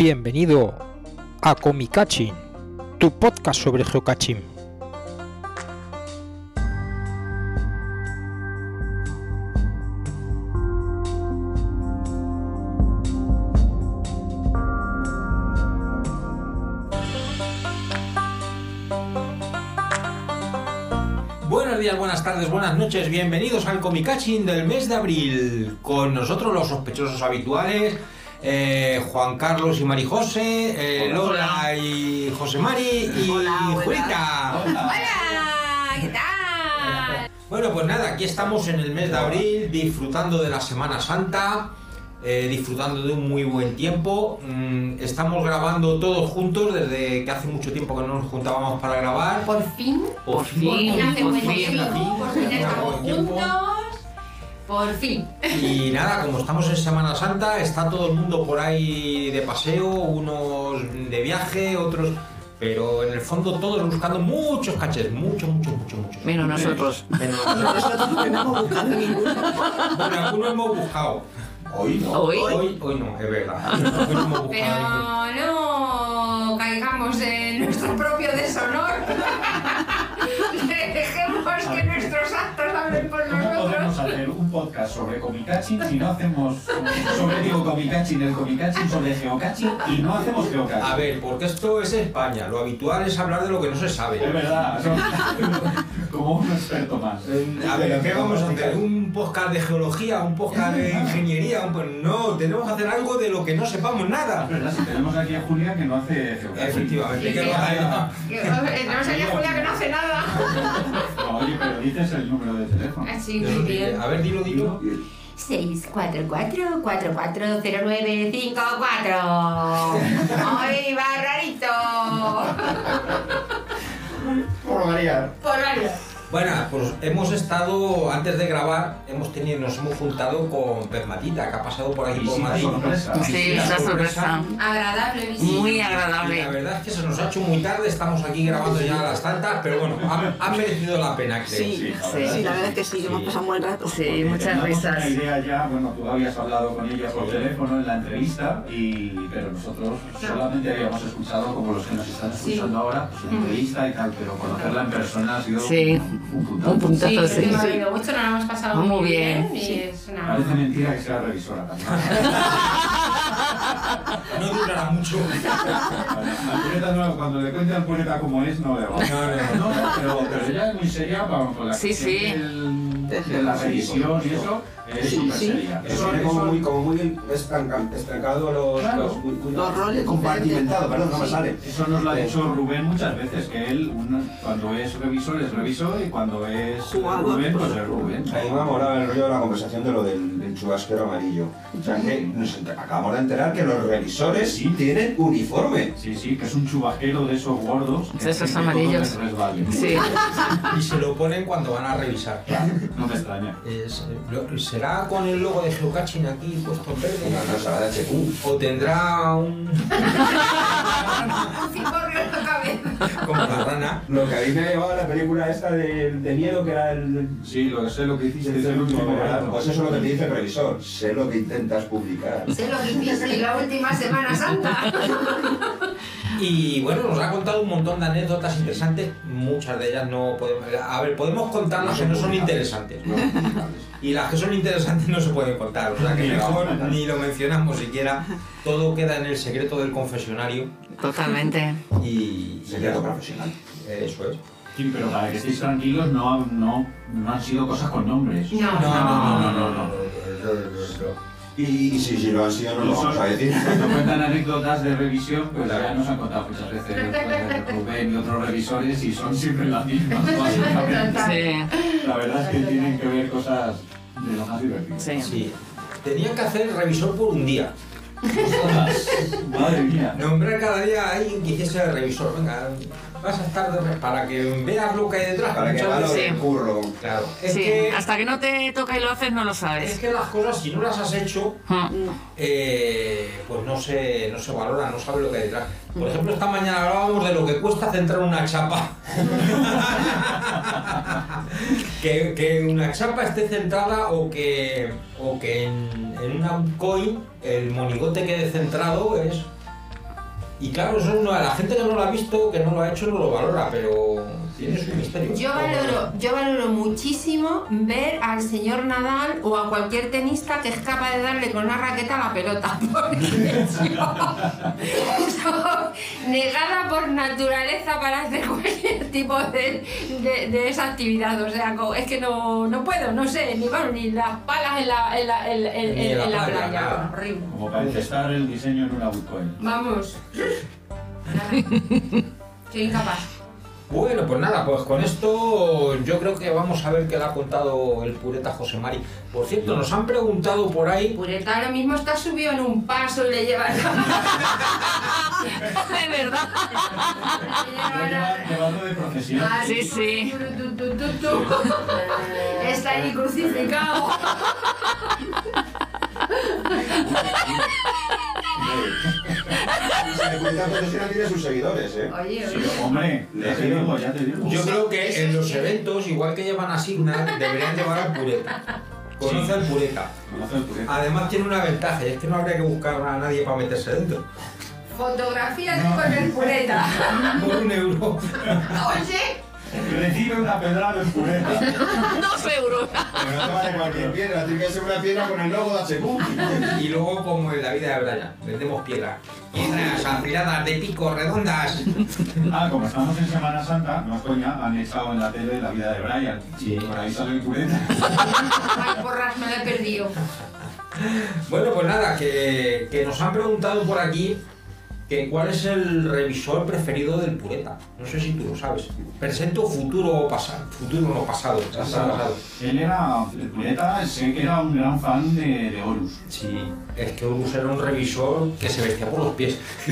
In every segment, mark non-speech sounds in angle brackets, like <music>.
Bienvenido a Comicaching, tu podcast sobre geocaching. Buenos días, buenas tardes, buenas noches, bienvenidos al Comicaching del mes de abril. Con nosotros los sospechosos habituales, eh, Juan Carlos y Marijose, eh, Lola y José Mari y Hola. Hola, ¿qué tal? Bueno, pues nada, aquí estamos en el mes de abril disfrutando de la Semana Santa, eh, disfrutando de un muy buen tiempo. Mm, estamos grabando todos juntos desde que hace mucho tiempo que no nos juntábamos para grabar. Por fin, Por por fin hace por fin, por fin, por fin buen tiempo. Por fin. Y nada, como estamos en Semana Santa, está todo el mundo por ahí de paseo, unos de viaje, otros... Pero en el fondo todos buscando muchos caches, muchos, muchos, muchos, muchos. Menos nosotros. Menos nosotros. <laughs> Nosotros no hemos buscado ninguno. Bueno, algunos hemos buscado. Hoy no. Hoy, Hoy, hoy no, es verdad. Hoy no hemos buscado ninguno. Pero no caigamos en nuestro propio deshonor. <laughs> <laughs> Dejemos que nuestros actos hablen por nosotros. Un podcast sobre comicaching si no hacemos sobre digo comicaching, el comicaching sobre geocaching y no hacemos geocaching. A ver, porque esto es España. Lo habitual es hablar de lo que no se Es sabe. verdad, ¿no? <laughs> como un experto más. A ver, ¿qué vamos a hacer? ¿Un podcast de geología? ¿Un podcast de ingeniería? Un No, tenemos que hacer algo de lo que no sepamos Es nada. verdad, si tenemos aquí a Julia que no hace geocaching. Efectivamente, ¿qué va a Que- No sería Julia que no hace nada. No, oye, pero dices el número de teléfono. Así, muy bien. A ver, dilo, dilo. 644-440-0954. Hoy va rarito. Por variar. Por varios. Bueno, pues hemos estado, antes de grabar, hemos tenido, nos hemos juntado con Permatita, que ha pasado por aquí por Madrid. sorpresa. Sí, esa sorpresa. Agradable. Muy Y la agradable. verdad es que se nos ha hecho muy tarde, estamos aquí grabando ya a las tantas, pero bueno, ha, ha merecido la pena, creo. Sí, Sí, sí, la verdad es que sí, hemos pasado un buen rato. Sí, Porque muchas risas. Una idea ya, bueno, tú habías hablado con ella por teléfono en la entrevista, y, pero nosotros solamente habíamos escuchado, como los que nos están escuchando ahora, pues, entrevista y tal, pero conocerla en persona ha sido Sí. Un puntazo. Un puntazo, Sí, sí. hemos reído mucho, nos lo hemos pasado Muy muy bien, bien. sí. Y es una... Parece mentira que sea revisora también. <laughs> No durará mucho. No, cuando le cuente al pureta cómo es, no le va. No, no, <laughs> No, pero, pero ella es muy seria vamos, con la Sí, cuestión sí. del- de la revisión y eso, es Sí, súper sí. seria. Eso tiene como muy, como muy estrancado los, Claro. los, muy- muy- Los roles compartimentado, perdón, no me sale. Eso nos lo ha dicho Rubén muchas veces, que él una- cuando es revisor es revisor y cuando es Jugador, Rubén pues, pues es Rubén. A mí me ha molado el rollo de la conversación de lo del, del chubasquero amarillo. O sea que nos acabamos de enterar que los revisores Sí. tienen uniforme. Sí, sí, que es un chubajero de esos gordos. que De esos amarillos. Sí. Y se lo ponen cuando van a revisar. No me extraña. Es- lo- ¿Será con el logo de Geocaching aquí puesto en verde? Una cosa de HQ. ¿O tendrá un... Cicorrio en la cabeza. como la rana? Lo que a mí me ha llevado a la película esta de, de miedo, que era el... Sí, lo sé lo que hiciste el es el último verano. Pues eso es lo que te dice el revisor. Sé lo que intentas publicar. Sé lo que hiciste en la última Semana Santa. <laughs> Y bueno, nos ha contado un montón de anécdotas interesantes, muchas de ellas no podemos... A ver, podemos contar las que no son interesantes, ¿no? Y las que son interesantes no se pueden contar, o sea que mejor ni lo mencionamos siquiera. Todo queda en el secreto del confesionario Totalmente. y... Secreto profesional. Eso es. Sí, pero para que estéis tranquilos, no, no, no han sido cosas con nombres. No, No, no, no, no, no, no, no. Y, y si, si lo han sido, no lo vamos a decir. Cuando cuentan anécdotas de revisión, pues ya nos han contado muchas veces pues, Rubén y otros revisores y son siempre las mismas, <laughs> básicamente. Sí. La verdad es que tienen que ver cosas de lo más divertidas. Sí. Sí. Tenían que hacer revisor por un día. Madre mía. Nombrar cada día a alguien que hiciese de revisor. Venga, vas a estar de para que veas lo que hay detrás. Para que veces- el curro. Claro. Es Sí. que Hasta que no te toca y lo haces, no lo es sabes. que las cosas si no las has hecho Mm. eh, pues no se, no se valora, no sabes lo que hay detrás. Por ejemplo, esta mañana hablábamos de lo que cuesta centrar una chapa. <laughs> que, que una chapa esté centrada o que, o que en, en una coin el monigote quede centrado es Y claro, eso no, la gente que no lo ha visto, que no lo ha hecho, no lo valora, pero tiene su misterio. Yo valoro, yo valoro muchísimo ver al señor Nadal o a cualquier tenista que es capaz de darle con una raqueta a la pelota. <laughs> Porque yo soy negada por naturaleza para hacer cualquier tipo de, de- de esa actividad. O sea, es que no, no puedo, no sé, ni, bueno, ni las palas en la, en la, en- la en la playa, playa. nada. Horrible. Como para encestar el diseño en una Bitcoin. Vamos. <laughs> Soy incapaz. Bueno, pues nada, pues con esto yo creo que vamos a ver qué le ha contado el pureta José Mari. Por cierto, nos han preguntado por ahí. Pureta ahora mismo está subido en un paso y le lleva la... <laughs> De verdad. le lleva Lo lleva- la- Llevando de procesión. Ay, Sí, sí. Está ahí crucificado. <laughs> <laughs> Y se le cuenta profesional tiene sus seguidores, ¿eh? Oye, Sí, oye. hombre, ya te digo, ya te digo. Yo creo que en los eventos, igual que llevan a Signar, deberían llevar al pureta. Conoce al pureta. Conoce el pureta. Además tiene una ventaja, y es que no habría que buscar a nadie para meterse dentro. Fotografías con el pureta. <laughs> Por un euro. Oye, Recibe una pedrada del pureta. Dos <laughs> euros. Pero no te vale cualquier piedra, tiene que ser una piedra con el logo de HQ. Y luego, como en la vida de Brian, vendemos piedras. Piedras afiladas de pico, redondas. Ah, como estamos en Semana Santa, no es coña, han echado en la tele la vida de Brian. Sí. Por ahí sale el pureta. ay, porras, me la he perdido. Bueno, pues nada, que, que nos han preguntado por aquí que cuál es el revisor preferido del pureta. No sé si tú lo sabes. Presente o futuro o pasado. Futuro no pasado. pasado. pasado. Él era, el pureta, sé que era un gran fan de, de Horus. Sí, es que Urus era un revisor que se vestía por los pies. <laughs>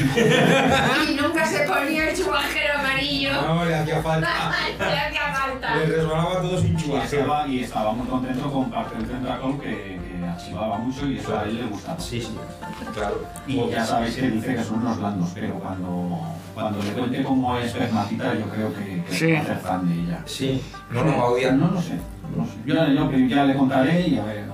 Y nunca se ponía el chubajero amarillo. No, le hacía falta. <laughs> Le hacía falta. Le resbalaba todo sin estaba, y estaba muy contento con Parker Tentacle, que, que archivaba mucho y eso a él le gustaba. Sí, sí, claro. Y ya sabéis que dice que son unos blandos, pero cuando, cuando le cuente cómo es Pegmatita, yo creo que, que Sí. va a ser fan de ella. Sí, no nos va a odiar. No lo sé, no sé. Yo, ya le contaré y a ver.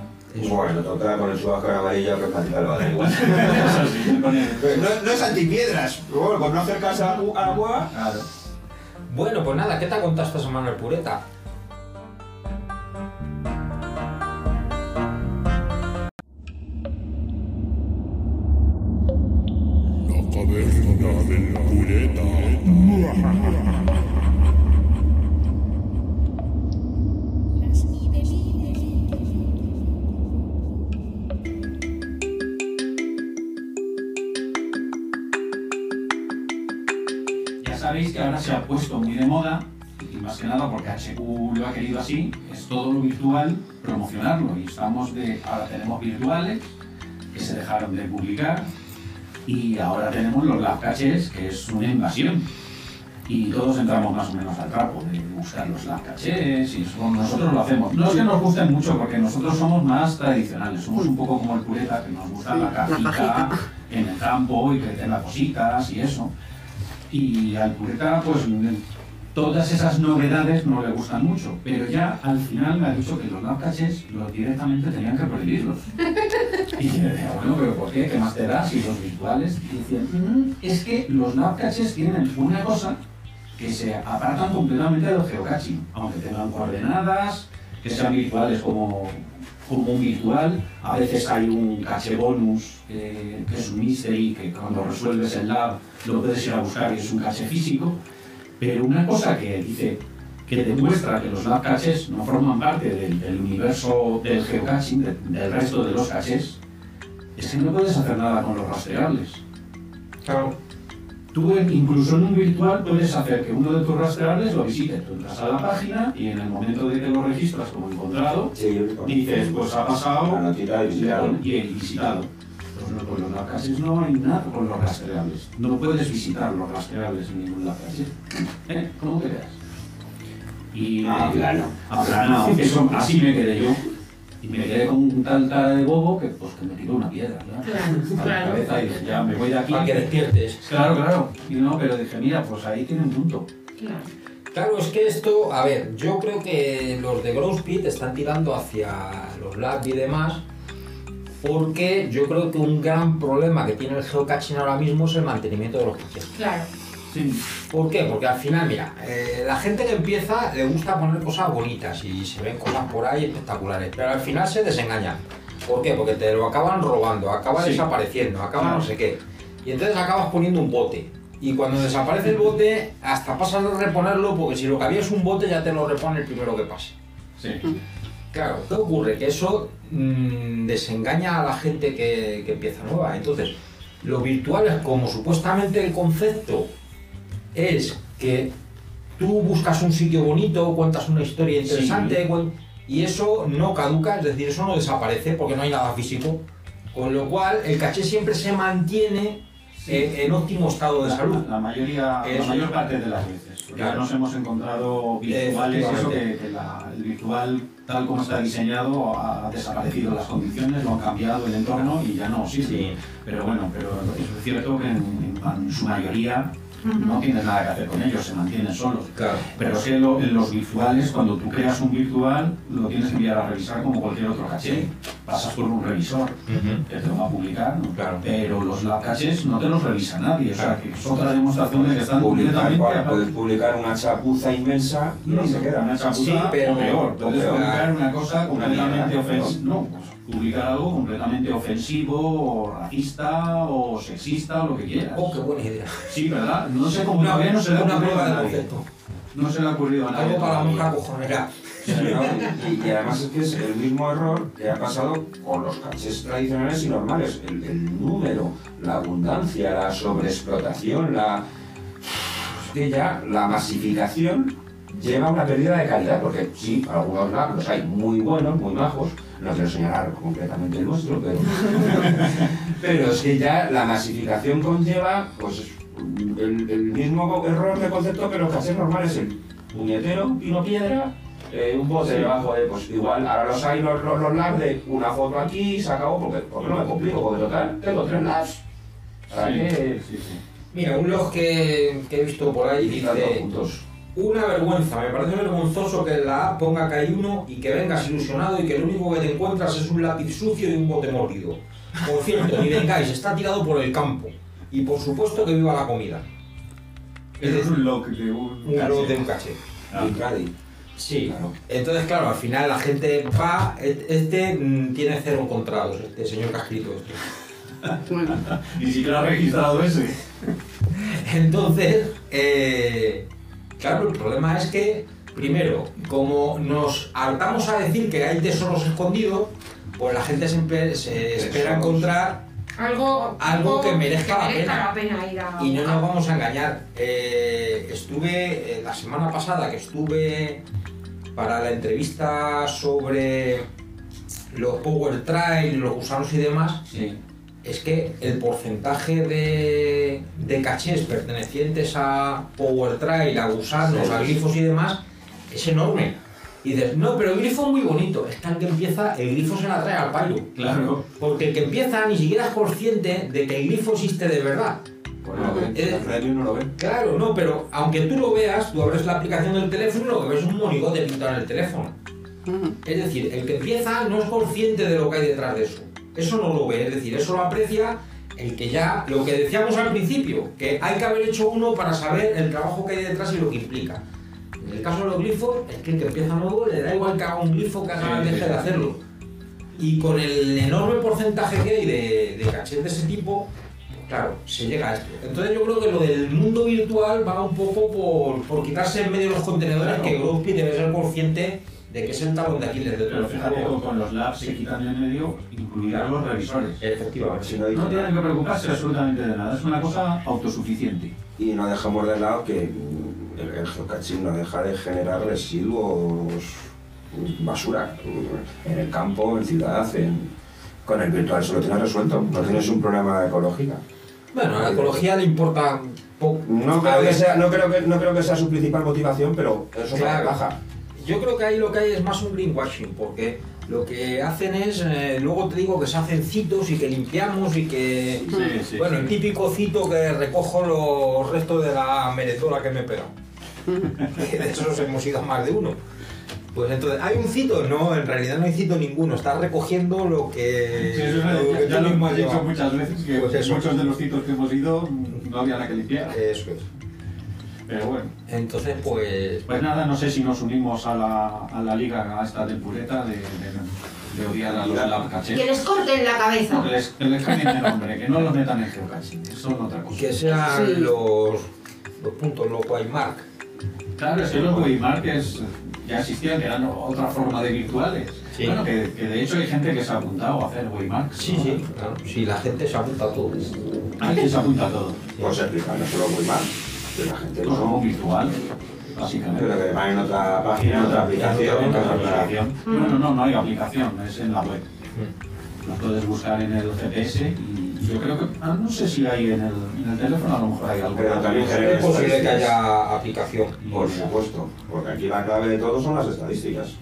Bueno, toca con el chubasquero amarillo que practicar lo da igual. <laughs> Eso sí, con el- <laughs> No, no es antipiedras, pero bueno, por no acercarse al agua. Claro. Bueno, pues nada, ¿qué te ha contado esta semana el pureta? Ha puesto muy de moda, y más que nada porque HQ lo ha querido así, es todo lo virtual, promocionarlo. Y estamos de, ahora tenemos virtuales que se dejaron de publicar y ahora tenemos los lab caches, que es una invasión. Y todos entramos más o menos al trapo de buscar los lab caches y eso, nosotros lo hacemos. No es que nos gusten mucho porque nosotros somos más tradicionales, somos un poco como el pureta que nos gusta la cajita. en el campo y que tenga cositas y eso. Y al pureta, pues todas esas novedades no le gustan mucho, pero ya al final me ha dicho que los lab caches los directamente tenían que prohibirlos. <laughs> Y yo decía, bueno, pero ¿por qué? ¿Qué más te da si los virtuales? Y decían, "Mm, es que los lab caches tienen una cosa que se apartan completamente del geocaching, aunque tengan coordenadas, que sean virtuales como, como un virtual, a veces hay un cache bonus eh, que es un mystery, que cuando resuelves el lab lo puedes ir a buscar y es un cache físico, pero una cosa que dice que demuestra que los lab caches no forman parte del, del universo del geocaching, de- del resto de los caches, es que no puedes hacer nada con los rastreables. Claro. Tú incluso en un virtual puedes hacer que uno de tus rastreables lo visite. Tú entras a la página y en el momento de que lo registras como encontrado, Sí, dices, pues ha pasado y visitado. y visitado. Pues no, con los lab no hay nada con los rastreables. No puedes visitar los rastreables en ningún lab ¿Eh? ¿Cómo te quedas? Y Ah, plano. aplanado. Eso, así me quedé yo. Y me quedé con un tal cara de bobo que, pues, que me tiró una piedra, ¿no? Claro, A la claro. cabeza y dije, ya me voy de aquí. Para que despiertes. Claro, claro. Y no, pero dije, mira, pues ahí tiene un punto. Claro. Claro, es que esto, a ver, yo creo que los de Growth Pit están tirando hacia los labs y demás, porque yo creo que un gran problema que tiene el geocaching ahora mismo es el mantenimiento de los cachés. Claro. Sí, ¿Por qué? Porque al final, mira, eh, la gente que empieza le gusta poner cosas bonitas y se ven cosas por ahí espectaculares, pero al final se desengañan. ¿Por qué? Porque te lo acaban robando, acaba Sí. desapareciendo, acaba no sé qué. Y entonces acabas poniendo un bote. Y cuando desaparece el bote, hasta pasas de reponerlo, porque si lo que había es un bote, ya te lo repone el primero que pase. sí. Claro, ¿qué ocurre? Que eso mm, desengaña a la gente que, que empieza nueva. Entonces, lo virtual es como supuestamente el concepto es que tú buscas un sitio bonito, cuentas una historia interesante cuen- y eso no caduca, es decir, eso no desaparece porque no hay nada físico. Con lo cual, el caché siempre se mantiene eh, en óptimo estado de La, salud. la mayoría, la mayor parte de las veces. Claro. nos hemos encontrado virtuales, eso que, que la- el virtual, tal como está diseñado, ha desaparecido las condiciones, lo han cambiado el entorno y ya no sirve. Sí. Pero bueno, pero es cierto que en, en su mayoría no tienes nada que hacer con ellos, se mantienen solos. Claro. Pero es que lo- en los virtuales, cuando tú creas un virtual, lo tienes que enviar a revisar como cualquier otro caché. Pasas por un revisor que te lo va a publicar, ¿no? Claro. pero los lab caches no te los revisa nadie. O sea, que es otra demostración de que están Publicar, aparte. puedes publicar una chapuza inmensa y ahí se queda. Una chapuza, Sí, pero- o peor, puedes publicar una cosa completamente ofensiva. No, pues, publicar algo completamente ofensivo, o racista, o sexista, o lo que quieras. Oh, qué buena idea. Sí, ¿verdad? No sé cómo Una, todavía no se le ha una ocurrido a de nadie. No se le ha ocurrido a nadie. Algo para monja cojonera. Sí, y, y además es que es el mismo error que ha pasado con los cachés tradicionales y normales. El, el número, la abundancia, la sobreexplotación, la... Es que ya la masificación lleva a una pérdida de calidad, porque sí, algunos labs los hay muy buenos, muy majos, no quiero señalar completamente el nuestro, pero... <laughs> pero es que ya la masificación conlleva, pues, el, el mismo error de concepto que los cachés normales, el puñetero, pino piedra, eh, un bote debajo de, pues igual, ahora los hay los, los, los labs de una foto aquí, se acabó, porque, porque no me complico, porque total, tengo tres labs. Sí, sí, sí. Mira, un log que, que he visto por ahí Y dos dice puntos. Una vergüenza, me parece vergonzoso que la app ponga que hay uno y que vengas ilusionado y que lo único que te encuentras es un lápiz sucio y un bote mordido. Por cierto, ni vengáis, está tirado por el campo. Y por supuesto que viva la comida. Eso es un lock de un Un caché. de un caché. Ah. Sí, Claro. entonces claro, al final la gente va, e- este mm, tiene cero encontrados, este señor que ha escrito esto. <laughs> Ni siquiera ha registrado ese. Entonces, eh, claro, el problema es que, primero, como nos hartamos a decir que hay tesoros escondidos, pues la gente siempre se espera encontrar Algo, Algo que merezca la pena. la pena ir a y no nos vamos a engañar. Eh, estuve, eh, la semana pasada que estuve para la entrevista sobre los Power Trail, los gusanos y demás, Sí. Es que el porcentaje de, de cachés pertenecientes a Power Trail, a gusanos, Sí. a glifos y demás, es enorme. Y dices, no, pero el grifo es muy bonito. Es que al que empieza, el grifo se la trae al pairo. Claro. Porque el que empieza ni siquiera es consciente de que el glifo existe de verdad. Pues no lo Eh, no ven. Claro, no, pero aunque tú lo veas, tú abres la aplicación del teléfono y lo que ves es un monigote pintado en el teléfono. Es decir, el que empieza no es consciente de lo que hay detrás de eso. Eso no lo ve, es decir, eso lo aprecia el que ya, lo que decíamos al principio, que hay que haber hecho uno para saber el trabajo que hay detrás y lo que implica. En el caso de los glifos, es que el que empieza nuevo le da igual que haga un glifo que haga Sí, deje de hacerlo. Y con el enorme porcentaje que hay de, de cachés de ese tipo, claro, se llega a esto. Entonces yo creo que lo del mundo virtual va un poco por, por quitarse en medio los contenedores, Claro. que Grospi debe ser consciente de que es el talón de Aquiles de Pero fíjate, con los labs se quitan en medio, incluirán los revisores. Efectivamente. Si no, tienen que preocuparse absolutamente de nada, es una cosa autosuficiente. Y no dejamos de lado que el, el geocaching no deja de generar residuos, basura, en el campo, en ciudad, en... con el virtual se lo tienes resuelto, no tienes un problema ecológico. Bueno, a la ecología le importa poco. No creo, que sea, no, creo que, no creo que sea su principal motivación, pero eso Claro. baja. Yo creo que ahí lo que hay es más un greenwashing, porque lo que hacen es, eh, luego te digo que se hacen citos y que limpiamos y que... Sí, sí, bueno, sí. el típico cito que recojo los restos de la meretola que me he pegado. <laughs> De esos hemos ido a más de uno. Pues entonces, ¿hay un cito? No, en realidad no hay cito ninguno. Estás recogiendo lo que, Sí, eso es, lo que ya tú lo hemos dicho muchas veces que Pues muchos de los sitios que hemos ido no había nada que limpiar. Eso es. Pero bueno, Entonces, pues... pues nada, no sé si nos unimos a la, a la liga a esta del pureta de, de, de odiar a los. Que les corten la cabeza. Que les, que les cambien de nombre, que no los metan en geocaching, eso es otra cosa. Que sean Sí. los, los puntos, los Waymark. Claro, es que los waymarkers ya existían, que eran otra forma de virtuales. Sí. Bueno, que, que de hecho hay gente que se ha apuntado a hacer waymarks. Sí, ¿no? sí, claro. Si la gente se apunta a todo. Hay quien se apunta a todo. Pues explicar, no solo muy Que la gente Pues no. virtual, básicamente. Pero que van en otra página, en otra aplicación, en otra aplicación. No, no, no, no hay aplicación, es en la web. Lo puedes buscar en el GPS y yo creo que, ah, no sé si hay en el, en el teléfono, a lo mejor hay algo. Pero también Es posible que haya aplicación. Por supuesto, porque aquí la clave de todo son las estadísticas.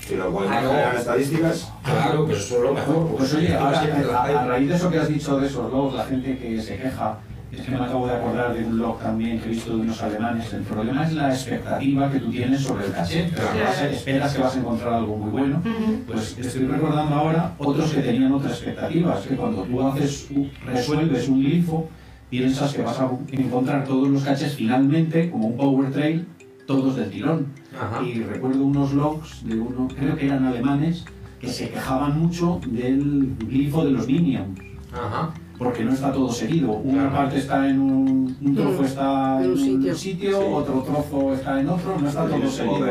Si lo pueden no. generar estadísticas, Claro, pero eso es lo mejor. Pues oye, ahora, siempre las a, a raíz de eso que has dicho de esos logs, la gente que se queja, es que me acabo de acordar de un log también que he visto de unos alemanes. El problema es la expectativa que tú tienes sobre el caché. Pero Claro. vas a- esperas que vas a encontrar algo muy bueno. Ujú. Pues estoy recordando ahora otros que tenían otras expectativas, que cuando tú haces, resuelves un glifo, piensas que vas a encontrar todos los caches finalmente, como un power trail, todos del tirón. Ajá. Y recuerdo unos logs de uno, creo que eran alemanes, que se quejaban mucho del glifo de los Minions, Ajá. Porque no está todo seguido. Una parte está en un, un trozo Mm, está en un un sitio. sitio, Sí. otro trozo está en otro, no está todo seguido.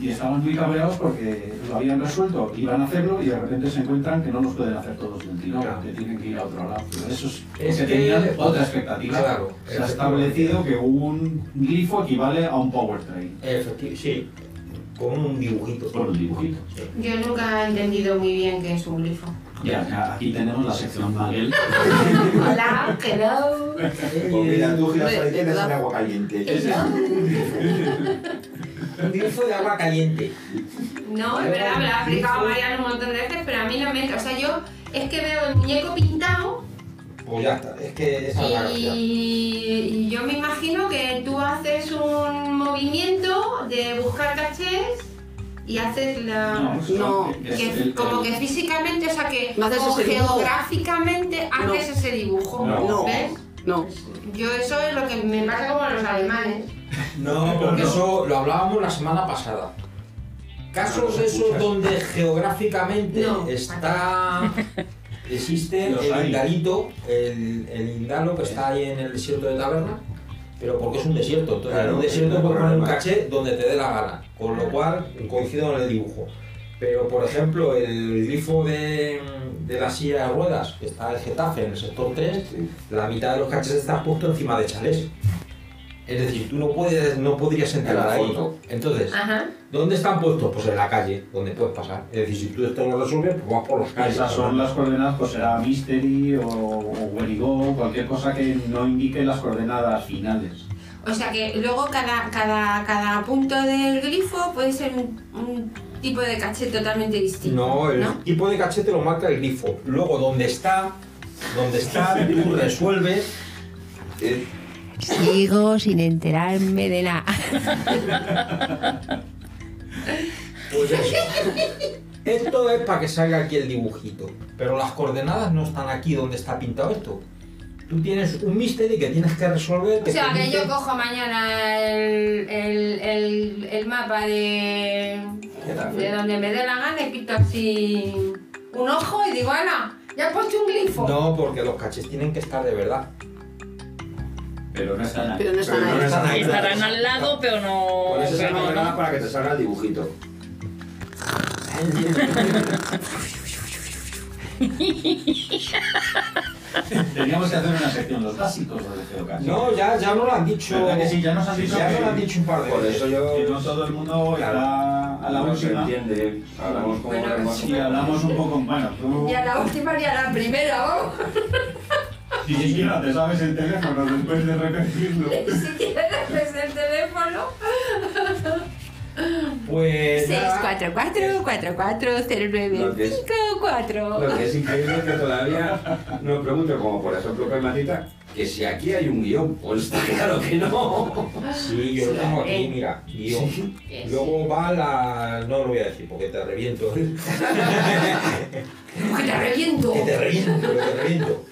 Y estaban muy cabreados porque lo habían resuelto, iban a hacerlo y de repente se encuentran que no los pueden hacer todos del tirón, Claro. que tienen que ir a otro lado. Pero eso es, Es que- tenían otra expectativa. Claro, se ha establecido que un glifo equivale a un power train. Efectivo, sí. Con un dibujito. Por un dibujito. Yo nunca he entendido muy bien qué es un glifo. Ya, aquí tenemos la sección Maguel. Hola, hello. pues mira, tú giras ahí tienes ¿verdad? el agua caliente. Un grifo de agua caliente. No, es verdad, me lo ha explicado Mariano un montón de veces, pero a mí no me... O sea, yo es que veo el muñeco pintado Pues ya está. Es que esa es la y yo me imagino que tú haces un movimiento de buscar cachés y haces la... pues, No, es que el- como el- que físicamente, o sea que No haces geográficamente No. haces ese dibujo, No. ¿ves? No. Yo eso es lo que me pasa como a los alemanes. <laughs> No, porque eso lo hablábamos la semana pasada. Casos esos donde geográficamente No. está <laughs> existe Los el indalito, el, el indalo que está ahí en el desierto de Taberna, pero porque es un desierto. Entonces Claro, en un desierto el puedes poner un caché donde te dé la gana, con lo cual coincido en el dibujo. Pero por ejemplo, el glifo de, de la silla de ruedas, que está el Getafe en el sector 3, la mitad de los caches está puesto encima de chalés. Es decir, tú no puedes, no podrías entrar ahí. Entonces, Ajá. ¿dónde están puestos? Pues en la calle, donde puedes pasar. Es decir, si tú esto lo resuelves, pues vas por las calles. Esas son las coordenadas, pues será Mystery o, o Where You Go, cualquier cosa que no indique las coordenadas finales. O sea que luego cada, cada, cada punto del glifo puede ser un, un tipo de caché totalmente distinto. No, el tipo de cachete lo marca el grifo. Luego, donde está, donde está, tú <laughs> resuelves. Eh, Sigo sin enterarme de nada. Pues eso. Esto es para que salga aquí el dibujito. Pero las coordenadas no están aquí donde está pintado esto. Tú tienes un mystery que tienes que resolver. O sea que yo cojo mañana el, el, el, el mapa de, de donde me dé la gana y pinto así un ojo y digo, Ana, ya he puesto un glifo. No, porque los caches tienen que estar de verdad. Pero no están ahí. Pero no están Pero no ahí. están ahí. Estarán al lado, pero no. Por eso se no- coordenadas para que te salga el dibujito. <laughs> <laughs> <laughs> <laughs> Teníamos que hacer una sección, los básicos de geocaching. No, ya, ya no lo han dicho. ¿Verdad que sí? Ya nos han dicho Ya que- han dicho un par de Por veces. eso yo. Que no todo el mundo está a la no se última. entiende. Hablamos como Bueno, lenguaje. Y hablamos un poco, bueno, tú Ni a la última ni a la primera, vamos. <laughs> ni siquiera te sabes el teléfono después de repetirlo. Ni siquiera después del teléfono. Pues. nada. 644 4409 Lo que es- 54 Lo que es increíble es que todavía nos pregunto, como por ejemplo Permatita, que si aquí hay un guion, pues está claro que no. Sí, yo lo tengo aquí, mira, guion. Luego va la... No lo voy a decir porque te reviento. <laughs> ¡Que te reviento! Que te reviento, que te reviento.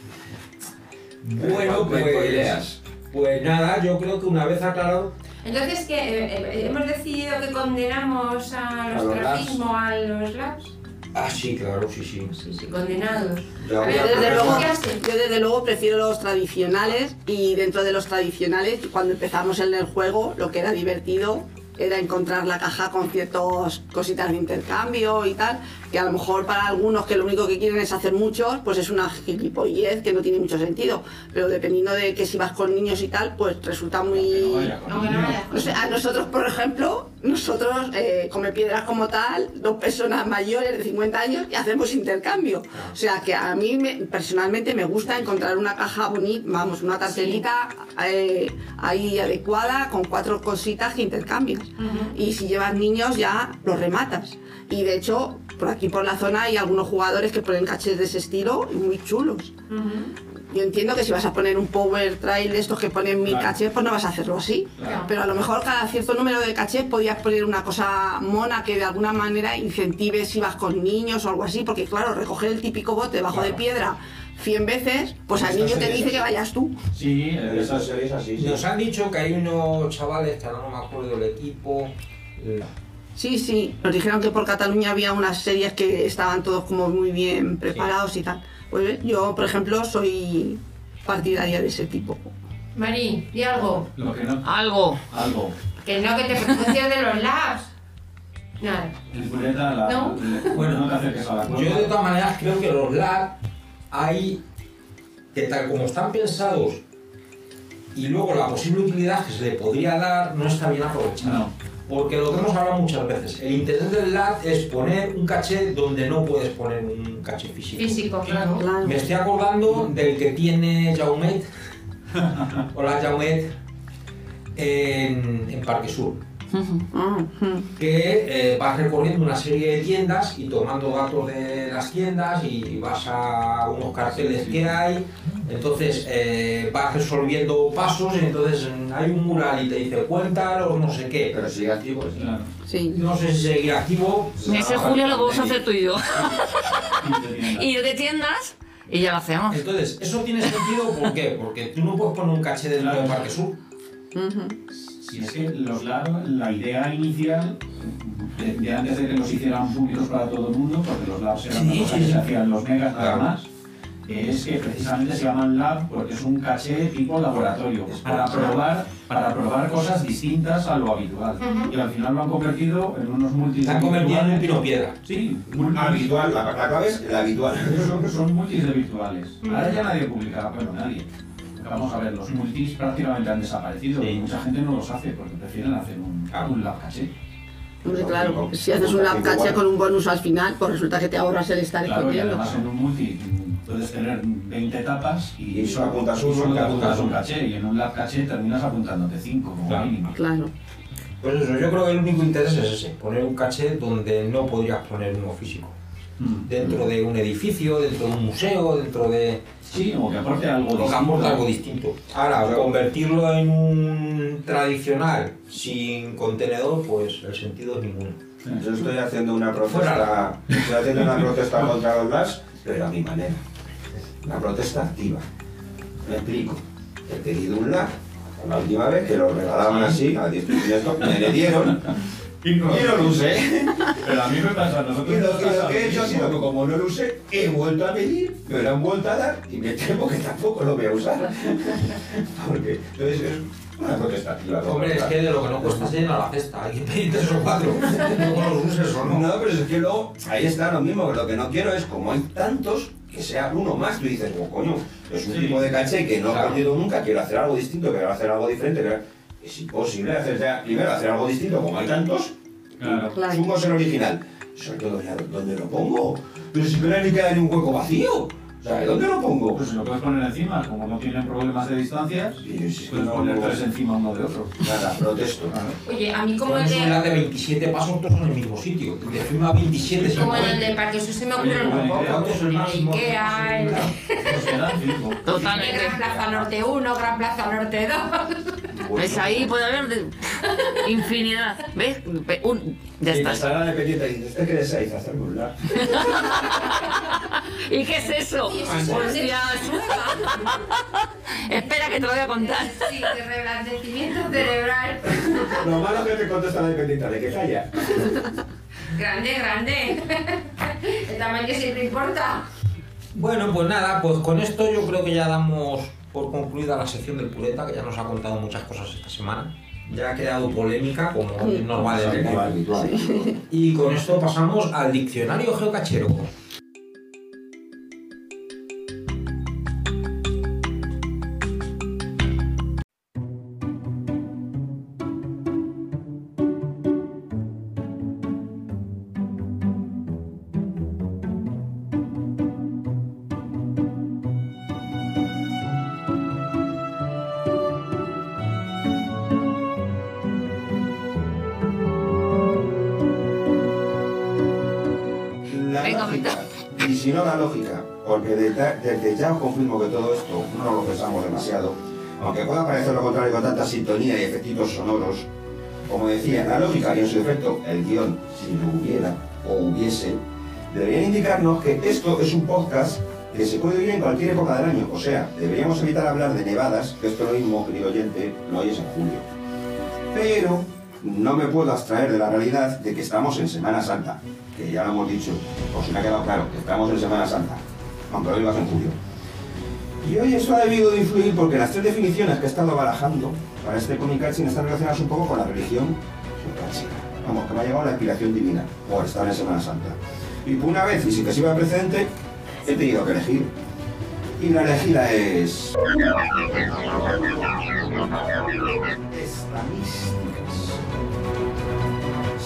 Bueno, pues... spoileas. Pues nada, yo creo que una vez aclarado... Entonces, que eh, hemos decidido que condenamos al A los ostracismo a los labs. Ah, sí, claro, sí, sí. Sí, sí, condenados. A ver, a- Desde luego, ¿qué yo desde luego prefiero los tradicionales y dentro de los tradicionales, cuando empezamos en el juego, lo que era divertido era encontrar la caja con ciertas cositas de intercambio y tal, que a lo mejor para algunos que lo único que quieren es hacer muchos, pues es una gilipollez que no tiene mucho sentido. Pero dependiendo de que si vas con niños y tal, pues resulta muy... No, a nosotros, por ejemplo, nosotros, eh, come piedras como tal, dos personas mayores de 50 años y hacemos intercambio. O sea, que a mí me- personalmente me gusta encontrar una caja bonita, vamos, una tartelita eh, ahí adecuada con cuatro cositas que intercambias. Y si llevas niños ya los rematas. Y de hecho, por aquí por la zona hay algunos jugadores que ponen cachés de ese estilo y muy chulos. Yo entiendo que si vas a poner un power trail de estos que ponen mil Claro. cachés, pues no vas a hacerlo así. Claro. Pero a lo mejor cada cierto número de cachés podías poner una cosa mona que de alguna manera incentive si vas con niños o algo así, porque claro, recoger el típico bote debajo de piedra 100 veces, pues al niño te dice que vayas tú. Sí, En eh, esta serie es así, sí. Nos han dicho que hay unos chavales, que ahora no me acuerdo del equipo... eh, Sí, sí, nos dijeron que por Cataluña había unas series que estaban todos como muy bien preparados y tal. Pues yo, por ejemplo, soy partidaria de ese tipo. Marín, di algo. lo que no... Algo. Algo. Que no, que te pronuncias de los labs. Nada. La... No. Bueno, no te acerques a la Yo de todas maneras creo que los LAB hay que tal como están pensados y luego la posible utilidad que se le podría dar no está bien aprovechada. No. Porque lo que hemos hablado muchas veces, el interés del LAD es poner un caché donde no puedes poner un caché físico. Físico, claro. Claro. Me estoy acordando del que tiene Jaumet, <laughs> hola Jaumet, en, en Parque Sur. Ah, que eh, vas recorriendo una serie de tiendas y tomando datos de las tiendas y vas a unos carteles que hay, entonces eh, vas resolviendo pasos y entonces hay un mural y te dice cuéntalo, no sé qué. Pero sigue activo, sí. Claro. Sí. No sé si seguirá activo. Ese Julio lo vamos a hacer tú y yo. <laughs> Y yo de tiendas y ya lo hacemos. Entonces, eso tiene sentido, ¿por qué? Porque tú no puedes poner un caché dentro de Parque Sur. Si es que los labs, la idea inicial, de, de antes de que los hicieran públicos para todo el mundo, porque los labs eran Sí, una cosa sí, que sí. se hacían los megas nada Claro. más, es que precisamente se llaman lab porque es un caché tipo laboratorio, para probar, para probar cosas distintas a lo habitual. Y al final lo han convertido en unos multis Se han convertido en un pino piedra. Sí, Habitual, la, la clave es la habitual. Son, son multis de virtuales. Ahora ya nadie publica, bueno, nadie. Vamos a ver, los multis prácticamente han desaparecido. Sí. Mucha gente no los hace porque prefieren hacer un, Claro. un lab caché. Hombre, claro, si haces un lab caché con un bonus al final, pues resulta que te ahorras el estar Claro, y escondiendo. además en un multi mm, puedes tener 20 etapas y, Y solo apuntas y uno, solo apuntas un caché. Y en un lab caché terminas apuntándote 5 como Claro. mínimo. Claro. Pues eso, yo creo que el único interés es ese, poner un caché donde no podrías poner uno físico. Mm. Dentro de un edificio, dentro de un museo, dentro de... Sí, o que aporte algo O distinto. algo distinto. Ahora, convertirlo en un tradicional sin contenedor, pues el sentido es ninguno. Yo estoy haciendo una protesta, estoy haciendo una protesta contra los LAS, pero a mi manera. Una protesta activa. Me explico. He pedido un LAS la última vez que lo regalaban así, a 10 esto, me le dieron Y no, y no lo usé. pero a mí me pasa, Y nosotros lo, y lo que he hecho ha sido que como no lo usé, he vuelto a pedir, me lo han vuelto a dar y me temo que tampoco lo voy a usar. Porque entonces es una protesta activa. ¿no? Hombre, es que de lo que no cuesta se llena la cesta. Hay que pedir tres o cuatro. <laughs> Luego los uses o no. No, pero es que luego, ahí está lo mismo, que lo que no quiero es, como hay tantos, que sea uno más. Tú dices, oh, coño, es un Sí. tipo de caché que no he Claro. aprendido nunca, quiero hacer algo distinto, quiero hacer algo diferente. quiero- Es imposible hacer, primero hacer algo distinto, como hay tantos, Claro. Claro. el original. Sobre todo, ya, ¿dónde lo pongo? Pero si no queda ni un hueco vacío. Sea, ¿dónde lo pongo? Pues si lo puedes poner encima, como no tienen problemas de distancias, Y si puedes no, poner tres encima uno de otro. Nada, protesto. Oye, a mí como Con el de, de 27 pasos todos en el mismo sitio. De firma 27 se como en el de Parque se me buena un poco. ¿Cuánto es el? Ikea, el. Totalmente. Gran Plaza Norte 1, Gran Plaza Norte 2. ¿Ves? Ahí puede haber infinidad. ¿Ves? Un, ya Y la está. sala de pendiente dice, ¿usted qué desea? Hacer un lado. <laughs> ¿Y qué es eso? Espera que te lo voy a contar. Sí, de reblandecimiento cerebral. Lo malo que te contesta la dependiente, de que calla. Grande, grande. El tamaño siempre importa. Bueno, pues nada, pues con esto yo creo que ya damos por concluida la sección del pureta, que ya nos ha contado muchas cosas esta semana. Ya ha creado polémica, como es normal de Habitual, ver. habitual. Y con esto pasamos al diccionario geocachero. Porque desde, ya os confirmo que todo esto no lo pensamos demasiado, aunque pueda parecer lo contrario con tanta sintonía y efectitos sonoros, como decía, la lógica y en su defecto el guion, si lo hubiera o hubiese, deberían indicarnos que esto es un podcast que se puede oír en cualquier época del año, o sea, deberíamos evitar hablar de nevadas, que esto lo mismo, querido oyente, lo oyes en julio. Pero no me puedo abstraer de la realidad de que estamos en Semana Santa, que ya lo hemos dicho, si me ha quedado claro, que estamos en Semana Santa, aunque lo digas en julio. Y hoy esto ha debido de influir porque las tres definiciones que he estado barajando para este Comic Catching están relacionadas un poco con la religión geocáchica. Vamos, que me ha llegado la inspiración divina por estar en Semana Santa. Y por una vez, y sin que sirva de precedente, he tenido que elegir. Y la elegida es... Estadísticas.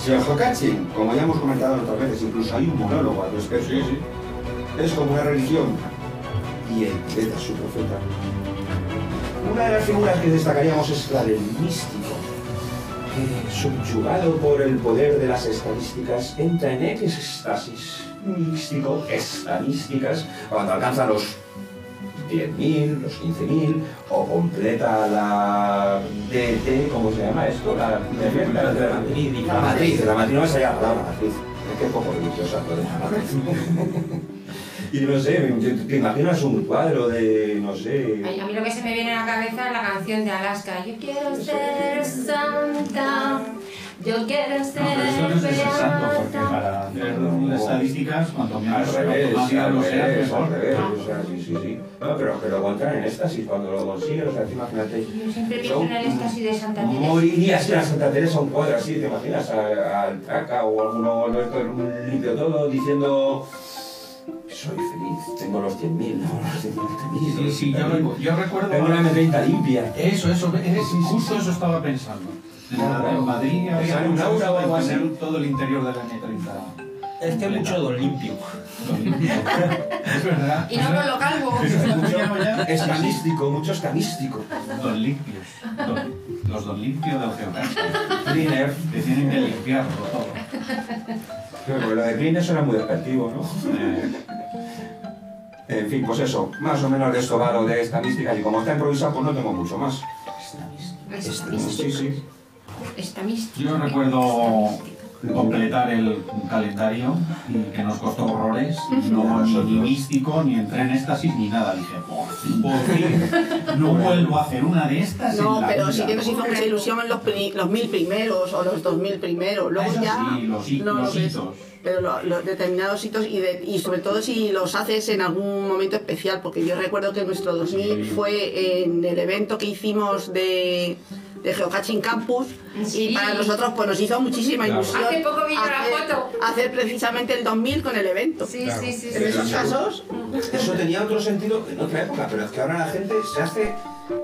Si el geocaching, como ya hemos comentado otras veces, incluso hay un monólogo al respecto, es como una religión y el poeta su profeta. Una de las figuras que destacaríamos es la del místico, subyugado por el poder de las estadísticas entra en éxtasis místico, estadísticas, cuando alcanza los 10.000, los 15.000, o completa la DT, ¿cómo se llama esto? La, la, la- la matriz, la matriz, no me salía la palabra matriz. Es que es poco religiosa de la matriz. Y no sé, ¿te, te imaginas un cuadro de, no sé... Ay, a mí lo que se me viene a la cabeza es la canción de Alaska. Yo quiero ser santa. Yo quiero ser No, pero esto no es de ser santo, porque para hacer unas estadísticas, cuanto Al menos revés, automática al lo sea, mejor. al revés, o sea, sí, sí, sí. No, pero, pero lo contrario en éxtasis, cuando lo consigues, o sea, imagínate... Yo siempre pienso en el éxtasis de Santa Teresa. Morirías en la Santa Teresa un cuadro así, ¿te imaginas? Al Traca o alguno estos limpio todo diciendo... Soy feliz, tengo los 100.000, no, los 100.000. Sí, sí, yo, recu- yo recuerdo... Tengo una M30 limpia. Eso, eso, es, justo eso estaba pensando. En, la- en Madrid había Sale un aura o algo todo el interior de la M30. Es que mucho don limpio. <laughs> Es verdad. Y no con lo calvo. <laughs> Mucho Escamístico, mucho escamístico. Don limpios. Don- los don limpios del geocaching. Cleaner. Que tienen que limpiarlo todo. Pero lo de cleaner suena muy despectivo, ¿no? Eh, En fin, pues eso, más o menos de esto va lo de esta mística y como está improvisado, pues no tengo mucho más. Esta Sí, mística. sí. Esta mística. Yo recuerdo completar el calendario y que nos costó horrores. No ni místico, ni entré en éxtasis, ni nada. Dije, por fin, por fin, no vuelvo a hacer una de estas. No, en la pero vida". sí que nos hizo mucha ilusión en los, los mil primeros o los dos mil primeros. Luego Eso ya. sí, los, no los hitos. Pero lo- los determinados hitos y, de- y sobre todo si los haces en algún momento especial, porque yo recuerdo que nuestro 2000 Sí. fue en el evento que hicimos de, de Geocaching Campus Sí. y para nosotros pues nos hizo muchísima Claro. ilusión Hace poco vi yo la hacer, foto. hacer precisamente el 2000 con el evento. Sí, Claro. sí, sí. En sí. esos casos, Eso tenía otro sentido en otra época, pero es que ahora la gente se hace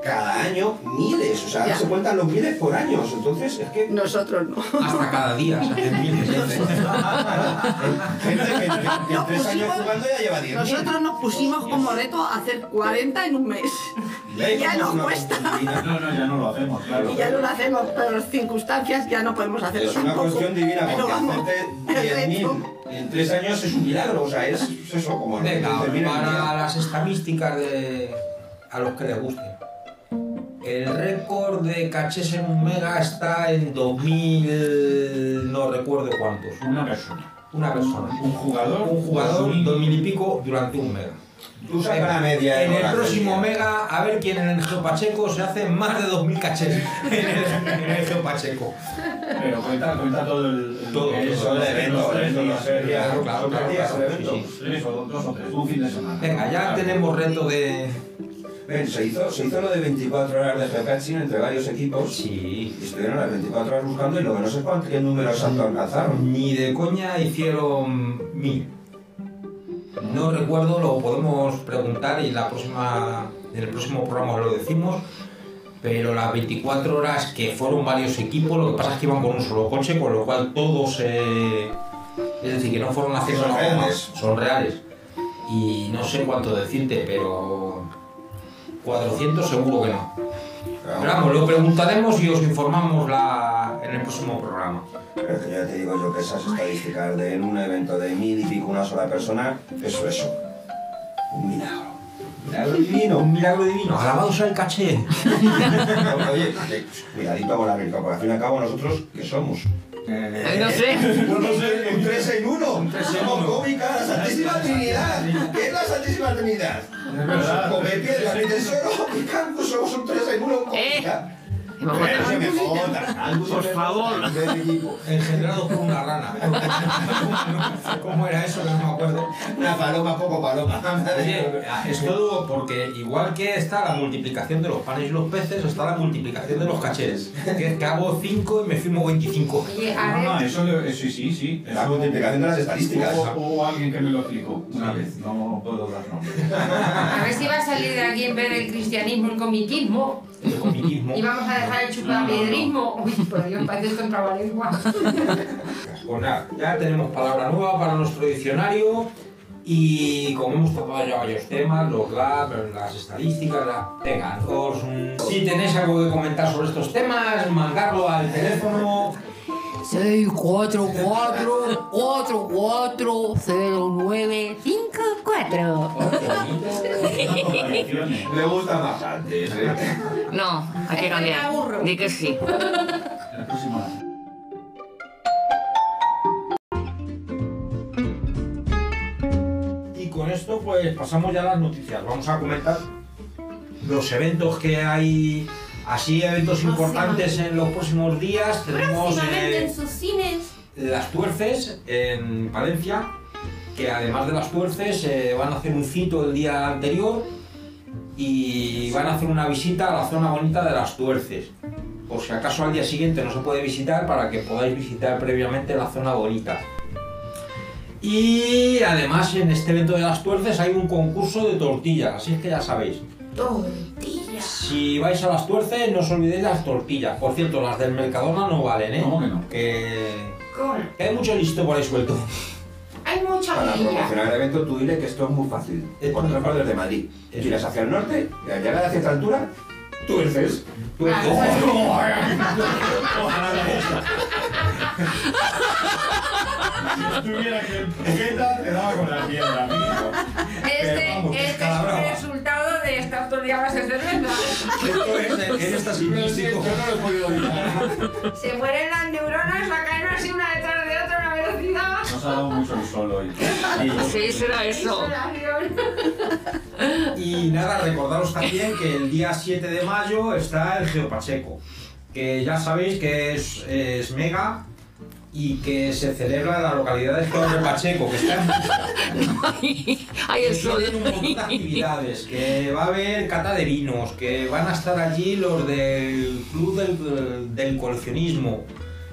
cada año miles, o sea, Ya. se cuentan los miles por años, entonces es que Nosotros no. Hasta cada día se hacen miles. <laughs> gente que, en tres años jugando ya lleva 10 Nosotros nos pusimos como reto hacer 40 en un mes. Ya nos cuesta. No, no, ya no lo hacemos, claro. Y ya no lo hacemos, pero las circunstancias ya no podemos hacerlo Es una tampoco. cuestión divina porque hacerte el reto. 10.000 en tres años es un milagro, o sea, es, es eso como Venga, para las estadísticas de a los que les guste. El récord de cachés en un mega está en 2000, no recuerdo cuántos. Una persona. Una persona. Un jugador. Un jugador, dos dos mil y pico durante un mega. Tú saca la media. En el próximo mega, a ver quién en el Geopacheco se hace más de 2000 cachés en el, en el Geopacheco. Pero cuenta, cuenta todo el. el- Todo, todo el los evento, claro, claro, claro, claro, dos o tres, un fin de semana. Venga, ya Claro. tenemos reto de. Ven, se hizo, se hizo lo de 24 horas de geocaching entre varios equipos. Sí. Y estuvieron las 24 horas buscando y lo que no sé cuánto, qué número exacto alcanzaron. Ni de coña hicieron mil. No recuerdo, lo podemos preguntar y la próxima, en el próximo programa lo decimos. Pero las 24 horas que fueron varios equipos, lo que pasa es que iban con un solo coche, con lo cual todos. eh, es decir, que no fueron haciendo Son reales. son reales. Y no sé cuánto decirte, pero. 400 seguro que no. Pero vamos, lo preguntaremos y os informamos la, en el próximo programa. Pero es que ya te digo yo que esas estadísticas de en un evento de mil y pico una sola persona, eso, eso. Un milagro. Milagro divino, un milagro divino. Alabado sea el caché. <laughs> Oye, que- cuidadito con la rica, porque al fin y al cabo nosotros, ¿qué somos? Eh, No sé. No, no sé, un 3 en 1. Un 3 en 1. cómica, la Santísima Trinidad. ¿Qué es la Santísima Trinidad? Es verdad. Comer piedra ni tesoro. Y canto, somos un 3 en 1 cómica. Joda. Algo se Por favor. joda del equipo. Engendrado por una rana. <laughs> ¿Cómo era eso? No me acuerdo. Una paloma, poco paloma. <laughs> Oye, es todo porque igual que está la multiplicación de los panes y los peces, está la multiplicación de los cachés. Que es que hago 5 y me firmo 25. Oye, a No, no, eso, lo- sí, sí, sí. La multiplicación de las estadísticas. Hubo, alguien que me lo explicó una vez, no puedo dar nombre. a ver si va a salir de aquí en vez del cristianismo el comiquismo El comiquismo. y vamos a dejar el chupapiedrismo. Uy, por Dios, parece contra la lengua. <laughs> Pues nada, ya tenemos palabra nueva para nuestro diccionario y como hemos tocado ya varios temas, los labs, las estadísticas, la... venga, os, mm, si tenéis algo que comentar sobre estos temas, mandarlo al teléfono 644-440954. Me gusta más antes, ¿eh? No, hay que cambiar. Di que sí. Y con esto pues pasamos ya a las noticias. Vamos a comentar los eventos que hay, así eventos importantes en los próximos días. Tenemos eh, en sus cines. las tuerces en Valencia, que además de las tuerces eh, van a hacer un cito el día anterior y van a hacer una visita a la zona bonita de las tuerces. Por si acaso al día siguiente no se puede visitar, para que podáis visitar previamente la zona bonita. Y además en este evento de las tuerces hay un concurso de tortillas, así es que ya sabéis. Tortillas. Si vais a las tuerces no os olvidéis las tortillas. Por cierto, las del Mercadona no valen, ¿eh? ¿Cómo que no? Que, que hay mucho listo por ahí suelto. Hay mucha Para promocionar el evento, tú dile que esto es muy fácil. Es Por ejemplo, desde Madrid. Es- Giras hacia el norte y al llegar hacia esta altura, tuerces. Tuerces. Si tuviera que el poqueta, te daba con la piedra, amigo. Este, vamos, este es el resultado de estar todo el día más de cerveza. Esto es, en en esta Yo no lo he podido evitar. Se mueren las neuronas a caer así una detrás de otra a una velocidad. Nos ha dado mucho el sol hoy. Sí, será eso. Y nada, recordaros también que el día 7 de mayo está el Geopacheco, que ya sabéis que es, es mega y que se celebra en la localidad de Geopacheco, que está en el sol. tienen un montón de actividades, que va a haber cata de vinos, que van a estar allí los del club del, del coleccionismo,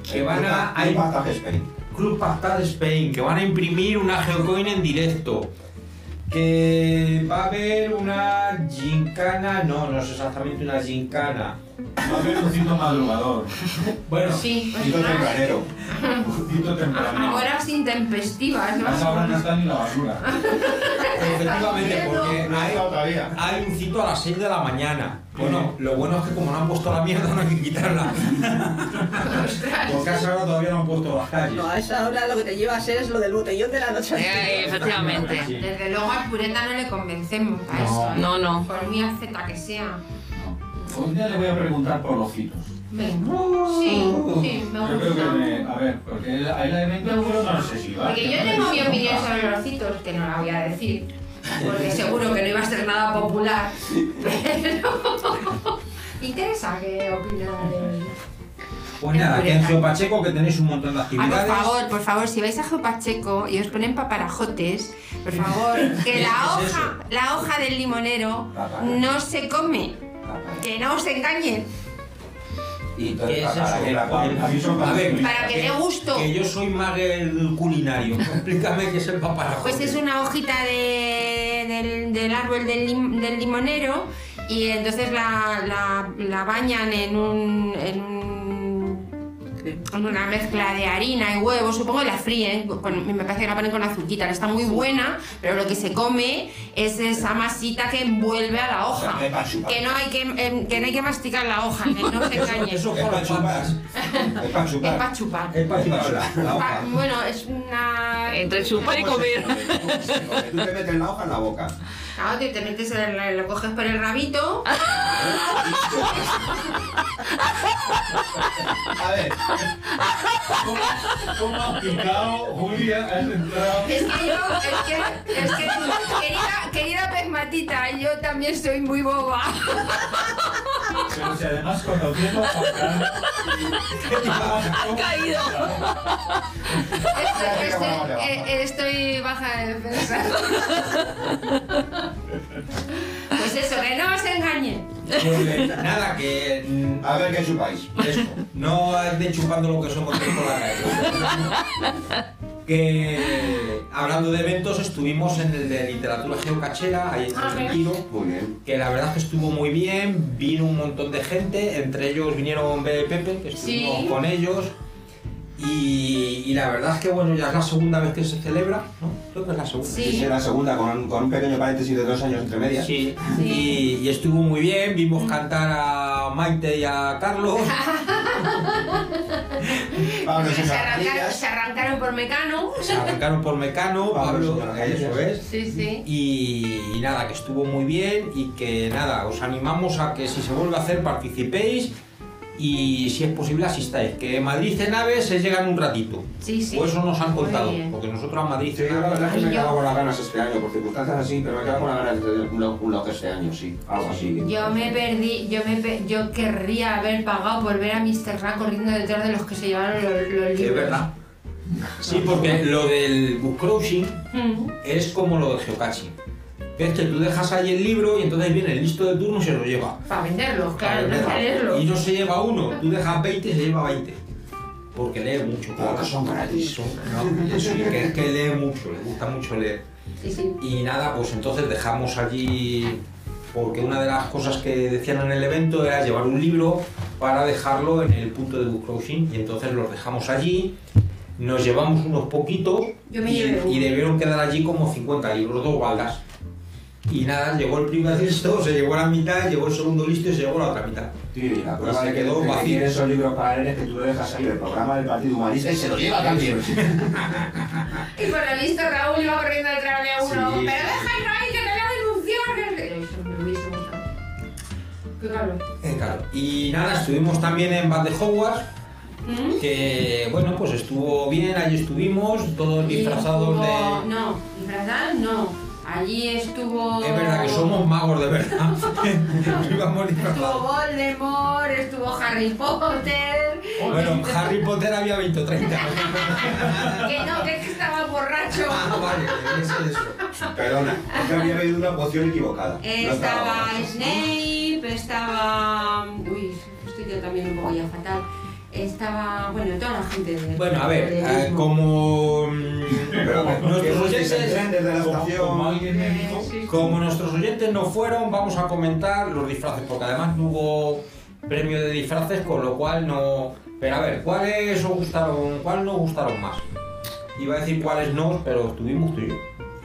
que van a, Hay a Spain. Club Pactad Spain, que van a imprimir una Geocoin en directo, que va a haber una gincana, no, no es exactamente una gincana. Va a haber un cito madrugador. Bueno, Sí, pues nada. tempranero. Un cito temprano. Horas intempestivas, ¿no? A esa hora no está ni la basura. <laughs> efectivamente, porque hay, hay un cito a las 6 de la mañana. Bueno, lo bueno es que como no han puesto la mierda no hay que quitarla. Porque a esa hora todavía no han puesto las calles. No, a esa hora lo que te lleva a ser es lo del botellón de la noche Eh, efectivamente. Desde luego al pureta no le convencemos a No. eso. ¿eh? No, no. Por muy aceta que sea. No. Un día le voy a preguntar por los citos. Venga. Sí, sí, me Yo creo que gusta. me, a ver, porque ahí la evento no sé si va. Porque yo tengo mi opinión sobre los citos, que no la voy a decir. Porque seguro que no iba a ser nada popular. Pero. <laughs> ¿Interesa qué opina de.? Pues nada, que en Geopacheco que tenéis un montón de Ah, actividades. por favor, por favor, si vais a Geopacheco y os ponen paparajotes, por favor, <laughs> que la ¿Qué es hoja, la hoja del limonero no se come. Que no os engañen. Y ¿Qué entonces, es ¿para eso? qué la ponen? A ver, Para que dé gusto. Que yo soy maguel culinario. <laughs> Explícame qué es el paparajote. Pues es una hojita de- del, árbol del, lim- del limonero y entonces la, la- la bañan en un, en un- una mezcla de harina y huevos, supongo que la fríen, con- me parece que la ponen con azuquita, está muy buena, pero lo que se come es esa masita que envuelve a la hoja. Que chupar. No hay que, em, que, no hay que masticar la hoja, que no se engañen. Eso Es para chupar. Es para Es chupar. para chupar. Es para la hoja. bueno, es una... Entre chupar y comer. Tú te metes la hoja en la boca. Claro, que te metes, el- lo coges por el rabito. A ver, ¿Cómo, cómo has picado, Julia? Has entrado. Es que yo, es que, es que, querida, querida pezmatita, yo también soy muy boba. Pero si además conociendo a. Ha caído. Estoy, estoy- eh, estoy baja de defensa. Pues eso, que no os engañen. Pues nada, que. mm, a ver qué chupáis. Eso, no de chupando lo que son por la calle. Que hablando de eventos, estuvimos en el de literatura geocachera, ahí en Ah, Muy bien. que la verdad es que estuvo muy bien, vino un montón de gente, entre ellos vinieron Bea y Pepe, que estuvimos Sí. con ellos. Y, y la verdad es que bueno, ya es la segunda vez que se celebra, ¿no? Creo que es la segunda. Sí. Es la segunda, con, con un pequeño paréntesis de dos años entre medias. Sí, Sí. Y, y estuvo muy bien, vimos cantar a Maite y a Carlos. <laughs> Pablo Se arrancaron, se arrancaron por Mecano. Se arrancaron por Mecano, Pablo Pablo, eso es. Sí, sí. Y, y nada, que estuvo muy bien y que nada, os animamos a que si se vuelve a hacer participéis y si es posible asistáis. Que Madrid en aves se llega en un ratito. Sí, sí. O eso nos han contado, porque nosotros a Madrid Sí, yo la verdad es que me he quedado con las ganas este año, por circunstancias así, pero me he quedado con las ganas de hacer un lo- un lote este año, sí. Algo así. Yo me perdí, yo me pe- yo querría haber pagado por ver a Mr. Ra corriendo detrás de los que se llevaron los, los libros. Es verdad. Sí, porque lo del book cruising Mm. es como lo del geocaching. Ves que tú dejas ahí el libro y entonces viene el listo de turno y se lo lleva. Para venderlos, claro, no Para para venderlo. leerlos. Y no se lleva uno, tú dejas 20 y se lleva 20. Porque lee mucho. Claro que son gratis. No, eso, y que es que lee mucho, le gusta mucho leer. Sí, sí. Y nada, pues entonces dejamos allí, porque una de las cosas que decían en el evento era llevar un libro para dejarlo en el punto de book closing y entonces los dejamos allí, nos llevamos unos poquitos Yo me y, y debieron quedar allí como 50 libros, dos baldas. Y nada, llegó el primer listo, se llevó la mitad, llegó el segundo listo y se llevó la otra mitad. Sí, la prueba se de que, quedó de que vacío. tienes esos libros para leer es que tú lo dejas ahí del programa del Partido Humanista y se lo lleva también. <laughs> Y por lo visto Raúl iba corriendo detrás de uno. Sí. Pero déjalo ahí que te voy a denunciar. Qué. Eh, claro. Y nada, estuvimos también en Bad de Hogwarts, ¿Mm? que bueno, pues estuvo bien, allí estuvimos, todos disfrazados de... estuvo- No, disfrazados no. Allí estuvo. Es verdad que somos magos de verdad. <laughs> <laughs> Estuvo. Voldemort, estuvo Harry Potter. Bueno, <laughs> Harry Potter había 20 o 30. Que no, que es que estaba borracho. Ah, vale, es eso. Perdona, es que había bebido una poción equivocada. No Estaba borracho. Snape, estaba. Uy, estoy yo también un poco ya fatal. Estaba. Bueno, toda la gente de. Bueno, a ver, eh, como... mm, Nuestros oyentes- Como, estación. como alguien me dijo, Como nuestros oyentes no fueron, vamos a comentar los disfraces, porque además no hubo premio de disfraces, con lo cual no... Pero a ver, ¿cuáles os gustaron, cuáles nos gustaron más? Iba a decir cuáles no, pero estuvimos tú y yo.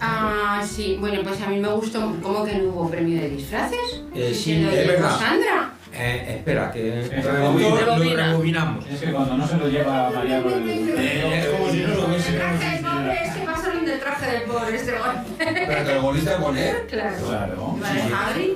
Ah, sí, bueno, pues a mí me gustó. ¿Cómo que no hubo premio de disfraces? Eh, sí, es verdad. Sandra. Eh, espera, que Es lo rebobina. rebobinamos. es que cuando no se lo lleva Mariano el... Eh, es como si no lo hubiese. El traje del pobre, es que pasaron del traje del pobre este golpe. ¿Pero te lo volviste a poner? Claro. Claro. Hagrid.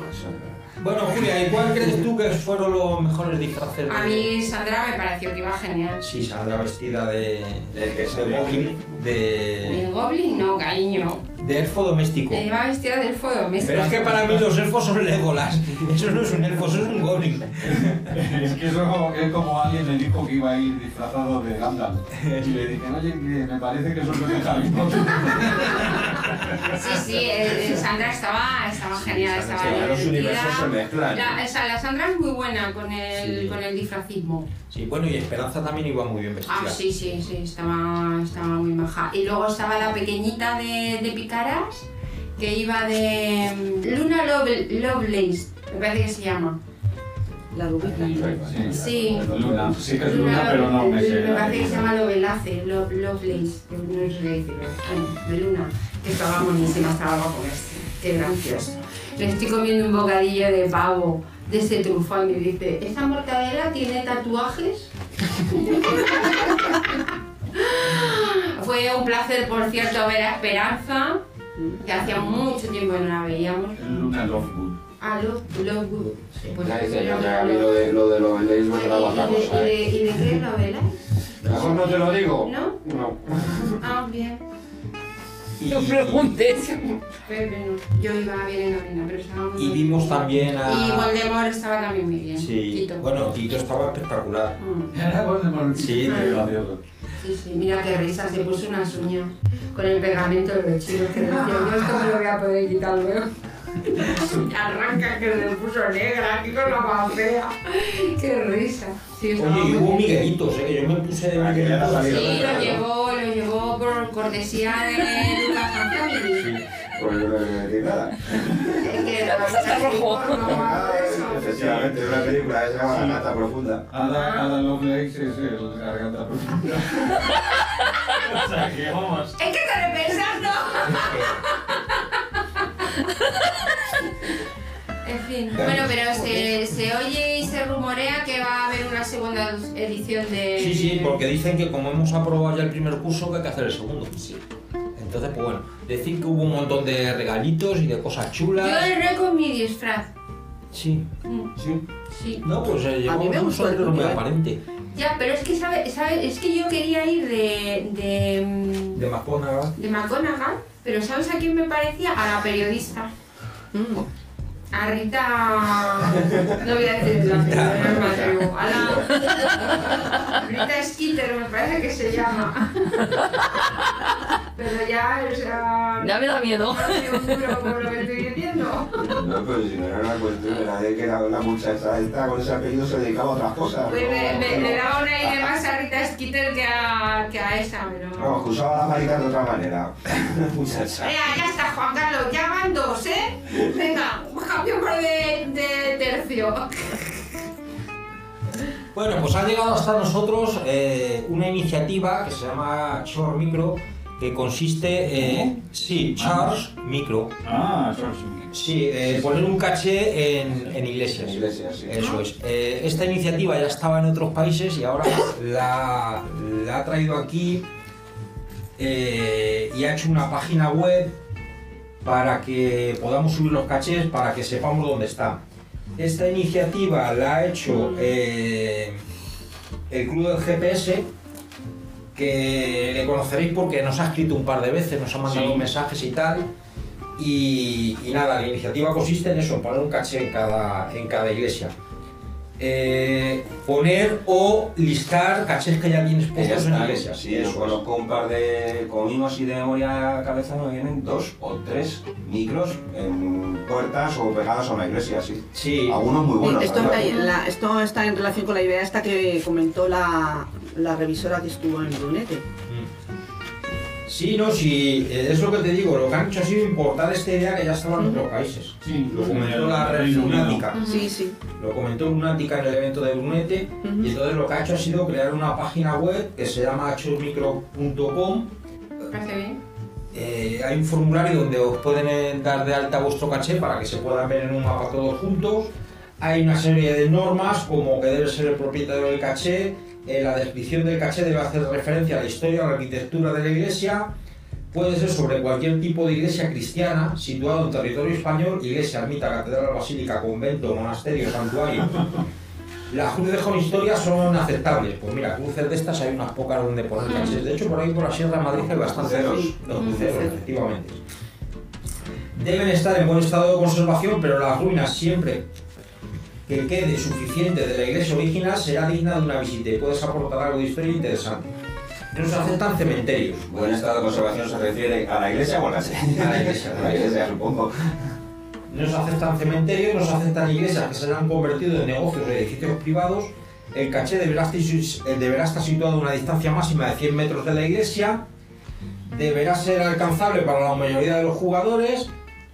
Bueno, Julia, ¿y cuál crees tú que fueron los mejores disfraces? de- A mí Sandra me pareció que iba genial. Sí, saldrá vestida de... ¿De qué de sale? goblin, de... El Goblin no, cariño. de elfo doméstico. Iba vestida del fuego. Pero es que para mí los elfos son Legolas. Eso no es un elfo, eso es un goblin. Es que eso es como alguien me dijo que iba a ir disfrazado de Gandalf. Y le dije, oye, que me parece que eso no es de Harry Potter. Sí, sí, eh, Sandra estaba, estaba genial, estaba los divertida. universos se mezclan. La, o sea, la Sandra es muy buena con el, Sí. con el disfrazismo. Sí, bueno, y Esperanza también iba muy bien vestida. Ah, sí, sí, sí, estaba, estaba muy maja. Y luego estaba la pequeñita de, de Picaras, que iba de mm, Luna Love- Lovelace, me parece que se llama. La rubita. Sí. Luna, sí que es Luna, pero no me sé. Me parece que se llama Lovelace, Lo- Lovelace, que no decirlo. Bueno, de Luna, que estaba buenísima, estaba bajo este. Qué gracioso. Le estoy comiendo un bocadillo de pavo de ese trufón y dice, ¿esta mortadela tiene tatuajes? <laughs> Fue un placer, por cierto, ver a Esperanza, que hacía mucho tiempo que no la veíamos. Luna Lovegood. Ah, Love, Lovegood. Pues Ya lo de lo de los veléis me traba otra ¿Y de, cosa, y de- ¿eh? y de qué novela? Mejor no te lo digo. ¿No? No. Ah, bien. Y, No preguntes. Yo iba bien en novena, pero estaba muy y vimos también a... Y Voldemort estaba también muy bien. Sí, Tito. bueno, Tito estaba espectacular. Mm. Era Voldemort. Sí, gracioso. Sí, sí, mira qué risa, se puso unas uñas con el pegamento de los chicos que decía, yo esto me lo voy a poder quitar luego. <laughs> Arranca que se puso negra, aquí con la más fea. Qué risa. Sí, Oye, y hubo. Miguelitos, ¿eh? que yo me puse de Ah, que ya la. Sí, lo llevó, lo llevó por cortesía de Lucas Family. Pues no le voy a decir nada. Que la Está rojo. Ah, Efectivamente, es una película que se llama La Nata Profunda. Ada, Ada Lovelace es el garganta profunda. <laughs> <laughs> o sea que vamos. Es que estaré pensando. <laughs> En fin, bueno, pero se, se oye y se rumorea que va a haber una segunda edición de... Sí, sí, porque dicen que como hemos aprobado ya el primer curso, que hay que hacer el segundo. Sí. Entonces, pues bueno, decir que hubo un montón de regalitos y de cosas Yo chulas. erré con mi disfraz. Sí, Mm, sí. Sí. No, pues eh, A mí me gustó el muy aparente. Ya, pero es que, ¿sabe, sabe, Es que yo quería ir de... de... mm, De McGonagall. de McGonagall, pero ¿sabes a quién me parecía? A la periodista. A Rita... No voy a decir nombre, no. A la... <laughs> Rita Skeeter me parece que se llama. Pero ya, o sea... Ya me da miedo. no soy un duro por lo que estoy diciendo. No, pero si no era una cuestión de nadie que la, la muchacha esta con ese apellido se dedicaba a otras cosas. Pues no- me, me- no- le daba una idea más a Rita Skeeter que a, que a esa, pero... Vamos, que usaba la marica de otra manera. <laughs> muchacha. Venga, ya está, Juan Carlos, ya van dos, ¿eh? Venga, cambiamos de, de tercio. Bueno, pues ha llegado hasta nosotros eh, una iniciativa que se llama Char Micro, que consiste en... Sí, Charles Micro. Ah, George. Sí, eh, poner un caché en, en iglesias. En iglesias, sí. Eso es. Eh, esta iniciativa ya estaba en otros países y ahora la, la ha traído aquí eh, y ha hecho una página web para que podamos subir los cachés, para que sepamos dónde están. Esta iniciativa la ha hecho eh, el Club del GPS, que le conoceréis porque nos ha escrito un par de veces, nos ha mandado Sí. mensajes y tal. Y, y nada, la iniciativa consiste en eso, en poner un caché en cada, en cada iglesia. Eh, poner o listar cachés que ya tienes puestos en iglesias. Sí, eso es. conozco un par de cominos y de memoria a cabeza me vienen dos o tres micros en puertas o pegadas a una iglesia, sí. Sí, Algunos muy buenos. Esto, la- esto está en relación con la idea esta que comentó la, la revisora que estuvo en Brunete. Mm. Sí, no, sí, eh, es lo que te digo, lo que han hecho ha sido importar esta idea que ya estaba en otros países. Sí, Lo comentó la red lunática. Sí, sí. Lo comentó Lunática en el evento de Brunete y entonces lo que ha hecho ha sido crear una página web que se llama bien. Eh, hay un formulario donde os pueden eh, dar de alta vuestro caché para que se puedan ver en un mapa todos juntos. Hay una serie de normas como que debe ser el propietario del caché, eh, la descripción del caché debe hacer referencia a la historia o la arquitectura de la iglesia, puede ser sobre cualquier tipo de iglesia cristiana situada en territorio español, iglesia, ermita, catedral, basílica, convento, monasterio, santuario. Las cruces con historia son aceptables. Pues mira, cruces de estas hay unas pocas donde poner cachés. De hecho, por ahí por la Sierra de Madrid hay bastantes. Cruceros. Los cruceros, efectivamente. Deben estar en buen estado de conservación, pero las ruinas siempre que quede suficiente de la iglesia original será digna de una visita y puedes aportar algo de historia interesante. No se aceptan cementerios. Buen estado de conservación se refiere a la iglesia o a la A la iglesia. A la iglesia, supongo. No se aceptan cementerios, no se aceptan iglesias que se han convertido en negocios o edificios privados. El caché deberá estar, eh, deberá estar situado a una distancia máxima de 100 metros de la iglesia. Deberá ser alcanzable para la mayoría de los jugadores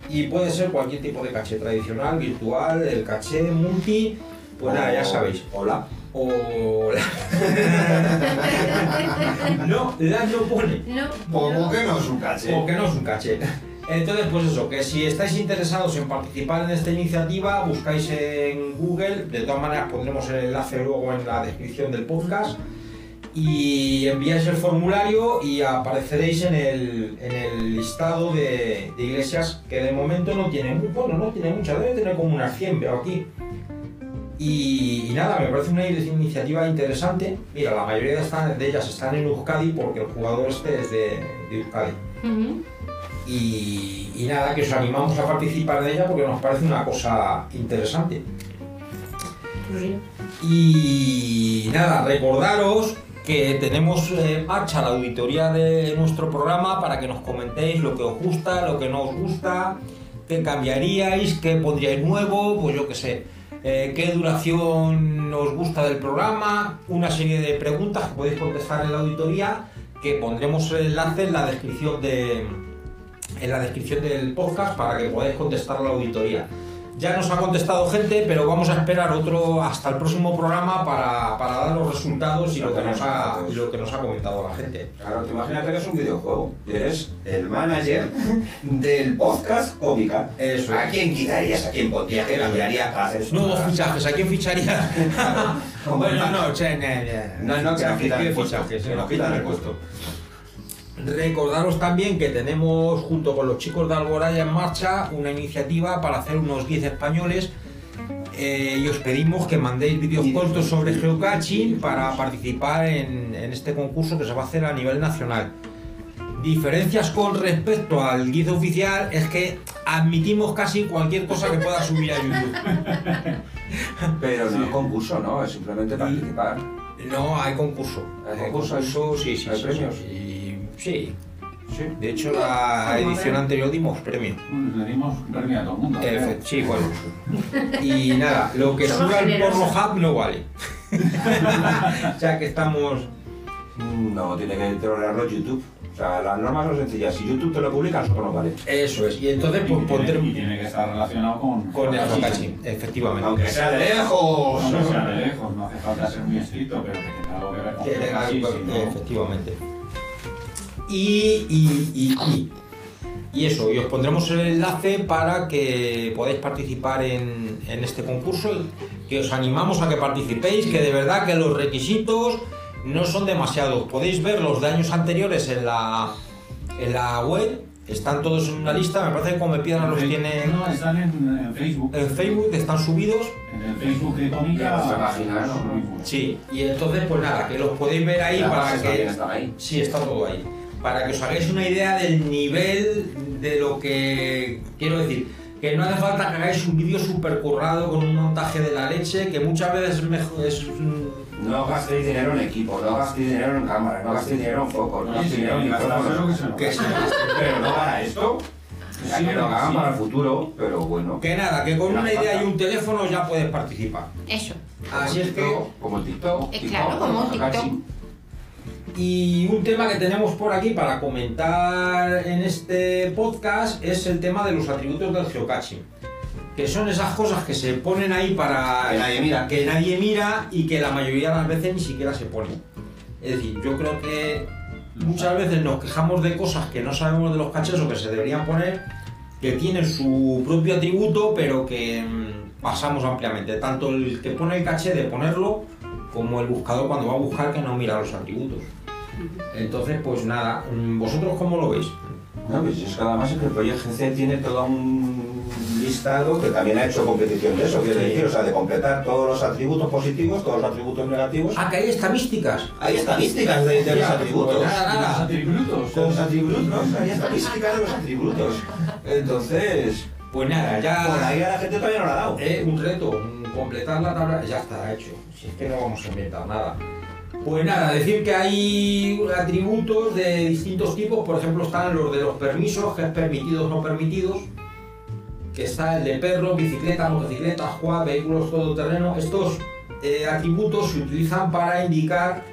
y puede ser cualquier tipo de caché tradicional, virtual, el caché multi. Pues nada, ya sabéis. Hola. O la- <laughs> no, la no pone. No. ¿Cómo que no es un caché? Porque no es un caché. Entonces, pues eso, que si estáis interesados en participar en esta iniciativa, buscáis en Google, de todas maneras pondremos el enlace luego en la descripción del podcast, y enviáis el formulario y apareceréis en el, en el listado de, de iglesias que de momento no tienen, mu- bueno, no tiene muchas, debe tener como unas 100, veo aquí. Y, y nada, me parece una iniciativa interesante. Mira, la mayoría de, ellas están en Euskadi porque el jugador este es de, de Euskadi. Y, y nada, que os animamos a participar de ella porque nos parece una cosa interesante. Y nada, recordaros que tenemos eh, en marcha la auditoría de nuestro programa para que nos comentéis lo que os gusta, lo que no os gusta, qué cambiaríais, qué pondríais nuevo, pues yo qué sé, eh, qué duración os gusta del programa, una serie de preguntas que podéis contestar en la auditoría, que pondremos el enlace en la descripción de, en la descripción del podcast para que podáis contestar la auditoría. Ya nos ha contestado gente, pero vamos a esperar otro hasta el próximo programa para, para dar los resultados y lo que, nos ha, lo que nos ha comentado la gente. Claro, te imagínate que es un videojuego eres el manager del podcast cómica. Eso es. ¿A quién quitarías? ¿A quién pondrías? ¿Qué cambiaría para hacer Nuevos fichajes, ¿a quién ficharía? Como <laughs> bueno, el- no, che, ne, ne. No, no, que nos quitan ¿Qué el puesto, fichajes? que eh, nos nos quitan quitan el el puesto. Recordaros también que tenemos junto con los chicos de Alboraya en marcha una iniciativa para hacer unos 10 españoles eh, y os pedimos que mandéis vídeos cortos sobre geocaching para participar en, en este concurso que se va a hacer a nivel nacional. Diferencias con respecto al guizo oficial es que admitimos casi cualquier cosa que pueda subir a YouTube. <laughs> Pero no es concurso, ¿no? Es simplemente participar. No, hay concurso. ¿Hay concurso? sí, sí, ¿Hay sí, premios? sí. Sí. Sí. De hecho, la edición anterior dimos premio. Le dimos premio a todo el mundo. sí, bueno. <laughs> Y nada, lo que Somos suba el. Pornhub no vale. <laughs> ya que estamos... No, tiene que trolearlo YouTube. O sea, las normas son sencillas. Si YouTube te lo publica, eso no vale. Eso es. Y entonces, pues tiene, y pondremos tiene que estar relacionado con, con el geocaching, efectivamente. Aunque sea de lejos. Aunque sea de lejos, no hace falta ser muy estricto, pero que tenga algo que ver con efectivamente. Y, y, y, y, y eso, y os pondremos el enlace para que podáis participar en, en este concurso, que os animamos a que participéis, que de verdad que los requisitos no son demasiados. Podéis ver los de años anteriores en la, en la web, están todos en una lista, me parece que Come Piedra los tiene No, están en, en Facebook. en Facebook, están subidos. En el Facebook de ¿no? Sí, y entonces pues nada, que los podéis ver ahí para que... ahí. Sí, está todo ahí. Para que os hagáis una idea del nivel de lo que quiero decir. Que no hace falta que hagáis un vídeo súper currado con un montaje de la leche, que muchas veces es mejor. Es, No gastéis dinero en equipo, no gastéis dinero en cámara, no gastéis dinero en foco, no gastéis dinero en sí, micrófono. que se Pero no para esto. Sea, que lo hagan Sí. para el futuro, pero bueno. que nada, que con una idea y un teléfono ya puedes participar. Eso. Así es que. Como el TikTok. Eh, claro, como un TikTok. Y un tema que tenemos por aquí para comentar en este podcast es el tema de los atributos del geocaching. Que son esas cosas que se ponen ahí para Que nadie mira. que nadie mira y que la mayoría de las veces ni siquiera se ponen. Es decir, yo creo que muchas veces nos quejamos de cosas que no sabemos de los caches o que se deberían poner, que tienen su propio atributo, pero que mm, pasamos ampliamente. Tanto el que pone el caché de ponerlo, como el buscador cuando va a buscar que no mira los atributos. Entonces, pues nada, mm, ¿vosotros cómo lo veis? No, pues es que además es que el Proyecto GC tiene todo un listado que también ha hecho competición de eso, quiero Sí. decir, o sea, de completar todos los atributos positivos, todos los atributos negativos. Ah, que hay estadísticas. Hay estadísticas de, de los atributos. pues nada, Los nada. atributos. De los atributos, hay estadísticas de los atributos. Entonces, Pues nada, ya... por ahí a la gente todavía no la ha dado. Eh, un reto, un completar la tabla, ya está hecho. Si es que no vamos a inventar nada. Pues nada, decir que hay atributos de distintos tipos, por ejemplo están los de los permisos, que es permitidos no permitidos, que está el de perro, bicicleta, motocicleta, quad, vehículos todoterreno. Estos eh, atributos se utilizan para indicar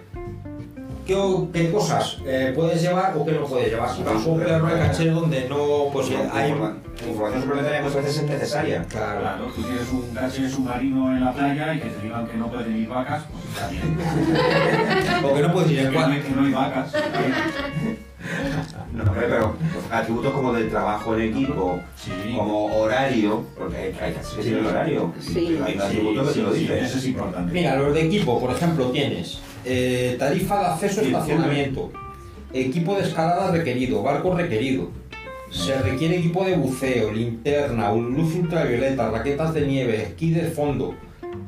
qué, cosas eh, puedes llevar o qué no puedes llevar. Si vas a un perro de caché donde no, pues hay... Informa- información suplementaria muchas veces es necesaria. Claro. Claro, tú tienes un caché submarino en la playa y que te digan que no pueden ir vacas, pues está bien. O que no puedes ir en que no hay vacas. No, hombre, pero atributos como del trabajo en equipo, Sí. como horario, porque hay, hay que decir el horario. Sí. Hay un Sí, atributo que te lo sí, dice. eso es importante. Mira, los de equipo, por ejemplo, tienes eh, tarifa de acceso a Sí, estacionamiento, equipo de escalada requerido, barco requerido. Se requiere equipo de buceo, linterna, luz ultravioleta, raquetas de nieve, esquí de fondo,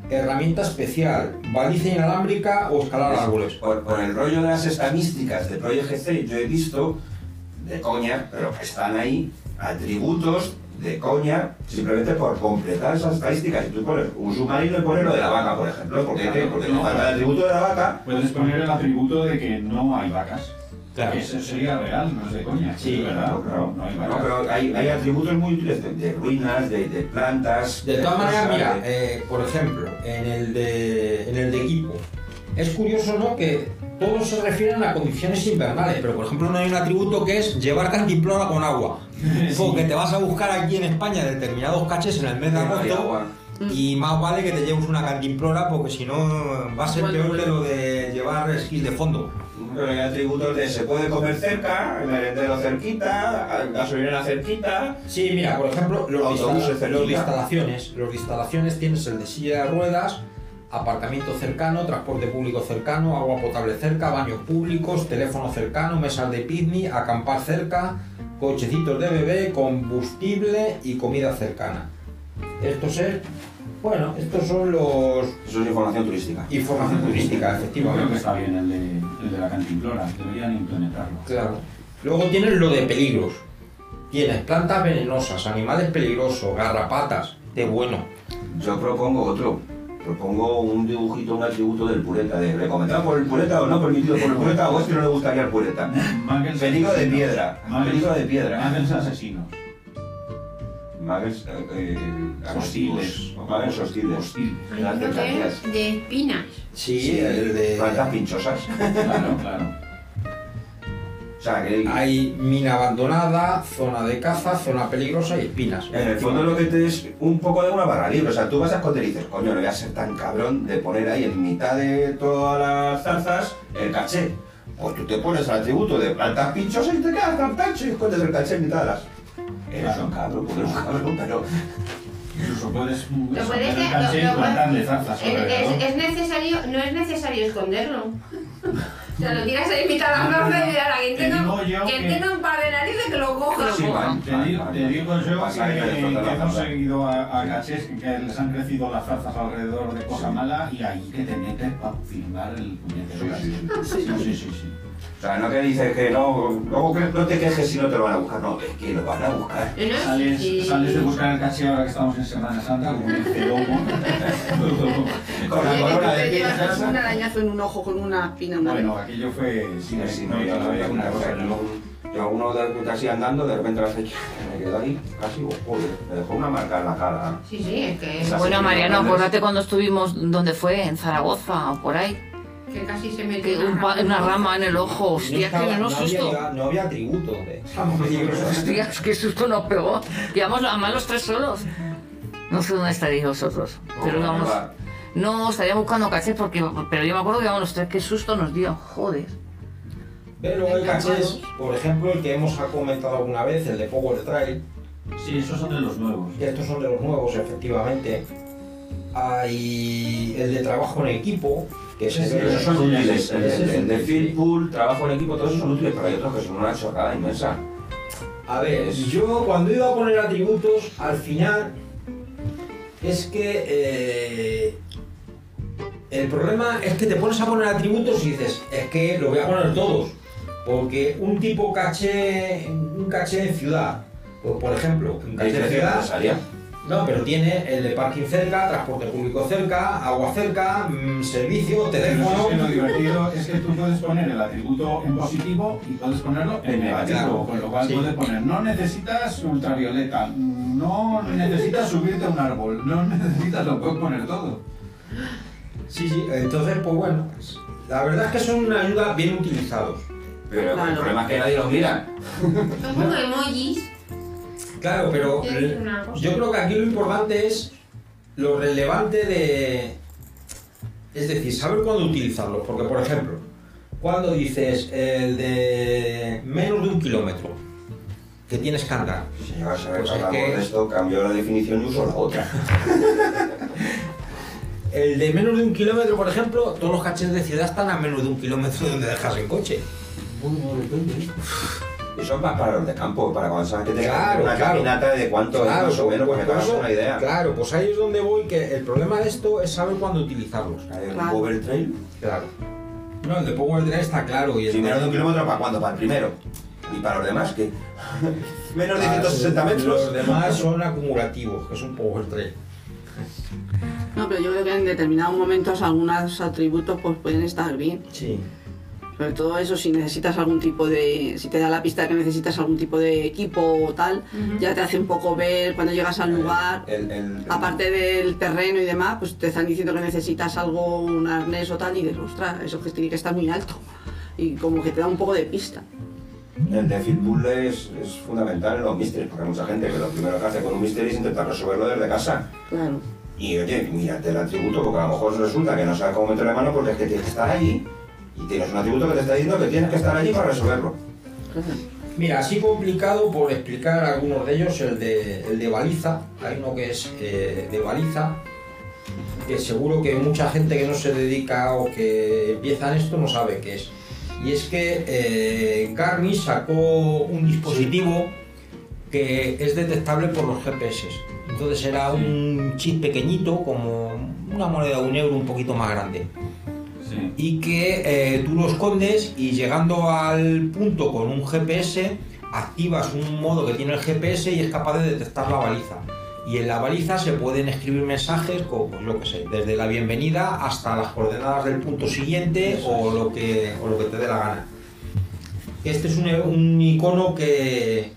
herramienta especial, baliza inalámbrica o escalar árboles. Por, por el rollo de las estadísticas de Project GC, yo he visto, de coña, pero que están ahí, atributos de coña, simplemente por completar esas estadísticas. Si tú pones un submarino y pones lo de la vaca, por ejemplo, porque, Claro, porque no. falta el atributo de la vaca, Puedes poner el atributo de que no hay vacas. Claro. Eso sería real, no es de coña. Sí, verdad. no, claro, no hay no, pero hay, hay atributos muy útiles de, de ruinas, de, de plantas. De todas maneras, mira, de- eh, por ejemplo, en el, de, en el de equipo, es curioso, ¿no? Que todos se refieren a condiciones invernales, pero por ejemplo no hay un atributo que es llevar cantimplora con agua. <laughs> Porque te vas a buscar aquí en España determinados caches en el mes de agosto y más vale que te lleves una cantimplora porque si no va a ser Bueno, peor que lo de llevar esquís de fondo. Pero hay atributos de se puede comer cerca, el merendero cerquita, gasolinera cerquita. Sí, mira, por ejemplo, los, los de instalaciones. Los de instalaciones tienes el de silla de ruedas, aparcamiento cercano, transporte público cercano, agua potable cerca, baños públicos, teléfono cercano, mesas de picnic, acampar cerca, cochecitos de bebé, combustible y comida cercana. Estos es, bueno, estos son los Eso es información turística. información turística, Yo creo que efectivamente. está bien el de, el de la cantimplora, deberían implementarlo. Claro. Luego tienes lo de peligros. Tienes plantas venenosas, animales peligrosos, garrapatas, de bueno. Yo propongo otro. Propongo un dibujito, un atributo del pureta, de recomendado por el pureta o no permitido por el pureta, o es que no le gustaría el pureta. <laughs> Muggles Peligro de piedra. Muggles- Peligro de piedra. Muggles asesinos. Muggles eh, eh, Hostiles. Muggles hostiles. Hostiles. Hay Las de espinas. Sí, el de... Plantas pinchosas. Claro, claro. O sea, que Hay mina abandonada, zona de caza, zona peligrosa y espinas. en el fondo lo que te es un poco de una barra libre. O sea, tú vas a esconder y dices, coño, no voy a ser tan cabrón de poner ahí en mitad de todas las zarzas el caché. Pues tú te pones el atributo de plantas pinchosas y te quedas tan tancho y escondes el caché en mitad de las. Eres un cabrón, porque eres un cabrón, pero. Incluso puedes Lo puedes el caché y lo- lo- plantarle zarzas es- es necesario, no es necesario esconderlo. <laughs> O sea, lo tiras ahí en mitad de la plaza y dirás, quien Te tenga, quien que- tenga un par de narices que lo coja. Sí, Te digo, van, te digo yo a que, a que hemos seguido a, a cachés que les han crecido las zarzas alrededor de cosa mala y ahí que te metes para firmar el puñetero sí, Sí, sí, sí, sí. O sea, no que dices que no, luego que no te quejes si no te lo van a buscar, no, es que lo van a buscar. No, no, Sales, sí. sales de buscar el caché ahora que estamos en Semana Santa como un celomo. <laughs> Con la corona de un arañazo en un ojo con una espina bueno, aquello fue... Sí, sí, no, yo no había una cosa. en el ojo. Yo, uno de, casi andando, de repente la fecha, me quedó ahí, casi, oh, joder, me dejó una marca en la cara. Sí, sí, es que Bueno, Mariano, acuérdate cuando estuvimos, ¿dónde fue? En Zaragoza o por ahí. Que casi se un una rama en el ojo, No hostia, estaba- que no había, susto. llegado- no había atributo. eh. Hostias, qué susto nos pegó. Llevamos además los tres solos. No sé dónde estaréis vosotros. Pero vamos. No, estaría buscando caché porque. Pero yo me acuerdo que íbamos los tres, qué susto nos dio. Joder. Pero luego hay cachés, por ejemplo, el que hemos comentado alguna vez, el de Power Trail, Sí, esos son de los nuevos. que estos son de los nuevos, efectivamente. Hay el de trabajo en equipo, que Sí, es sí, esos son Sí, útiles. sí, El, de field pool, trabajo en equipo, todos esos son útiles, pero hay otros que son una chorrada inmensa. A ver, yo cuando iba a poner atributos, al final es que eh, el problema es que te pones a poner atributos y dices, es que lo voy a poner todos. Porque un tipo caché, un caché en ciudad, pues, por ejemplo, un caché en ciudad. No, pero tiene el de parking cerca, transporte público cerca, agua cerca, mm, servicio, teléfono. es que lo divertido es que tú puedes poner el atributo en positivo y puedes ponerlo en negativo, Claro, con lo cual sí. puedes poner no necesitas ultravioleta, no necesitas subirte a un árbol, no <laughs> necesitas, lo puedes poner todo. Sí, sí, entonces, pues bueno, la verdad es que son una ayuda bien utilizados. Pero el Claro. problema es que nadie los mira. Son como emojis. Claro, pero yo creo que aquí lo importante es lo relevante de... Es decir, saber cuándo utilizarlos. Porque, por ejemplo, cuando dices el de menos de un kilómetro que tienes que andar, Si a ver Pues que es que- de esto, cambio la definición y uso la otra. <laughs> el de menos de un kilómetro, por ejemplo, todos los cachés de ciudad están a menos de un kilómetro de donde dejas el coche. <laughs> Eso es más para los de campo, para cuando sabes que te Claro, una claro. caminata de cuánto es más o menos, pues para que te hagas eso- una idea. Claro, pues ahí es donde voy, que el problema de esto es saber cuándo utilizarlos. Claro. Google Trail. Claro. No, el de Power Drive está claro. Y el Si menos de un kilómetro, ¿para cuándo? Para el primero. Y para los demás, ¿qué? <laughs> menos de Ah, 160 metros. Los demás son acumulativos, que es un Power Trail. No, pero yo creo que en determinados momentos algunos atributos pues pueden estar bien. Sí. Sobre todo eso, si necesitas algún tipo de... Si te da la pista de que necesitas algún tipo de equipo o tal, ya te hace un poco ver cuando llegas al lugar. El, el- el- Aparte del terreno y demás, pues te están diciendo que necesitas algo, un arnés o tal, y dices, ostras, eso que tiene que estar muy alto. Y como que te da un poco de pista. El de Pool es, es fundamental en los mysteries, porque hay mucha gente que lo primero que hace con un mystery es intentar resolverlo desde casa. Claro. Y oye, mírate el atributo, porque a lo mejor resulta que no sabes cómo meterle mano porque es que tienes que estar allí y tienes un atributo que te está diciendo que tienes que estar allí para resolverlo. Mira, así complicado por explicar algunos de ellos, el de, el de baliza. Hay uno que es eh, de baliza, que seguro que mucha gente que no se dedica o que empieza en esto no sabe qué es. Y es que eh, Garmin sacó un dispositivo que es detectable por los GPS. Entonces era un chip pequeñito, como una moneda de un euro un poquito más grande. Sí. Y que eh, tú lo escondes y llegando al punto con un GPS, activas un modo que tiene el GPS y es capaz de detectar la baliza. Y en la baliza se pueden escribir mensajes como, pues yo qué sé, desde la bienvenida hasta las coordenadas del punto siguiente o lo que, o lo que te dé la gana. Este es un, un icono que,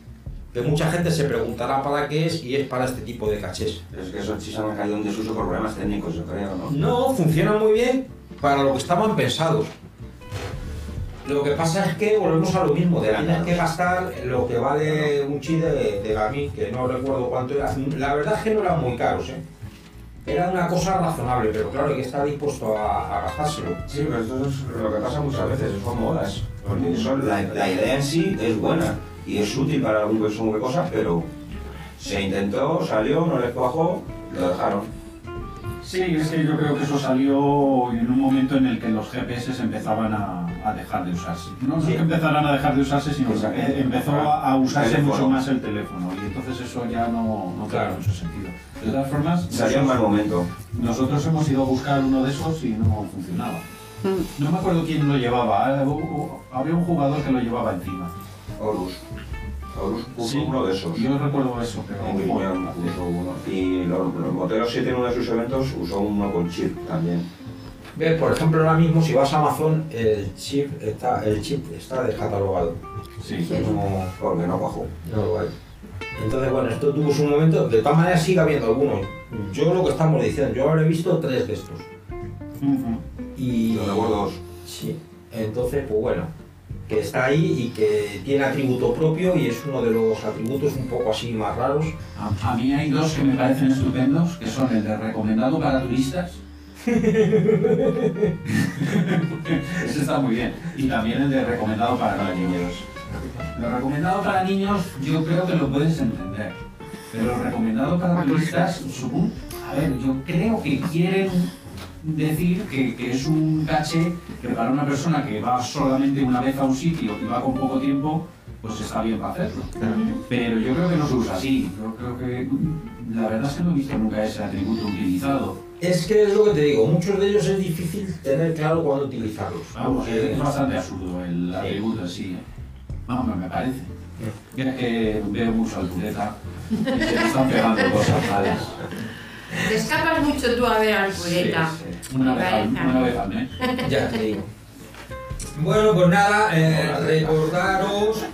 que mucha gente se preguntará para qué es y es para este tipo de cachés. Pero es que esos chis han caído en desuso por problemas técnicos, yo creo, ¿no? No, funcionan muy bien para lo que estaban pensados. Lo que pasa es que volvemos a lo mismo, de tienes que gastar lo que vale un chip de, de que no recuerdo cuánto era. La verdad es que no eran muy caros, ¿eh? Era una cosa razonable, pero claro, hay que estar dispuesto a, a gastárselo. Sí, pero esto es lo que pasa muchas veces, son modas. Eso, la, la idea en sí es buena y es útil para algún según qué cosas, pero se intentó, salió, no les cuajó, lo dejaron. Sí, es que yo creo que eso salió en un momento en el que los GPS empezaban a, a dejar de usarse. No, no Sí. que empezaran a dejar de usarse, sino Pues, que eh, empezó a, a usarse mucho más el teléfono y entonces eso ya no, no Claro. tiene mucho sentido. De todas formas, Salió en mal momento. nosotros hemos ido a buscar uno de esos y no funcionaba. Mm. No me acuerdo quién lo llevaba, hu- había un jugador que lo llevaba encima. Horus. Horus puso Sí. uno de esos. Yo recuerdo eso, pero... En Griñón puso uno. Y los, los Moteros 7 en uno de sus eventos usó uno con chip también. Ves, por ejemplo, ahora mismo si vas a Amazon, el chip está, el chip está descatalogado. Sí, No, Porque no cuajó. no lo hay. Entonces, bueno, esto tuvo su momento. De todas maneras, sigue habiendo algunos. Yo lo que estamos diciendo, yo habré visto tres de estos. Ujú. Y, Yo recuerdo dos. Sí. Entonces, pues bueno, que está ahí y que tiene atributo propio y es uno de los atributos un poco así más raros. A, a mí hay dos que me parecen estupendos, que son el de recomendado para turistas. <laughs> Ese está muy bien. Y también el de recomendado para niños. Lo recomendado para niños yo creo que lo puedes entender. Pero lo recomendado para turistas, supongo, a ver, yo creo que quieren decir que, que es un caché que para una persona que va solamente una vez a un sitio y va con poco tiempo, pues está bien para hacerlo. Pero yo creo que no se usa así. Yo creo que la verdad es que no he visto nunca ese atributo utilizado. Es que es lo que te digo, muchos de ellos es difícil tener claro cuándo utilizarlos. Vamos, porque- es bastante absurdo el atributo en sí. ¿eh? Vamos, me parece. Mira que veo mucho al pureta y se me están pegando cosas malas. Te escapas mucho tú a ver al sí. Una, vez al, una vez al mes. Ya te digo. Bueno, pues nada, eh, recordaros,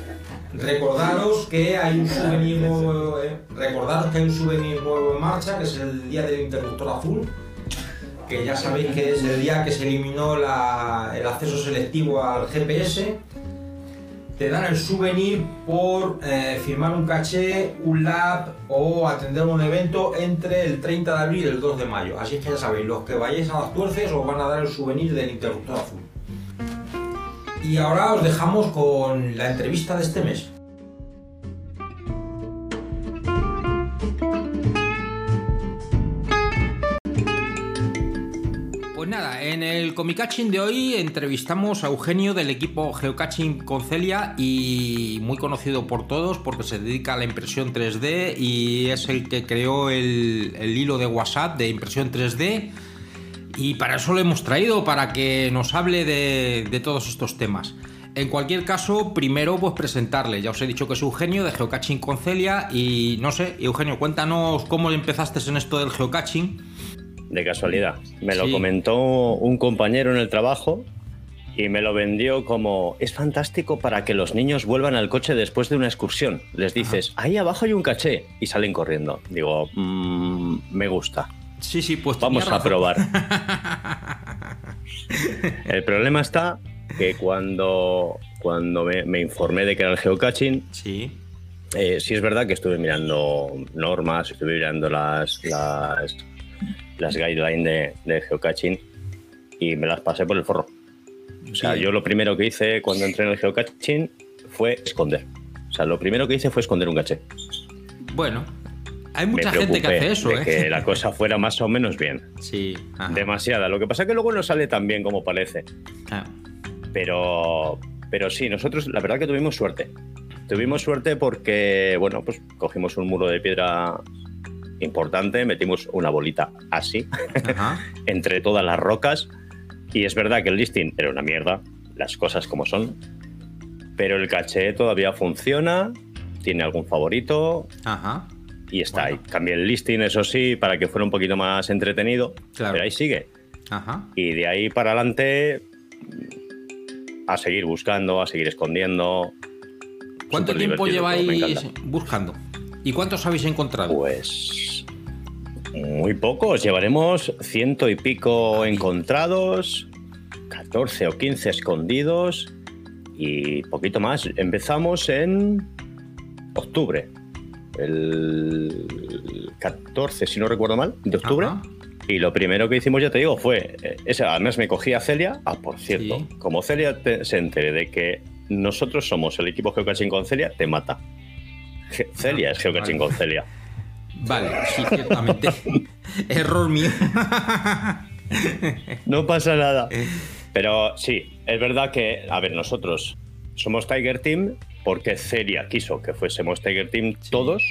recordaros que hay un souvenir nuevo, eh, recordaros que hay un souvenir nuevo en marcha, que es el día del interruptor azul, que ya sabéis que es el día que se eliminó la- el acceso selectivo al GPS. Te dan el souvenir por eh, firmar un caché, un lab o atender un evento entre el 30 de abril y el 2 de mayo. Así que ya sabéis, los que vayáis a las tuerces os van a dar el souvenir del interruptor azul. Y ahora os dejamos con la entrevista de este mes. El Comicaching de hoy entrevistamos a Eugenio del equipo Geocaching Concelia y muy conocido por todos porque se dedica a la impresión 3D y es el que creó el, hilo de WhatsApp de impresión 3D y para eso lo hemos traído, para que nos hable de, de todos estos temas. En cualquier caso, primero pues presentarle. Ya os he dicho que es Eugenio de Geocaching Concelia y no sé, Eugenio, cuéntanos cómo empezaste en esto del geocaching. De casualidad. Me lo comentó un compañero en el trabajo y me lo vendió como es fantástico para que los niños vuelvan al coche después de una excursión. Les dices, ahí abajo hay un caché y salen corriendo. Digo, "Mm, me gusta. Sí, sí, pues Vamos a probar. <laughs> El problema está que cuando, cuando me, me informé de que era el geocaching, Sí, eh, sí es verdad que estuve mirando normas, estuve mirando las, las, las guidelines de, de geocaching y me las pasé por el forro. O sea, Bien. yo lo primero que hice cuando entré en el geocaching fue esconder. O sea, lo primero que hice fue esconder un caché. bueno, hay Me mucha gente que hace eso, de ¿eh? que la cosa fuera más o menos bien. Sí, ajá. Demasiada. Lo que pasa es que luego no sale tan bien como parece. Ah, Pero, pero sí, nosotros la verdad que tuvimos suerte. Tuvimos suerte porque, bueno, pues cogimos un muro de piedra importante, metimos una bolita así ajá. <laughs> entre todas las rocas y es verdad que el listing era una mierda, las cosas como son, pero el caché todavía funciona, tiene algún favorito Ajá. y está Bueno. ahí. Cambié el listing, eso sí, para que fuera un poquito más entretenido, Claro. pero ahí sigue. Ajá. Y de ahí para adelante a seguir buscando, a seguir escondiendo. ¿Cuánto tiempo lleváis buscando? ¿Y cuántos habéis encontrado? Pues muy pocos, llevaremos ciento y pico encontrados, 14 o 15 escondidos y poquito más. Empezamos en octubre, el 14, si no recuerdo mal, de octubre. Ajá. Y lo primero que hicimos, ya te digo, fue, eh, ese, además me cogí a Celia, ah, por cierto, Sí. como Celia te- se entere de que nosotros somos el equipo Geocaching con Celia, te mata. Celia es Geocaching vale. con Celia. Vale, sí, ciertamente. <laughs> Error mío. No pasa nada. Pero sí, es verdad que, a ver, nosotros somos Tiger Team porque Celia quiso que fuésemos Tiger Team todos,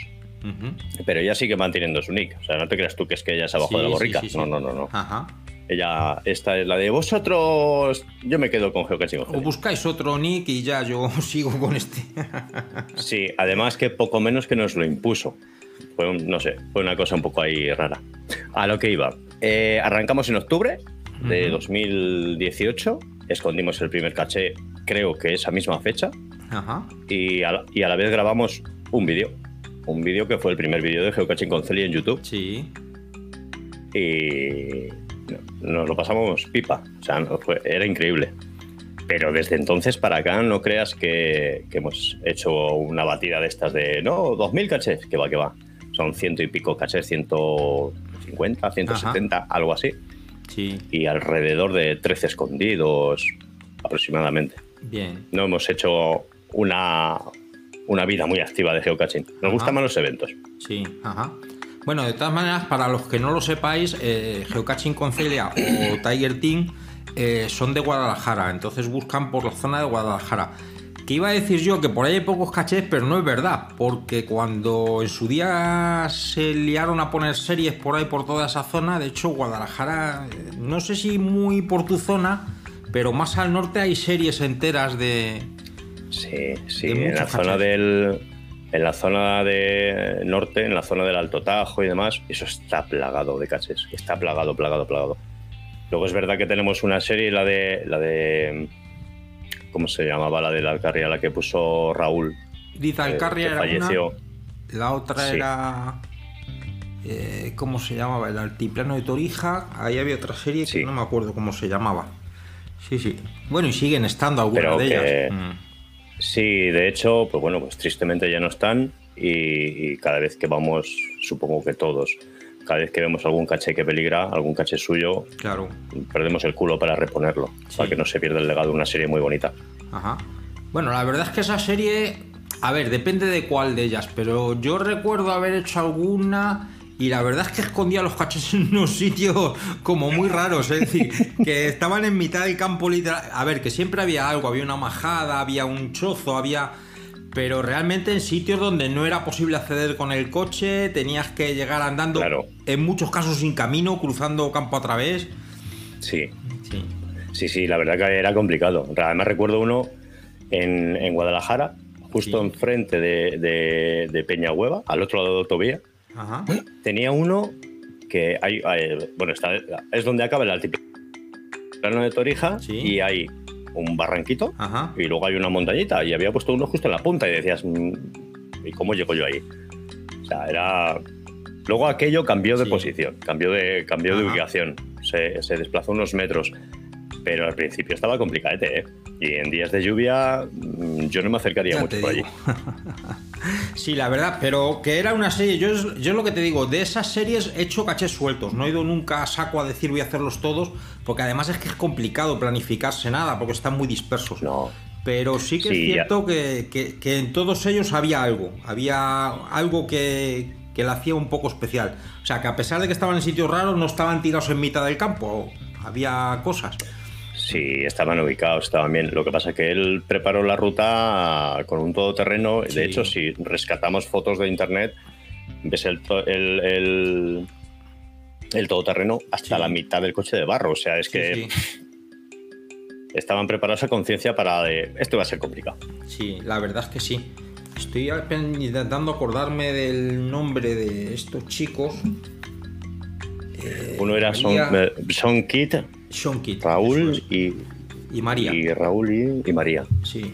pero ella sigue manteniendo su nick. O sea, no te creas tú que es que ella es abajo Sí, de la borrica. sí. No, no, no, no. Ajá. Ella, esta es la de vosotros. Yo me quedo con Geocaching O buscáis otro nick y ya yo <laughs> sigo con este. <laughs> Sí, además que poco menos que nos lo impuso. Fue un- no sé, fue una cosa un poco ahí rara. A lo que iba. Eh, arrancamos en octubre de Ujú. 2018. Escondimos el primer caché, creo que esa misma fecha. Ajá. Y a, la, y a la vez grabamos un vídeo. Un vídeo que fue el primer vídeo de Geocaching con Celia en YouTube. Sí. Y nos lo pasamos pipa. O sea, no fue- era increíble. Pero desde entonces para acá no creas que, que hemos hecho una batida de estas de, no, 2.000 cachés, que va, que va. Son ciento y pico cachés, 150, 170, algo así. Sí, Y alrededor de 13 escondidos aproximadamente. bien. No hemos hecho una, una vida muy activa de geocaching. Nos Ajá. gustan más los eventos. Sí, ajá. Bueno, de todas maneras, para los que no lo sepáis, eh, Geocaching con Celia o Tiger Team eh, son de Guadalajara, entonces buscan por la zona de Guadalajara. Que iba a decir yo que por ahí hay pocos cachés, pero no es verdad, porque cuando en su día se liaron a poner series por ahí por toda esa zona, de hecho Guadalajara, eh, no sé si muy por tu zona, pero más al norte hay series enteras de... Sí, sí. De En la zona del. En la zona de norte, en la zona del Alto Tajo y demás, eso está plagado de cachés. Está plagado, plagado, plagado. Luego es verdad que tenemos una serie, la de. la de. ¿Cómo se llamaba? La de la Alcarria, la que puso Raúl. Dice eh, Alcarria era una, falleció. La otra Sí. era. eh, ¿Cómo se llamaba? El Altiplano de Torija. Ahí había otra serie Sí. que no me acuerdo cómo se llamaba. Sí, sí. Bueno, y siguen estando algunas Pero de que- ellas. Mm. Sí, de hecho, pues bueno, pues tristemente ya no están. Y, y cada vez que vamos, supongo que todos, cada vez que vemos algún caché que peligra, algún caché suyo, Claro. perdemos el culo para reponerlo, Sí. para que no se pierda el legado de una serie muy bonita. Ajá. Bueno, la verdad es que esa serie. A ver, depende de cuál de ellas, pero yo recuerdo haber hecho alguna. Y la verdad es que escondía los cachés <laughs> en unos sitios como muy raros, es decir, que estaban en mitad del campo literal. A ver, que siempre había algo, había una majada, había un chozo, había. Pero realmente en sitios donde no era posible acceder con el coche, tenías que llegar andando, Claro. en muchos casos sin camino, cruzando campo a través. Sí, Sí. sí, sí, la verdad que era complicado. Además recuerdo uno en, en Guadalajara, justo Sí. enfrente de, de, de Peñahueva, al otro lado de la autovía, Ajá. tenía uno que hay, hay- bueno, está, es donde acaba el altiplano de Torija Sí. y hay un barranquito Ajá. y luego hay una montañita y había puesto uno justo en la punta y decías, "Mm, ¿y cómo llego yo ahí? O sea, era... Luego aquello cambió de Sí. posición, cambió de, cambió de ubicación, se, se desplazó unos metros, pero al principio estaba complicadete, ¿eh? Y en días de lluvia mm, yo no me acercaría Ya mucho por allí. <laughs> Sí, la verdad, pero que era una serie, yo, es- yo es lo que te digo, de esas series he hecho cachés sueltos, no he ido nunca a saco a decir voy a hacerlos todos, porque además es que es complicado planificarse nada, porque están muy dispersos. No, Pero sí que es Sí, ya. cierto que, que- que en todos ellos había algo, había algo que, que la hacía un poco especial. O sea, que a pesar de que estaban en sitios raros, no estaban tirados en mitad del campo, había cosas. Sí, estaban ubicados, estaban bien. Lo que pasa es que él preparó la ruta con un todoterreno. Sí. De hecho, si rescatamos fotos de internet, ves el, el, el, el todoterreno hasta Sí. la mitad del coche de barro. O sea, es que sí. estaban preparados a conciencia para de esto va a ser complicado. Sí, la verdad es que sí. Estoy intentando acordarme del nombre de estos chicos. Eh, Uno era Son, eh, Son Kit, Sean Kidd, Raúl es. y, y María. y Raúl y, y María. Sí.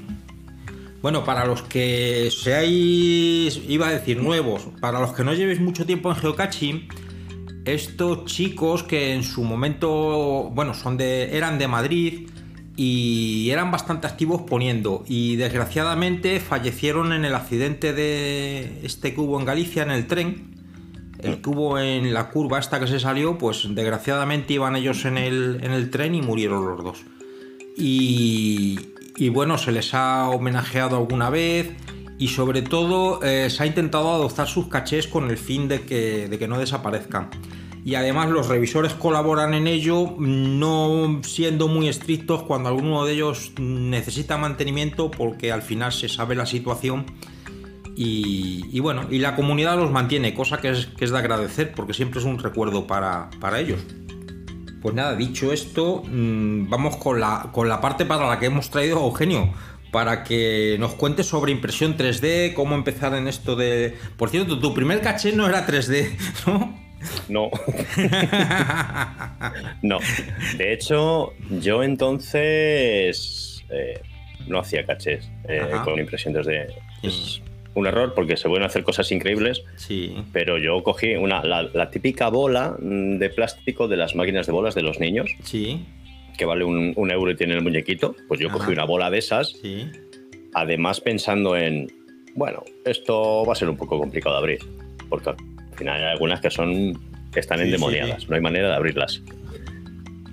Bueno, para los que seáis, iba a decir nuevos, para los que no llevéis mucho tiempo en geocaching, estos chicos que en su momento, bueno, son de, eran de Madrid y eran bastante activos poniendo y desgraciadamente fallecieron en el accidente de este que hubo en Galicia en el tren. El que hubo en la curva esta que se salió, pues desgraciadamente iban ellos en el, en el tren y murieron los dos. Y, bueno, se les ha homenajeado alguna vez y sobre todo eh, se ha intentado adoptar sus cachés con el fin de que, de que no desaparezcan. Y además los revisores colaboran en ello, no siendo muy estrictos cuando alguno de ellos necesita mantenimiento porque al final se sabe la situación y, y bueno, y la comunidad los mantiene, cosa que es, que es de agradecer porque siempre es un recuerdo para, para ellos. Pues nada, dicho esto, mm, vamos con la, con la parte para la que hemos traído a Eugenio, para que nos cuente sobre impresión 3D, cómo empezar en esto de... Por cierto, tu primer caché no era 3D, <laughs> ¿no? No. <laughs> no. De hecho, yo entonces eh, no hacía cachés eh, con impresión 3D. Sí. Es un error porque se pueden hacer cosas increíbles, Sí, pero yo cogí una, la, la típica bola mm, de plástico de las máquinas de bolas de los niños, sí, que vale un, un euro y tiene el muñequito, pues yo Ajá. cogí una bola de esas, Sí. además pensando en, bueno, esto va a ser un poco complicado de abrir, porque al final hay algunas que son que están sí, endemoniadas, sí. no hay manera de abrirlas.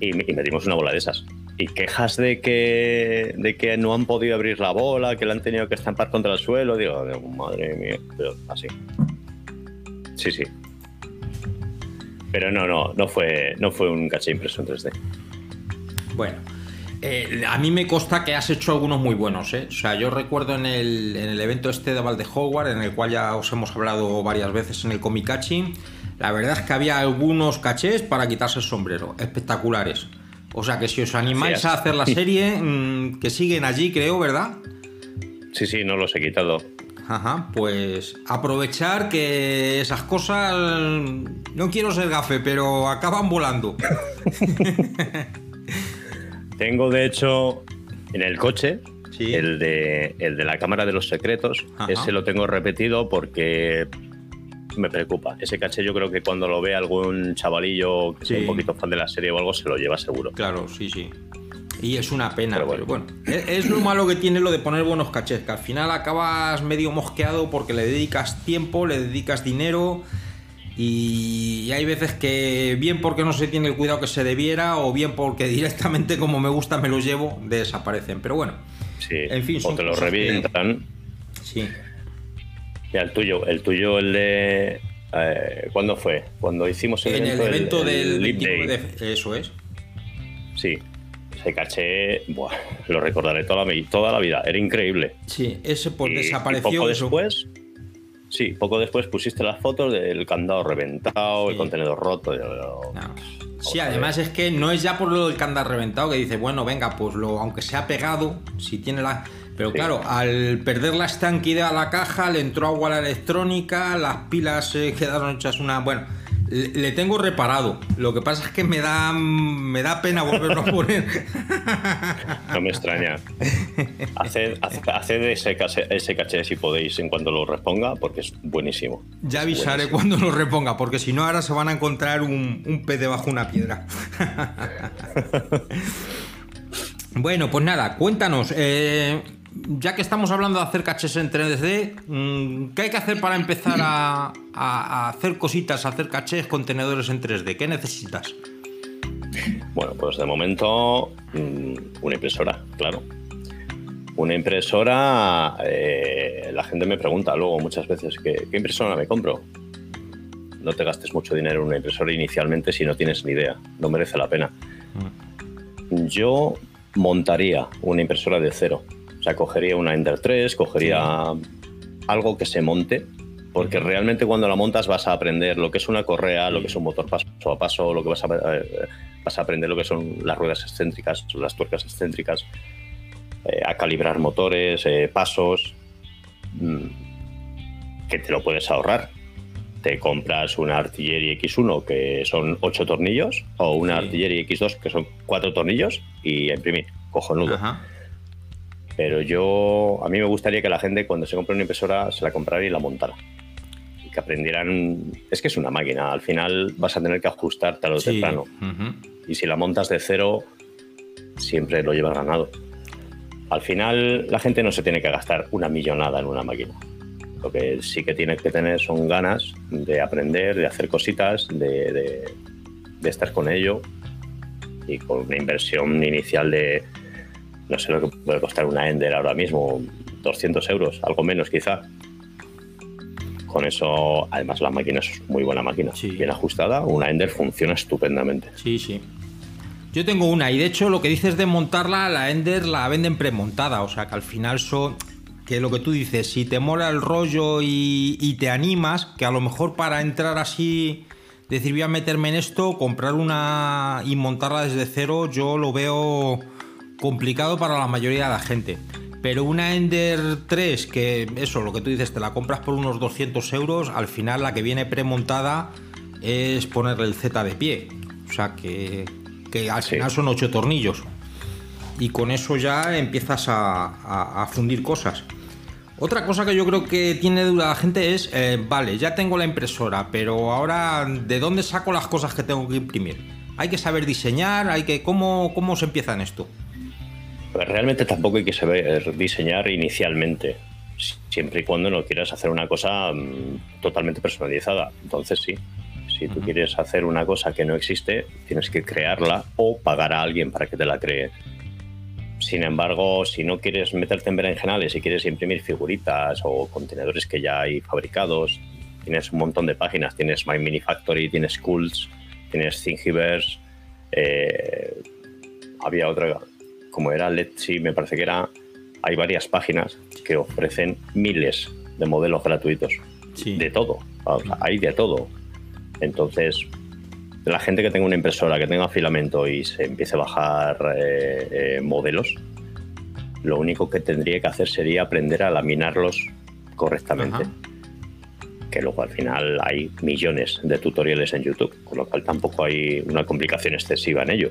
Y, y metimos una bola de esas. Y quejas de que, de que no han podido abrir la bola, que la han tenido que estampar contra el suelo, digo, madre mía, pero así. Sí, sí. Pero no, no, no fue, no fue un caché impreso en 3D. Bueno, eh, a mí me consta que has hecho algunos muy buenos, ¿eh? O sea, yo recuerdo en el, en el evento este de Valde Howard, en el cual ya os hemos hablado varias veces en el Comicachi, la verdad es que había algunos cachés para quitarse el sombrero, espectaculares. O sea, que si os animáis a hacer la <laughs> serie, mm, que siguen allí, creo, ¿verdad? Sí, sí, no los he quitado. Ajá, pues aprovechar que esas cosas, no quiero ser gafe, pero acaban volando. <laughs> Tengo, de hecho, en el coche, Sí. el, de, el de la cámara de los secretos. Ajá. Ese lo tengo repetido porque me preocupa. Ese caché yo creo que cuando lo ve algún chavalillo que sea Sí. un poquito fan de la serie o algo, se lo lleva seguro. Claro, sí, sí. Y es una pena, pero Pero bueno. Es, es lo malo que tiene lo de poner buenos cachés, que al final acabas medio mosqueado porque le dedicas tiempo, le dedicas dinero y hay veces que bien porque no se tiene el cuidado que se debiera o bien porque <laughs> directamente como me gusta me los llevo, desaparecen. Pero bueno, Sí. En fin, o te lo cosas que- revientan. sí. Ya el tuyo, el tuyo, el de. eh, ¿Cuándo fue? Cuando hicimos el En el evento, evento el del 29 Day. de... Eso es. Sí. Ese caché, buah, lo recordaré toda la, toda la vida. Era increíble. Sí, ese pues Y- y desapareció. poco eso. después, sí, poco después pusiste las fotos del candado reventado, Sí. el contenedor roto. No. Sí, además es que no es ya por lo del candar reventado que dice, bueno, venga, pues lo, aunque sea pegado, si tiene la. Pero Sí. claro, al perder la estanquidad a la caja, le entró agua a la electrónica, las pilas quedaron hechas una. Bueno, le, le tengo reparado. Lo que pasa es que me da me da pena volverlo a poner. <laughs> No me extraña. Haced, ese, caché, ese caché si podéis en cuanto lo reponga, porque es buenísimo. Ya avisaré buenísimo. cuando lo reponga, porque si no, ahora se van a encontrar un, un pez debajo de una piedra. <laughs> bueno, pues nada, cuéntanos. eh, ya que estamos hablando de hacer caches en 3D, mm, ¿qué hay que hacer para empezar a, hacer cositas, a hacer cachés, contenedores en 3D? ¿Qué necesitas? Bueno, pues de momento mm, una impresora, claro. Una impresora, eh, la gente me pregunta luego muchas veces, ¿qué, qué impresora me compro? No te gastes mucho dinero en una impresora inicialmente si no tienes ni idea, no merece la pena. Yo montaría una impresora de cero. O sea, cogería una Ender 3, cogería algo que se monte, porque realmente cuando la montas vas a aprender lo que es una correa, lo que es un motor paso a paso, lo que vas a, eh, vas a aprender lo que son las ruedas excéntricas, las tuercas excéntricas, eh, a calibrar motores, eh, pasos, mm, que te lo puedes ahorrar. Te compras una Artillery X1 que son 8 tornillos o una Sí. Artillery X2 que son 4 tornillos y a imprimir, cojonudo. Ajá. Pero yo, a mí me gustaría que la gente cuando se compre una impresora se la comprara y la montara. Y que aprendieran, es que es una máquina, al final vas a tener que ajustar tarde o Sí. temprano. Ujú. Y si la montas de cero, siempre lo llevas ganado. Al final la gente no se tiene que gastar una millonada en una máquina. Lo que sí que tienes que tener son ganas de aprender, de hacer cositas, de, de- de estar con ello y con una inversión inicial de, no sé lo que puede costar una Ender ahora mismo, 200 euros, algo menos quizá. Con eso, además la máquina es muy buena máquina, Sí. bien ajustada, una Ender funciona estupendamente. Sí, sí. Yo tengo una y de hecho lo que dices de montarla, la Ender la venden premontada, o sea que al final son que lo que tú dices, si te mola el rollo y, y te animas, que a lo mejor para entrar así, decir voy a meterme en esto, comprar una y montarla desde cero, yo lo veo complicado para la mayoría de la gente. Pero una Ender 3, que eso, lo que tú dices, te la compras por unos 200 euros, al final la que viene premontada es ponerle el Z de pie. O sea que, que al Sí. final son 8 tornillos. Y con eso ya empiezas a, a- a fundir cosas. Otra cosa que yo creo que tiene duda la gente es, eh, vale, ya tengo la impresora, pero ahora ¿de dónde saco las cosas que tengo que imprimir? hay que saber diseñar, hay que cómo cómo se empieza en esto. Pues realmente tampoco hay que saber diseñar inicialmente, siempre y cuando no quieras hacer una cosa mm, totalmente personalizada. Entonces sí, si tú quieres hacer una cosa que no existe, tienes que crearla o pagar a alguien para que te la cree. Sin embargo, si no quieres meterte en berenjenales y quieres imprimir figuritas o contenedores que ya hay fabricados, tienes un montón de páginas. Tienes My Mini Factory, tienes Cools, tienes Thingiverse, eh, había otra, como era Let's me parece que era. Hay varias páginas que ofrecen miles de modelos gratuitos. De todo. hay de todo. Entonces, la gente que tenga una impresora, que tenga filamento y se empiece a bajar eh, eh, modelos, lo único que tendría que hacer sería aprender a laminarlos correctamente. Que luego al final hay millones de tutoriales en YouTube, con lo cual tampoco hay una complicación excesiva en ello.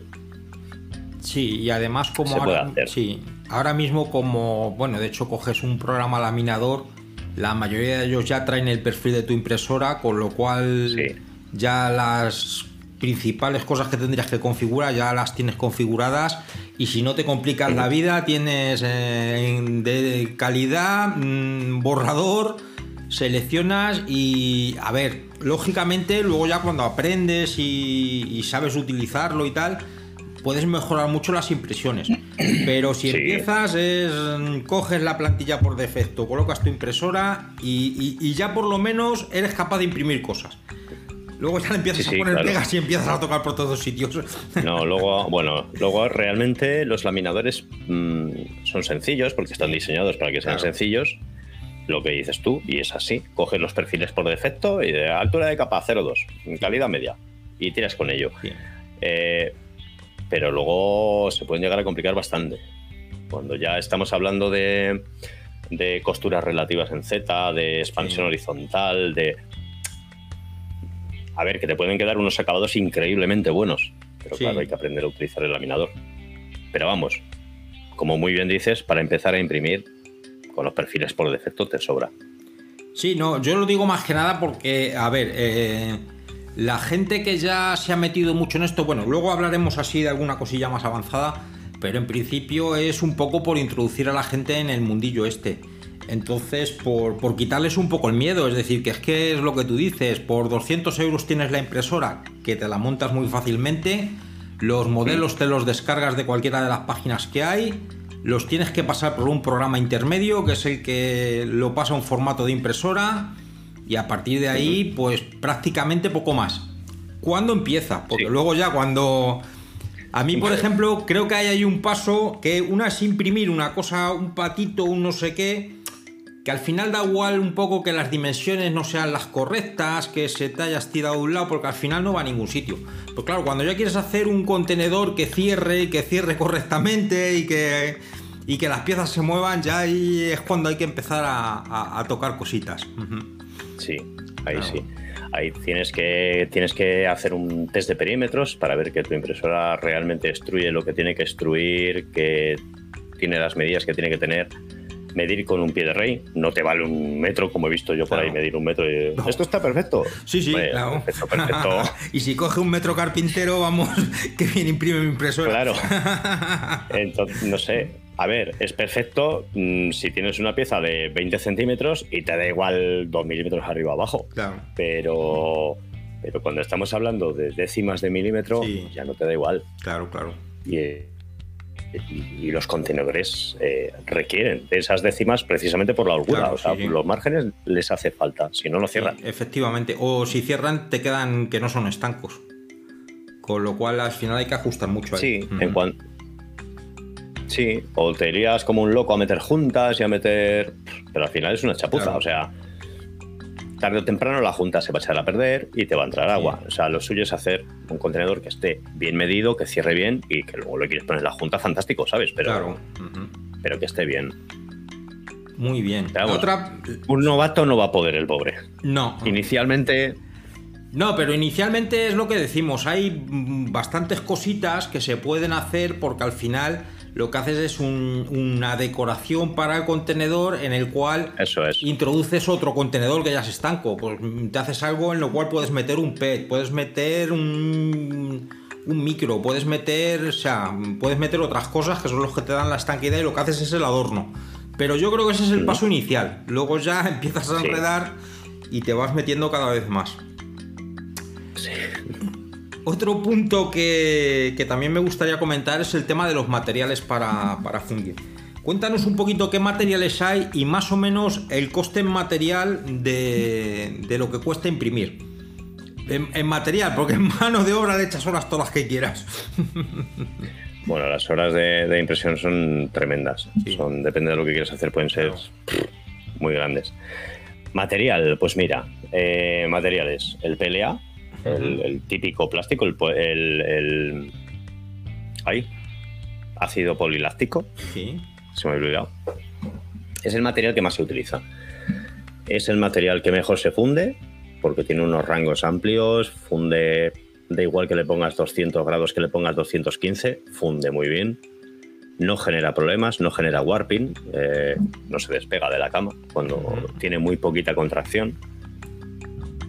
Sí, y además como ahora, sí, ahora mismo como, bueno, de hecho coges un programa laminador, la mayoría de ellos ya traen el perfil de tu impresora, con lo cual ya las principales cosas que tendrías que configurar ya las tienes configuradas y si no te complicas la vida tienes eh, de calidad mm, borrador seleccionas y a ver lógicamente luego ya cuando aprendes y, sabes utilizarlo y tal puedes mejorar mucho las impresiones pero si empiezas es coges la plantilla por defecto colocas tu impresora y ya por lo menos eres capaz de imprimir cosas Luego ya le empiezas a poner pegas y empiezas a tocar por todos sitios. No, luego, bueno, luego realmente los laminadores mm, son sencillos porque están diseñados para que sean sencillos. Lo que dices tú, y es así. Coges los perfiles por defecto y de altura de capa 0,2, calidad media, y tiras con ello. Eh, pero luego se pueden llegar a complicar bastante. Cuando ya estamos hablando de, de costuras relativas en Z, de expansión horizontal, de a ver, que te pueden quedar unos acabados increíblemente buenos, pero claro, hay que aprender a utilizar el laminador. Pero vamos, como muy bien dices, para empezar a imprimir con los perfiles por defecto te sobra. Sí, no, yo lo digo más que nada porque, a ver, eh, la gente que ya se ha metido mucho en esto, bueno, luego hablaremos así de alguna cosilla más avanzada, pero en principio es un poco por introducir a la gente en el mundillo este. Entonces, por, quitarles un poco el miedo, es decir, que es que es lo que tú dices, por 200 euros tienes la impresora, que te la montas muy fácilmente, los modelos te los descargas de cualquiera de las páginas que hay, los tienes que pasar por un programa intermedio, que es el que lo pasa a un formato de impresora, y a partir de ahí, pues prácticamente poco más. ¿Cuándo empieza? Porque luego ya cuando... A mí, por ejemplo, creo que hay ahí un paso que una es imprimir una cosa, un patito, un no sé qué, que al final da igual un poco que las dimensiones no sean las correctas, que se te hayas tirado de un lado, porque al final no va a ningún sitio. Pues claro, cuando ya quieres hacer un contenedor que cierre, que cierre correctamente y que, y que las piezas se muevan, ya ahí es cuando hay que empezar a, tocar cositas. Sí, ahí sí. Ahí tienes que, tienes que hacer un test de perímetros para ver que tu impresora realmente destruye lo que tiene que destruir, que tiene las medidas que tiene que tener medir con un pie de rey. No te vale un metro, como he visto yo por ahí, medir un metro. Y... Esto está perfecto. Sí, sí, claro. Perfecto, <laughs> y si coge un metro carpintero, vamos, <laughs> que bien imprime mi impresora. Claro. <laughs> Entonces, no sé. A ver, es perfecto mm, si tienes una pieza de 20 centímetros y te da igual 2 milímetros arriba o abajo. Claro. Pero, pero cuando estamos hablando de décimas de milímetro, ya no te da igual. Claro, claro. Y, y, los contenedores eh, requieren de esas décimas precisamente por la holgura. o sea, los márgenes les hace falta, si no, no cierran. efectivamente. O si cierran, te quedan que no son estancos. Con lo cual, al final hay que ajustar mucho ahí. Sí, en cuanto. Sí, o te irías como un loco a meter juntas y a meter. Pero al final es una chapuza, o sea tarde o temprano la junta se va a echar a perder y te va a entrar agua. O sea, lo suyo es hacer un contenedor que esté bien medido, que cierre bien y que luego le quieres poner la junta, fantástico, ¿sabes? Pero, pero que esté bien. Muy bien. Otra... Un novato no va a poder el pobre. No. Inicialmente. No, pero inicialmente es lo que decimos. Hay bastantes cositas que se pueden hacer porque al final lo que haces es una decoración para el contenedor en el cual introduces otro contenedor que ya es estanco. Pues te haces algo en lo cual puedes meter un PET, puedes meter un, un micro, puedes meter, o sea, puedes meter otras cosas que son los que te dan la estanquidad y lo que haces es el adorno. Pero yo creo que ese es el paso inicial. Luego ya <laughs> empiezas a Sí. enredar y te vas metiendo cada vez más. Otro punto que, que también me gustaría comentar es el tema de los materiales para, para fundir. Cuéntanos un poquito qué materiales hay y más o menos el coste en material de, de lo que cuesta imprimir. En, en material, porque en mano de obra le echas horas todas las que quieras. <laughs> Bueno, las horas de, de impresión son tremendas. Son, depende de lo que quieras hacer, pueden ser muy grandes. Material, pues mira, eh, materiales, el PLA, el, el típico plástico, el, el, el- ay, ácido poliláctico, Sí. se me ha olvidado. Es el material que más se utiliza. Es el material que mejor se funde, porque tiene unos rangos amplios, funde, da igual que le pongas 200 grados, que le pongas 215, funde muy bien. No genera problemas, no genera warping, eh, no se despega de la cama cuando tiene muy poquita contracción.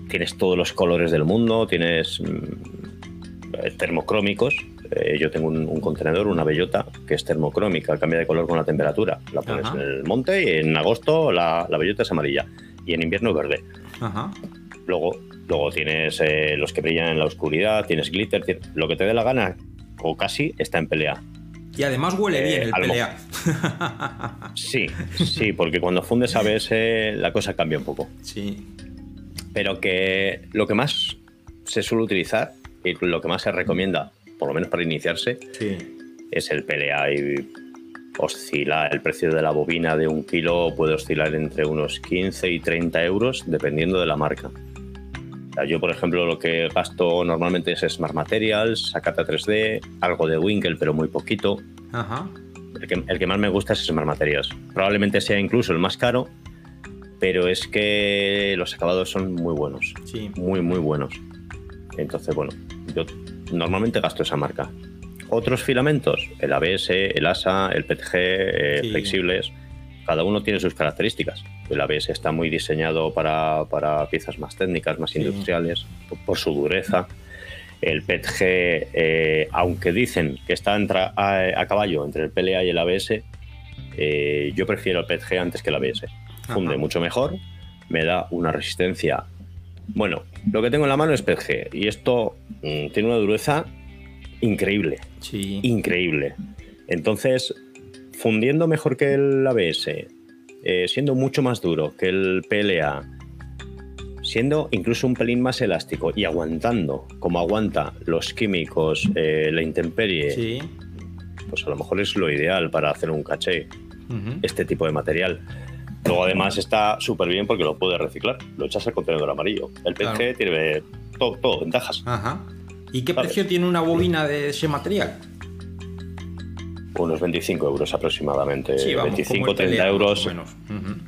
Tienes todos los colores del mundo, tienes mm, eh, termocrómicos. Eh, yo tengo un, un contenedor, una bellota, que es termocrómica, cambia de color con la temperatura. La pones Ajá. en el monte y en agosto la, la bellota es amarilla y en invierno verde. Ajá. Luego, luego tienes eh, los que brillan en la oscuridad, tienes glitter, lo que te dé la gana, o casi está en pelea. Y además huele Eh, bien el pelea. Sí, sí, porque cuando fundes ABS la cosa cambia un poco. Sí. Pero que lo que más se suele utilizar y lo que más se recomienda, por lo menos para iniciarse, Sí. es el PLA y oscila el precio de la bobina de un kilo puede oscilar entre unos 15 y 30 euros dependiendo de la marca. O sea, yo, por ejemplo, lo que gasto normalmente es Smart Materials, Sakata 3D, algo de Winkle, pero muy poquito. Ajá. El que, el que más me gusta es Smart Materials. Probablemente sea incluso el más caro, pero es que los acabados son muy buenos. Sí. Muy, muy buenos. Entonces, bueno, yo normalmente gasto esa marca. Otros filamentos, el ABS, el ASA, el PETG, eh, Sí. flexibles, cada uno tiene sus características. El ABS está muy diseñado para, para piezas más técnicas, más Sí. industriales, por, por su dureza. El PETG, eh, aunque dicen que está entra- a, a caballo entre el PLA y el ABS, eh, yo prefiero el PETG antes que el ABS. Funde Ajá. mucho mejor, me da una resistencia. Bueno, lo que tengo en la mano es PETG y esto mm, tiene una dureza increíble, Sí. increíble. Entonces, fundiendo mejor que el ABS, eh, siendo mucho más duro que el PLA, siendo incluso un pelín más elástico y aguantando como aguanta los químicos, eh, la intemperie, Sí. pues a lo mejor es lo ideal para hacer un caché, este tipo de material. Luego además está súper bien porque lo puedes reciclar, lo echas al contenedor amarillo. El PG Claro. tiene todo, todo, ventajas. Ajá. ¿Y qué precio tiene una bobina de ese material? Unos 25 euros aproximadamente. Sí, vamos, 25, como el 30 pelea, euros. menos.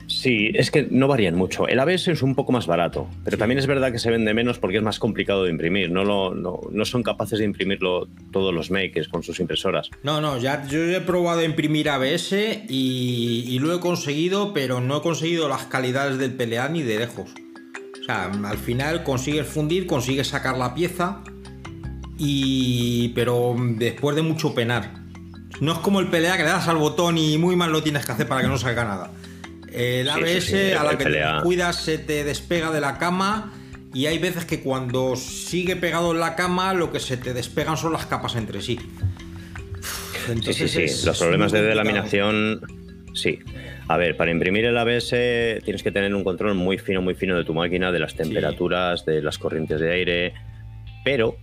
Sí, es que no varían mucho. El ABS es un poco más barato, pero Sí. también es verdad que se vende menos porque es más complicado de imprimir. No, lo, no, no son capaces de imprimirlo todos los makers con sus impresoras. No, no, ya yo he probado a imprimir ABS y, y lo he conseguido, pero no he conseguido las calidades del PLA ni de lejos. O sea, al final consigues fundir, consigues sacar la pieza, y pero después de mucho penar. No es como el PLA que le das al botón y muy mal lo tienes que hacer para que no salga nada. El Sí, ABS, sí, sí, a la que te cuidas, se te despega de la cama. Y hay veces que cuando sigue pegado en la cama, lo que se te despegan son las capas entre sí. Sí, sí, Entonces sí. es Los problemas de delaminación, sí. A ver, para imprimir el ABS tienes que tener un control muy fino, muy fino de tu máquina, de las temperaturas, de las corrientes de aire. Pero,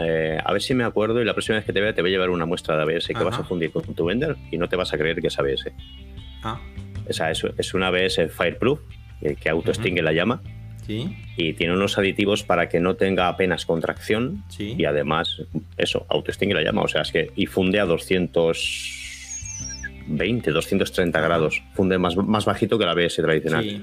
eh, a ver si me acuerdo y la próxima vez que te vea te voy a llevar una muestra de ABS que Ajá. vas a fundir con tu vender y no te vas a creer que es ABS. Ah, O sea, es, es una ABS Fireproof, eh, que auto extingue la llama, sí, y tiene unos aditivos para que no tenga apenas contracción sí. y además, eso, auto extingue la llama. O sea, es que y funde a 220, 230 grados. Funde más, más bajito que la ABS tradicional. sí,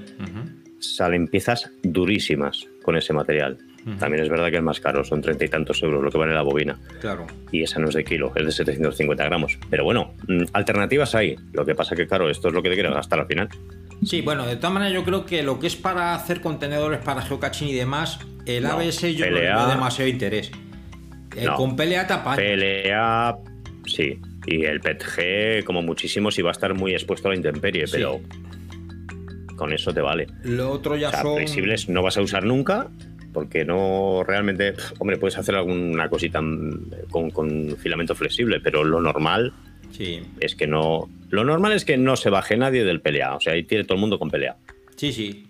Salen piezas durísimas con ese material. También es verdad que es más caro, son treinta y tantos euros lo que vale la bobina. Claro. Y esa no es de kilo, es de 750 gramos. Pero bueno, mm, alternativas hay. Lo que pasa que, claro, esto es lo que te quieres gastar al final. Sí, bueno, de todas maneras yo creo que lo que es para hacer contenedores para geocaching y demás, el No, ABS yo no le PLA. demasiado interés. Eh, No. Con PLA te apañas. PLA, sí. Y el PETG, como muchísimo, sí va a estar muy expuesto a la intemperie, Sí. pero con eso te vale. Lo otro ya O sea, son. flexibles no vas a usar nunca, porque no realmente. Hombre, puedes hacer alguna cosita mm, con, con filamento flexible, pero lo normal Sí, es que no. Lo normal es que no se baje nadie del PLA. O sea, ahí tiene todo el mundo con PLA. sí, sí.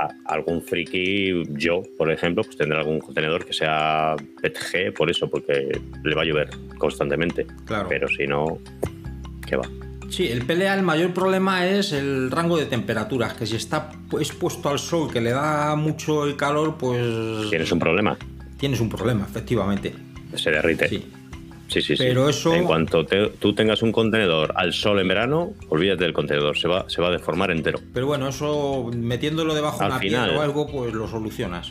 A- algún friki, yo, por ejemplo, pues tendré algún contenedor que sea PETG por eso, porque le va a llover constantemente. Claro. Pero si no, ¿qué va? Sí, el PLA el mayor problema es el rango de temperaturas, que si está expuesto al sol que le da mucho el calor, pues Tienes un problema, tienes un problema, efectivamente. se derrite. Sí. Sí, sí, sí. Pero eso- En cuanto te- tú tengas un contenedor al sol en verano, olvídate del contenedor, se va, se va a deformar entero. Pero bueno, eso metiéndolo debajo de una final. piedra o algo, pues lo solucionas.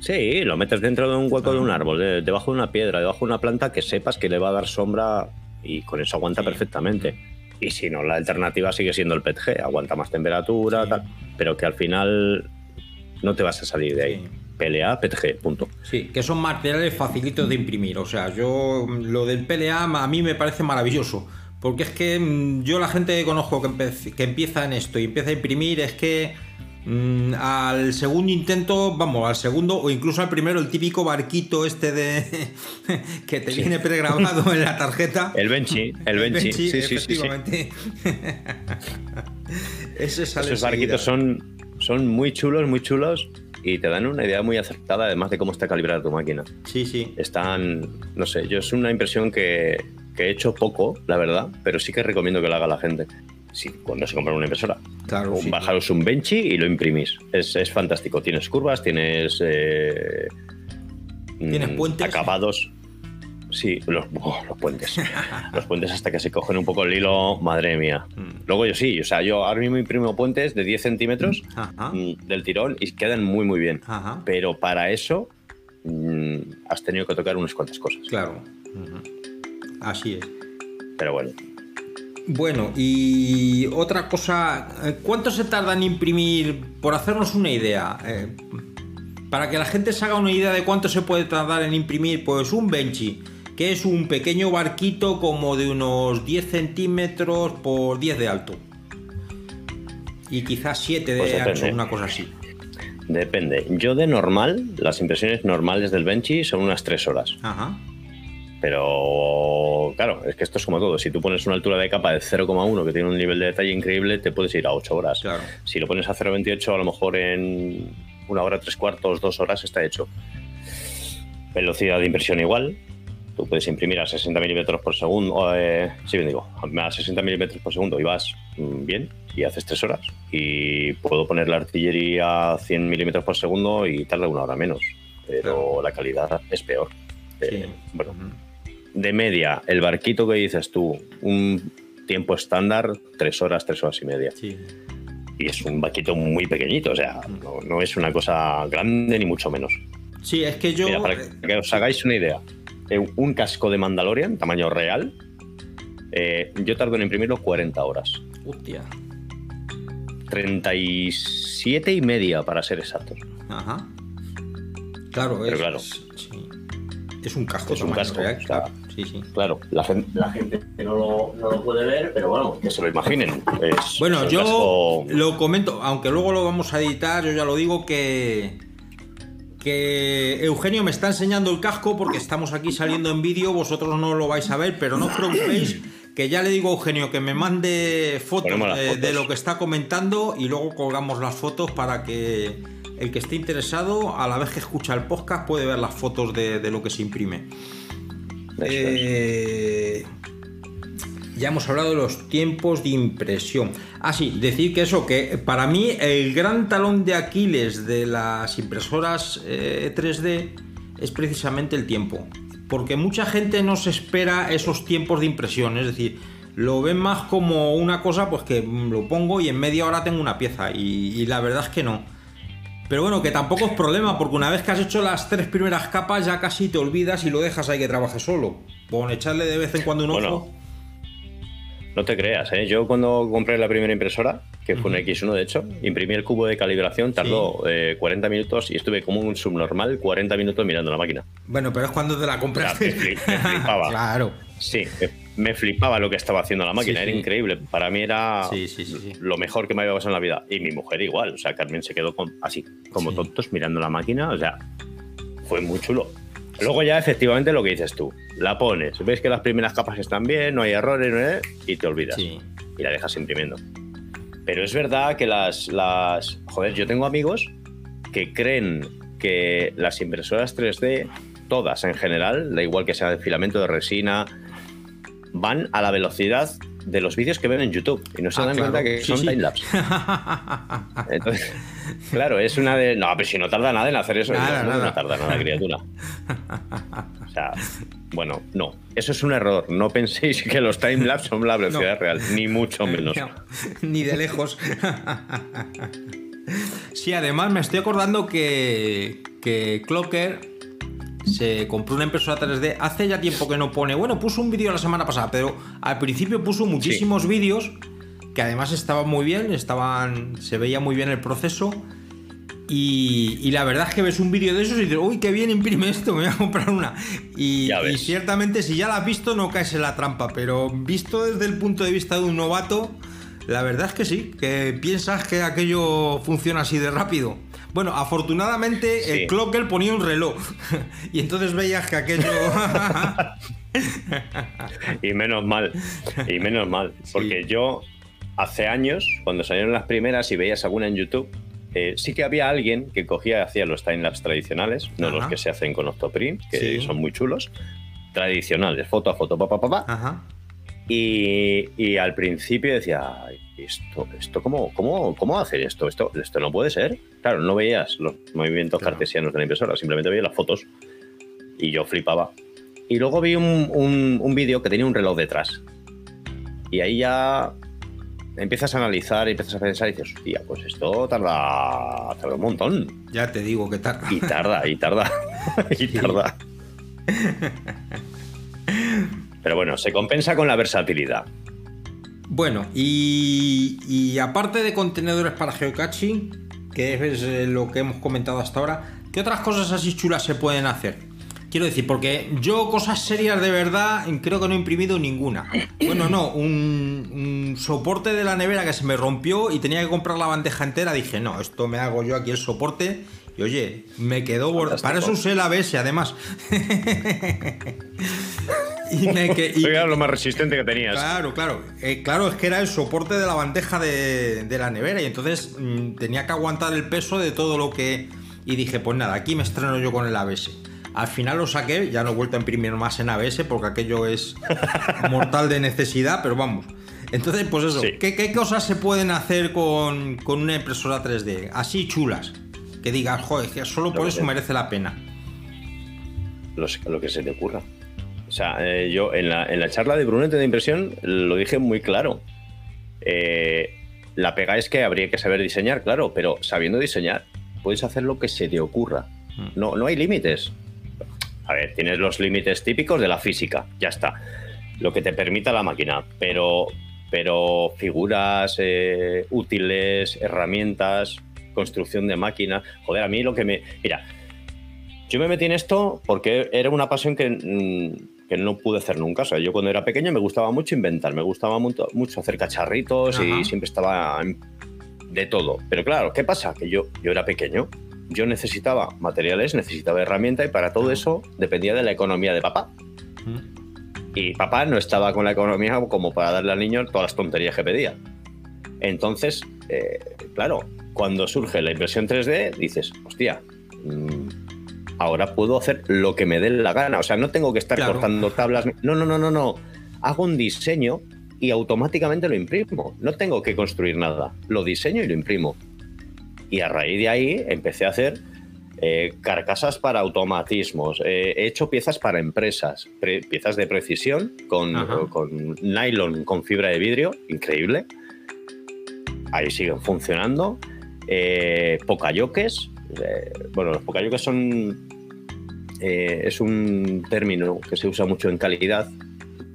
Sí, lo metes dentro de un hueco de un árbol, de- debajo de una piedra, debajo de una planta que sepas que le va a dar sombra y con eso aguanta Sí. perfectamente. Y si no, la alternativa sigue siendo el PETG, aguanta más temperatura, Sí. tal, pero que al final no te vas a salir de ahí. Sí. PLA, PETG, punto. Sí, que son materiales facilitos de imprimir. O sea, yo lo del PLA a mí me parece maravilloso. Porque es que mm, yo la gente que conozco que, que empieza en esto y empieza a imprimir es que al segundo intento, vamos, al segundo o incluso al primero, el típico barquito este de <laughs> que te viene pregrabado en la tarjeta. <laughs> El Benchy, el Benchy, sí, sí, sí, sí. efectivamente. <laughs> Ese sale Esos enseguida. barquitos son, son muy chulos, muy chulos y te dan una idea muy acertada además de cómo está calibrada tu máquina. Sí, sí. Están, no sé, yo es una impresión que, que he hecho poco, la verdad, pero sí que recomiendo que lo haga la gente. Sí, cuando se compra una impresora. Claro, O sí. Bajaros un benchy y lo imprimís. Es, es fantástico. Tienes curvas, tienes. eh, ¿Tienes mm, puentes? Acabados. Sí, los, <laughs> oh, los puentes. los puentes hasta que se cogen un poco el hilo, madre mía. Mm. Luego yo sí, o sea, yo ahora mismo imprimo puentes de 10 centímetros Ajá. mm, del tirón y quedan muy, muy bien. Ajá. Pero para eso mm, has tenido que tocar unas cuantas cosas. Claro. Así es. Pero bueno, Bueno, y otra cosa, eh, ¿cuánto se tarda en imprimir, por hacernos una idea, eh, para que la gente se haga una idea de cuánto se puede tardar en imprimir, pues un Benchy, que es un pequeño barquito como de unos 10 centímetros por 10 de alto. Y quizás 7 de Pues ancho, una cosa así. depende. Yo de normal, las impresiones normales del benchy son unas 3 horas. Ajá. Pero claro, es que esto es como todo. Si tú pones una altura de capa de 0,1 que tiene un nivel de detalle increíble, te puedes ir a 8 horas. Claro. Si lo pones a 0,28, a lo mejor en una hora, tres cuartos, dos horas está hecho. Velocidad de impresión igual. Tú puedes imprimir a 60 milímetros por segundo. eh, sí, bien digo, a 60 milímetros por segundo y vas bien y haces tres horas. Y puedo poner la artillería a 100 milímetros por segundo y tarda una hora menos. Pero Claro. la calidad es peor. Eh, Sí. bueno. De media, el barquito que dices tú, un tiempo estándar, tres horas, tres horas y media. Sí. Y es un barquito muy pequeñito, o sea, no, no es una cosa grande ni mucho menos. Sí, es que yo... Mira, para que os hagáis una idea, eh, un casco de Mandalorian, tamaño real, eh, yo tardo en imprimirlo 40 horas. Hostia. 37 y media para ser exactos. Ajá. Claro, Pero es, claro. sí. es un casco. Es un casco, real, o sea, claro. Sí, sí. Claro, la gente, la gente no, lo, no lo puede ver, pero bueno, que se lo imaginen. Es- Bueno, es yo lo comento, aunque luego lo vamos a editar, yo ya lo digo que que Eugenio me está enseñando el casco porque estamos aquí saliendo en vídeo, vosotros no lo vais a ver, pero no os preocupéis que ya le digo a Eugenio que me mande fotos de, fotos. de lo que está comentando y luego colgamos las fotos para que el que esté interesado, a la vez que escucha el podcast, puede ver las fotos de, de lo que se imprime. Eh, ya hemos hablado de los tiempos de impresión. Ah, sí, decir que eso, que para mí el gran talón de Aquiles de las impresoras eh, 3D es precisamente el tiempo. Porque mucha gente no se espera esos tiempos de impresión. Es decir, lo ven más como una cosa, pues que lo pongo y en media hora tengo una pieza. Y la verdad es que no. Pero bueno, que tampoco es problema, porque una vez que has hecho las tres primeras capas ya casi te olvidas y lo dejas ahí que trabaje solo. Con echarle de vez en cuando un Bueno, ojo. No te creas, ¿eh? Yo cuando compré la primera impresora, que fue un X1 de hecho. Imprimí el cubo de calibración, tardó eh, 40 minutos y estuve como un subnormal 40 minutos mirando la máquina. Bueno, pero es cuando te la compraste. me flipaba. <laughs> claro. Sí, me- flipaba lo que estaba haciendo la máquina, Sí, era sí. increíble. Para mí era Sí, lo mejor que me había pasado en la vida. Y mi mujer igual, o sea, Carmen se quedó con- así, como tontos mirando la máquina, o sea, fue muy chulo. Luego ya efectivamente lo que dices tú, la pones, ves que las primeras capas están bien, no hay errores, ¿no? y te olvidas. Y la dejas imprimiendo. Pero es verdad que las, las... Joder, yo tengo amigos que creen que las impresoras 3D, todas en general, da igual que sea de filamento de resina, van a la velocidad de los vídeos que ven en YouTube y no se Ah, dan claro. cuenta que Sí, son sí. timelapse. <laughs> Entonces, claro, es una de. No, pero si no tarda nada en hacer eso, Nada, no, no nada. tarda nada, criatura. O sea, bueno, no. Eso es un error. No penséis que los timelapse son la <laughs> velocidad No. real, ni mucho <laughs> menos. No, ni de lejos. Sí, además me estoy acordando que, que Clocker se compró una impresora 3D hace ya tiempo que no pone. Bueno, puso un vídeo la semana pasada, pero al principio puso muchísimos vídeos que además estaban muy bien, estaban, se veía muy bien el proceso. Y, y la verdad es que ves un vídeo de esos y dices, uy, qué bien imprime esto, me voy a comprar una. Y, y ciertamente, si ya la has visto, no caes en la trampa, pero visto desde el punto de vista de un novato, la verdad es que sí, que piensas que aquello funciona así de rápido. Bueno, afortunadamente Sí. el Clocker ponía un reloj <laughs> y entonces veías que aquello... <laughs> Y menos mal, y menos mal. Porque yo, hace años, cuando salieron las primeras y veías alguna en YouTube, eh, sí que había alguien que cogía y hacía los timelapse tradicionales, no Ajá. los que se hacen con Octoprint, que Sí. son muy chulos, tradicionales, foto a foto, pa, pa, pa, pa. Y, y al principio decía, "Ay, ¿esto, esto cómo, cómo, cómo hacer esto? esto? Esto no puede ser. Claro, no veías los movimientos Claro. cartesianos de la impresora, simplemente veías las fotos. Y yo flipaba. Y luego vi un, un- un vídeo que tenía un reloj detrás. Y ahí ya empiezas a analizar y empiezas a pensar y dices, hostia, pues esto tarda, tarda un montón. Ya te digo que tarda. Y tarda, y tarda, <laughs> y tarda. <laughs> Pero bueno, se compensa con la versatilidad. Bueno, y, y aparte de contenedores para geocaching, que es eh, lo que hemos comentado hasta ahora, ¿qué otras cosas así chulas se pueden hacer? Quiero decir, porque yo cosas serias de verdad creo que no he imprimido ninguna. Bueno, no, un, un soporte de la nevera que se me rompió y tenía que comprar la bandeja entera. Dije, no, esto me hago yo aquí el soporte. Y oye, me quedó. Para eso usé la ABS además. <laughs> y me que- y- Era lo más resistente que tenías. Claro, claro. Eh, claro, es que era el soporte de la bandeja de, de la nevera y entonces mm, tenía que aguantar el peso de todo lo que... Y dije, pues nada, aquí me estreno yo con el ABS. Al final lo saqué, ya no he vuelto a imprimir más en ABS porque aquello es <laughs> mortal de necesidad, pero vamos. Entonces, pues eso, Sí. ¿qué, qué cosas se pueden hacer con, con una impresora 3D? Así chulas. Que digas, joder, que solo por eso merece la pena. lo, lo que se te ocurra. O sea, eh, yo en la, en la charla de Brunete de impresión lo dije muy claro. Eh, la pega es que habría que saber diseñar, claro, pero sabiendo diseñar, puedes hacer lo que se te ocurra. Mm. No, no hay límites. A ver, tienes los límites típicos de la física, ya está. Lo que te permita la máquina, pero, pero figuras eh, útiles, herramientas, construcción de máquinas. Joder, a mí lo que me. Mira, yo me metí en esto porque era una pasión que, mm, que no pude hacer nunca. O sea, yo cuando era pequeño me gustaba mucho inventar, me gustaba mucho, mucho hacer cacharritos Ajá. y siempre estaba de todo. Pero claro, ¿qué pasa? Que yo, yo era pequeño, yo necesitaba materiales, necesitaba herramienta y para todo eso dependía de la economía de papá. Y papá no estaba con la economía como para darle al niño todas las tonterías que pedía. Entonces, eh, claro, cuando surge la impresión 3D, dices, hostia, mm, ahora puedo hacer lo que me dé la gana. O sea, no tengo que estar Claro. cortando tablas. No, no, no, no, no. Hago un diseño y automáticamente lo imprimo. No tengo que construir nada. Lo diseño y lo imprimo. Y a raíz de ahí empecé a hacer eh, carcasas para automatismos. eh, he hecho piezas para empresas, pre- piezas de precisión con, nylon, con fibra de vidrio, increíble. Ahí siguen funcionando. Eh, pocayokes. Eh, bueno, los pocayokes son. eh, es un término que se usa mucho en calidad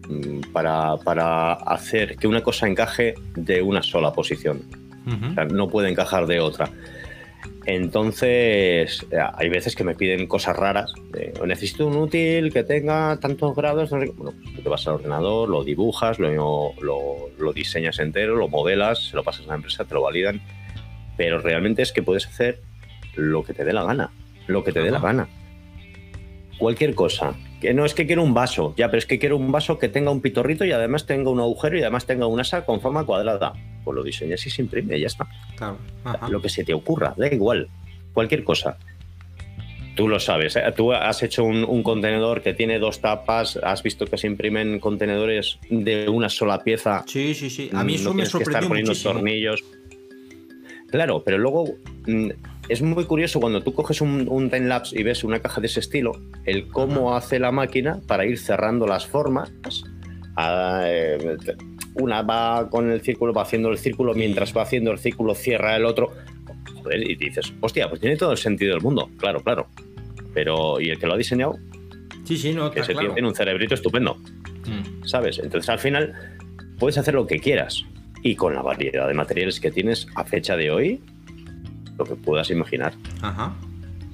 mm, para, para hacer que una cosa encaje de una sola posición. Ujú. O sea, no puede encajar de otra. Entonces, eh, hay veces que me piden cosas raras. de, necesito un útil que tenga tantos grados. no sé qué". Bueno, pues tú te vas al ordenador, lo dibujas, lo, lo- lo diseñas entero, lo modelas, se lo pasas a la empresa, te lo validan. Pero realmente es que puedes hacer lo que te dé la gana. Lo que te dé la gana. Cualquier cosa. Que no es que quiero un vaso, ya, pero es que quiero un vaso que tenga un pitorrito y además tenga un agujero y además tenga un asa con forma cuadrada. Pues lo diseñas y se imprime y ya está Claro. Ajá. lo que se te ocurra, da igual, cualquier cosa. Tú lo sabes, ¿eh? tú has hecho un, un contenedor que tiene dos tapas, has visto que se imprimen contenedores de una sola pieza. Sí, sí, sí. A mí Mm, eso no me tienes que estar sorprendió poniendo muchísimo. tornillos. Claro, pero luego mm, es muy curioso cuando tú coges un, un timelapse y ves una caja de ese estilo, el cómo hace la máquina para ir cerrando las formas. Ah, eh, una va con el círculo, va haciendo el círculo, mientras va haciendo el círculo cierra el otro. Joder, y dices, hostia, pues tiene todo el sentido del mundo, claro, claro. Pero, y el que lo ha diseñado, Sí, sí, no, que tío claro. tiene un cerebrito estupendo. Mm. ¿sabes? Entonces al final puedes hacer lo que quieras y con la variedad de materiales que tienes a fecha de hoy, lo que puedas imaginar, Ajá.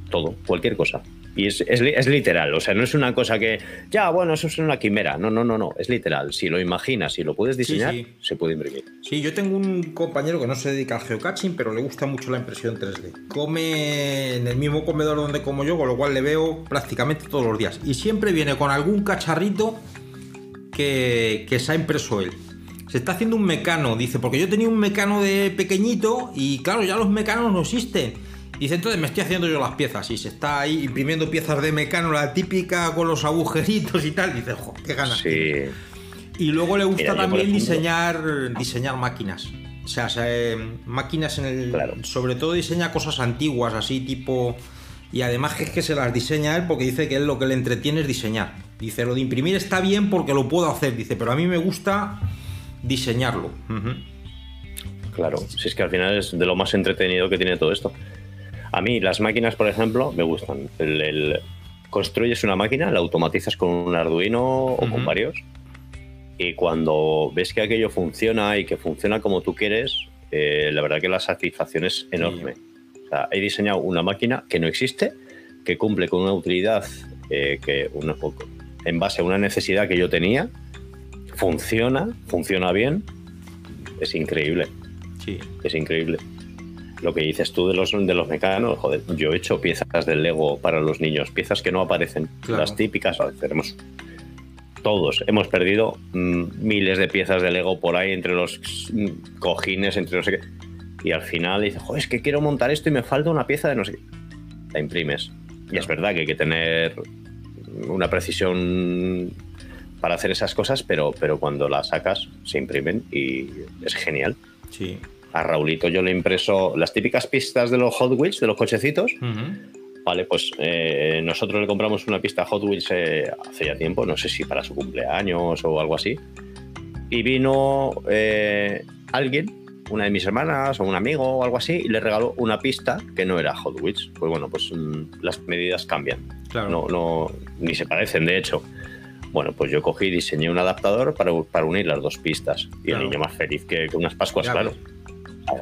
todo, cualquier cosa. Y es, es li- es literal, o sea, no es una cosa que, ya, bueno, eso es una quimera. No, no, no, no, es literal. Si lo imaginas y lo puedes diseñar, sí. se puede imprimir. Sí, yo tengo un compañero que no se dedica al geocaching, pero le gusta mucho la impresión 3D. Come en el mismo comedor donde como yo, con lo cual le veo prácticamente todos los días. Y siempre viene con algún cacharrito que, que se ha impreso él. Se está haciendo un mecano, dice, porque yo tenía un mecano de pequeñito y claro, ya los mecanos no existen. Dice, entonces me estoy haciendo yo las piezas y se está ahí imprimiendo piezas de mecano, la típica con los agujeritos y tal. Dice, jo, qué ganas. tiene". Sí, Y luego le gusta Mira, también diseñar, diseñar máquinas. O sea, eh, máquinas en el. Claro. Sobre todo diseña cosas antiguas, así tipo. Y además que es que se las diseña él porque dice que él lo que le entretiene es diseñar. Dice, lo de imprimir está bien porque lo puedo hacer. Dice, pero a mí me gusta diseñarlo. Claro. Si es que al final es de lo más entretenido que tiene todo esto. A mí las máquinas, por ejemplo, me gustan. El, el- construyes una máquina, la automatizas con un Arduino o con varios, y cuando ves que aquello funciona y que funciona como tú quieres, eh, la verdad que la satisfacción es enorme. O sea, he diseñado una máquina que no existe, que cumple con una utilidad eh, que una- en base a una necesidad que yo tenía, funciona, funciona bien, es increíble Sí. es increíble. Lo que dices tú de los, de los mecanos, joder, yo he hecho piezas del Lego para los niños, piezas que no aparecen, Claro. las típicas, a tenemos todos, hemos perdido mm, miles de piezas de Lego por ahí entre los mm, cojines, entre no sé qué. Y al final dices, joder, es que quiero montar esto y me falta una pieza de no sé qué. La imprimes. Y es verdad que hay que tener una precisión para hacer esas cosas, pero, pero cuando las sacas se imprimen y es genial Sí. a Raulito yo le impreso las típicas pistas de los Hot Wheels, de los cochecitos. Vale, pues eh, nosotros le compramos una pista Hot Wheels eh, hace ya tiempo, no sé si para su cumpleaños o algo así. Y vino eh, alguien, una de mis hermanas o un amigo o algo así, y le regaló una pista que no era Hot Wheels. Pues bueno, pues mm, las medidas cambian. Claro. No, no, ni se parecen, de hecho. Bueno, pues yo cogí y diseñé un adaptador para, para unir las dos pistas. Y Claro. el niño más feliz que, que unas Pascuas, Ya claro.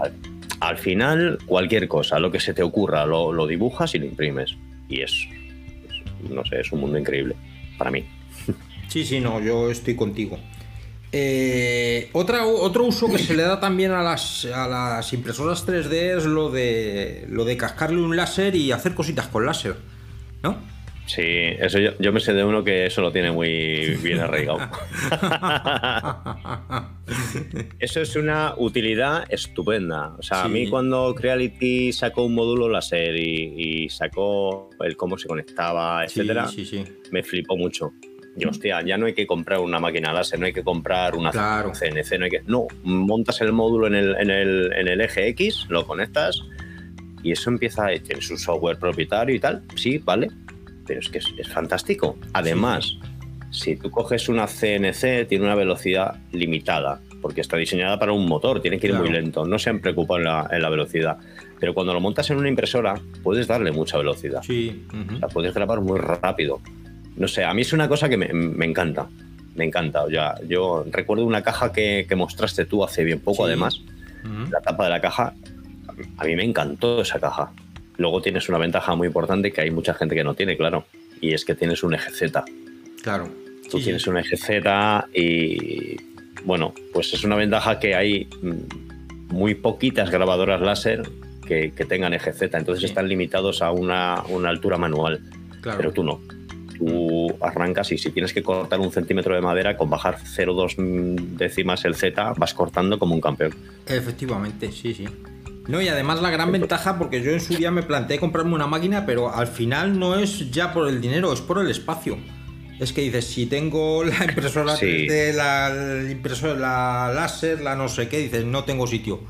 Al, al final, cualquier cosa, lo que se te ocurra, lo, lo dibujas y lo imprimes. Y es, es- no sé, es un mundo increíble para mí. <laughs> Sí, sí, no, yo estoy contigo. Eh, otra, otro uso que se le da también a las, a las impresoras 3D es lo de, lo de cascarle un láser y hacer cositas con láser, ¿no? Sí, eso yo, yo me sé de uno que eso lo tiene muy bien arraigado. <laughs> Eso es una utilidad estupenda. O sea, a mí cuando Creality sacó un módulo láser y, y sacó el cómo se conectaba, etcétera, sí, sí. me flipó mucho. Y hostia, ya no hay que comprar una máquina láser, no hay que comprar una Claro. CNC, no hay que. No, montas el módulo en el, en el, en el eje X, lo conectas y eso empieza. Tiene su software propietario y tal. Sí, vale. Pero es que es, es fantástico. Además, si tú coges una CNC, tiene una velocidad limitada, porque está diseñada para un motor, tiene que ir Claro. muy lento. No se han preocupado en la, en la velocidad. Pero cuando lo montas en una impresora, puedes darle mucha velocidad. Sí. ujú. O sea, puedes grabar muy rápido. No sé, a mí es una cosa que me, me encanta. Me encanta. Ya, yo recuerdo una caja que, que mostraste tú hace bien poco, Sí. además. La tapa de la caja, a mí me encantó esa caja. Luego tienes una ventaja muy importante que hay mucha gente que no tiene, claro, y es que tienes un eje Z. Claro. Tú Sí, tienes un eje Z y bueno, pues es una ventaja que hay mm, muy poquitas grabadoras láser que, que tengan eje Z, entonces Sí. están limitados a una, una altura manual, Claro. pero tú no. Tú arrancas y si tienes que cortar un centímetro de madera, con bajar 0,2 décimas el Z, vas cortando como un campeón. Efectivamente, sí, sí. No, y además la gran ventaja, porque yo en su día me planteé comprarme una máquina, pero al final no es ya por el dinero, es por el espacio. Es que dices, si tengo la <laughs> impresora Sí. 3D, la, la impresora la láser, la no sé qué, dices, no tengo sitio.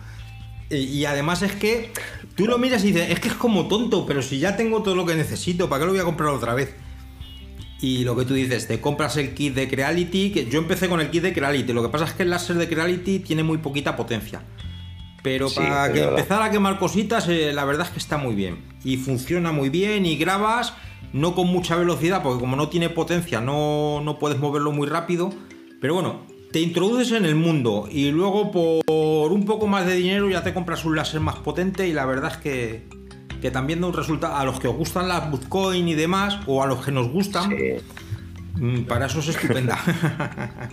Y, y además es que tú lo miras y dices, es que es como tonto, pero si ya tengo todo lo que necesito, ¿para qué lo voy a comprar otra vez? Y lo que tú dices, te compras el kit de Creality, que yo empecé con el kit de Creality, lo que pasa es que el láser de Creality tiene muy poquita potencia. Pero Sí, para que empezar a quemar cositas, eh, la verdad es que está muy bien. Y funciona muy bien y grabas, no con mucha velocidad, porque como no tiene potencia, no, no puedes moverlo muy rápido. Pero bueno, te introduces en el mundo y luego por un poco más de dinero ya te compras un láser más potente y la verdad es que, que también da un resultado a los que os gustan las Bitcoin y demás, o a los que nos gustan, Sí. Mm, para eso es estupenda. <laughs>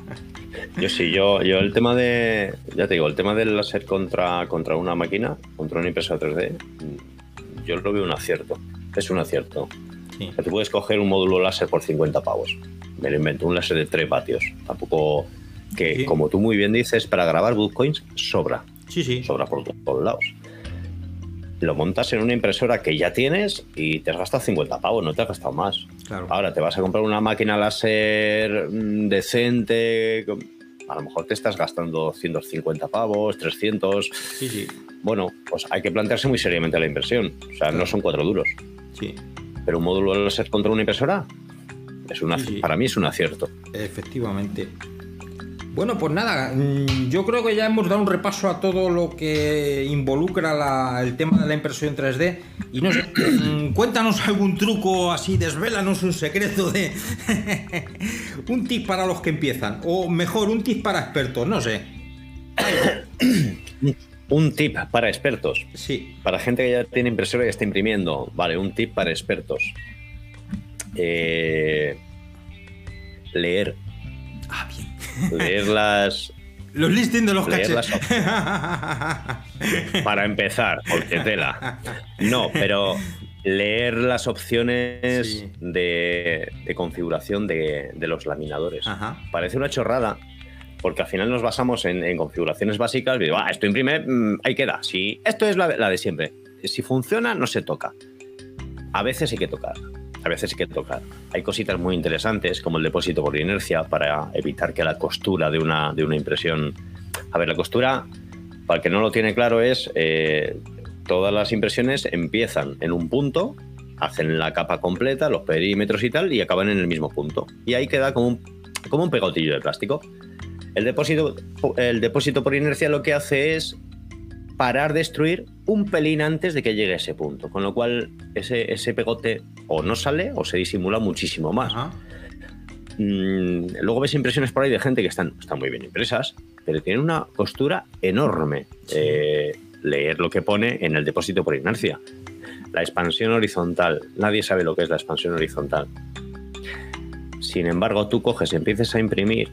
Yo sí, yo, yo el tema de, ya te digo, el tema del láser contra, contra una máquina, contra una impresora 3D, mm, yo lo veo un acierto. Es un acierto. Sí. O sea, tú puedes coger un módulo láser por 50 pavos. Me lo invento, un láser de 3 vatios. Tampoco, que Sí. como tú muy bien dices, para grabar bootcoins sobra. Sí, sí. Sobra por todos lados. Lo montas en una impresora que ya tienes y te has gastado 50 pavos, no te has gastado más. Claro. Ahora te vas a comprar una máquina láser mm, decente, a lo mejor te estás gastando 150 pavos, 300. Sí, sí. Bueno, pues hay que plantearse muy seriamente la inversión. O sea, no son cuatro duros. Sí. Pero un módulo láser contra una impresora, es una, Sí, sí. para mí es un acierto. Efectivamente. Bueno, pues nada, mm, yo creo que ya hemos dado un repaso a todo lo que involucra la- el tema de la impresión 3D. Y no sé, mm, cuéntanos algún truco así, desvélanos un secreto de. <laughs> un tip para los que empiezan. O mejor, un tip para expertos, no sé. <coughs> Un tip para expertos. Sí, Para gente que ya tiene impresora y está imprimiendo. Vale, un tip para expertos. Eh, leer. Ah, bien. Leer las, Los listings de los cachés. para empezar, porque tela. No, pero leer las opciones Sí. de, de configuración de, de los laminadores. Ajá. Parece una chorrada, porque al final nos basamos en, en configuraciones básicas. Y digo, ah, esto imprime, mm, ahí queda. Si esto es la, la de siempre. Si funciona, no se toca. A veces hay que tocar. A veces hay que tocar. Hay cositas muy interesantes, como el depósito por inercia, para evitar que la costura de una, de una impresión. A ver, la costura, para el que no lo tiene claro, es. eh, todas las impresiones empiezan en un punto, hacen la capa completa, los perímetros y tal, y acaban en el mismo punto. Y ahí queda como un, como un pegotillo de plástico. El depósito, el depósito por inercia lo que hace es parar destruir un pelín antes de que llegue a ese punto, con lo cual ese, ese pegote o no sale o se disimula muchísimo más. Ajá. Mm, luego ves impresiones por ahí de gente que están, están muy bien impresas, pero tienen una costura enorme. Eh, leer lo que pone en el depósito por inercia. La expansión horizontal. Nadie sabe lo que es la expansión horizontal. Sin embargo, tú coges y empiezas a imprimir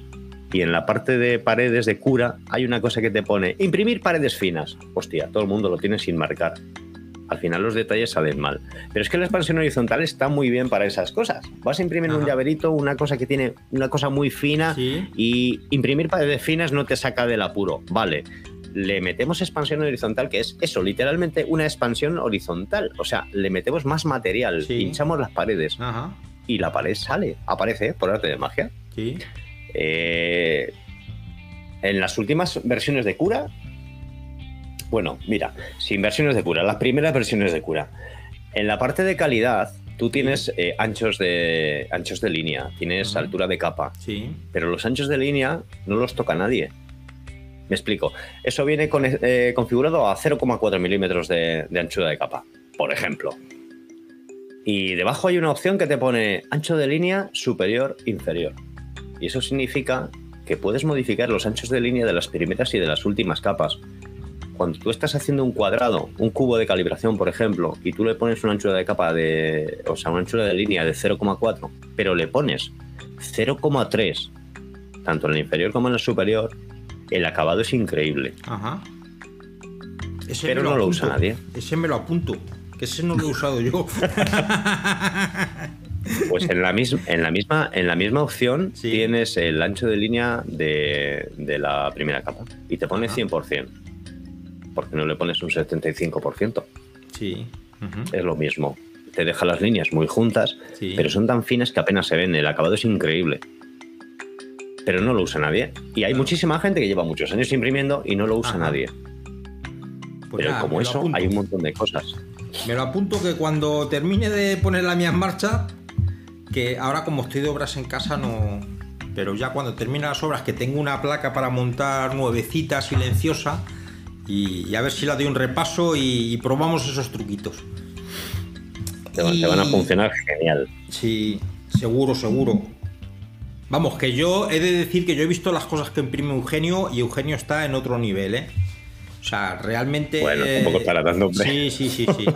y en la parte de paredes de cura hay una cosa que te pone imprimir paredes finas. Hostia, todo el mundo lo tiene sin marcar. Al final los detalles salen mal. Pero es que la expansión horizontal está muy bien para esas cosas. Vas a imprimir un llaverito, una cosa que tiene una cosa muy fina Sí. y imprimir paredes finas no te saca del apuro. Vale. Le metemos expansión horizontal, que es eso, literalmente una expansión horizontal. O sea, le metemos más material, Sí. pinchamos las paredes Ajá. y la pared sale, aparece por arte de magia. Sí. Eh, en las últimas versiones de cura, bueno, mira, sin versiones de cura, las primeras versiones de cura, en la parte de calidad tú tienes eh, anchos, de, anchos de línea, tienes altura de capa, Sí. pero los anchos de línea no los toca nadie. Me explico. Eso viene con- eh, configurado a 0,4 milímetros de, de anchura de capa, por ejemplo. Y debajo hay una opción que te pone ancho de línea superior inferior. Y eso significa que puedes modificar los anchos de línea de las primeras y de las últimas capas. cuando tú estás haciendo un cuadrado, un cubo de calibración, por ejemplo, y tú le pones una anchura de capa de, o sea, una anchura de línea de 0,4, pero le pones 0,3, tanto en el inferior como en el superior, el acabado es increíble. Ajá. Ese Pero me no lo apunto. usa nadie. Ese me lo apunto. Que ese no lo he usado yo. <laughs> Pues en la, misma, en la misma, en la misma opción Sí. tienes el ancho de línea de, de la primera capa y te pone Ajá. 100%. Porque no le pones un 75%. sí. Es lo mismo. Te deja las líneas muy juntas, Sí. pero son tan finas que apenas se ven. El acabado es increíble. Pero no lo usa nadie. Y hay muchísima gente que lleva muchos años imprimiendo y no lo usa Ajá. nadie. Pues pero nada, como eso, hay un montón de cosas. Me lo apunto que cuando termine de poner la mía en marcha, que ahora como estoy de obras en casa no... Pero ya cuando termine las obras, que tengo una placa para montar nuevecita, silenciosa, y, y a ver si la doy un repaso y, y probamos esos truquitos. Te, van- te van a funcionar genial. Sí, seguro, seguro. Vamos, que yo he de decir que yo he visto las cosas que imprime Eugenio y Eugenio está en otro nivel, ¿eh? O sea, realmente... Bueno, tampoco para tanto, hombre. Sí, sí, sí, sí. <laughs>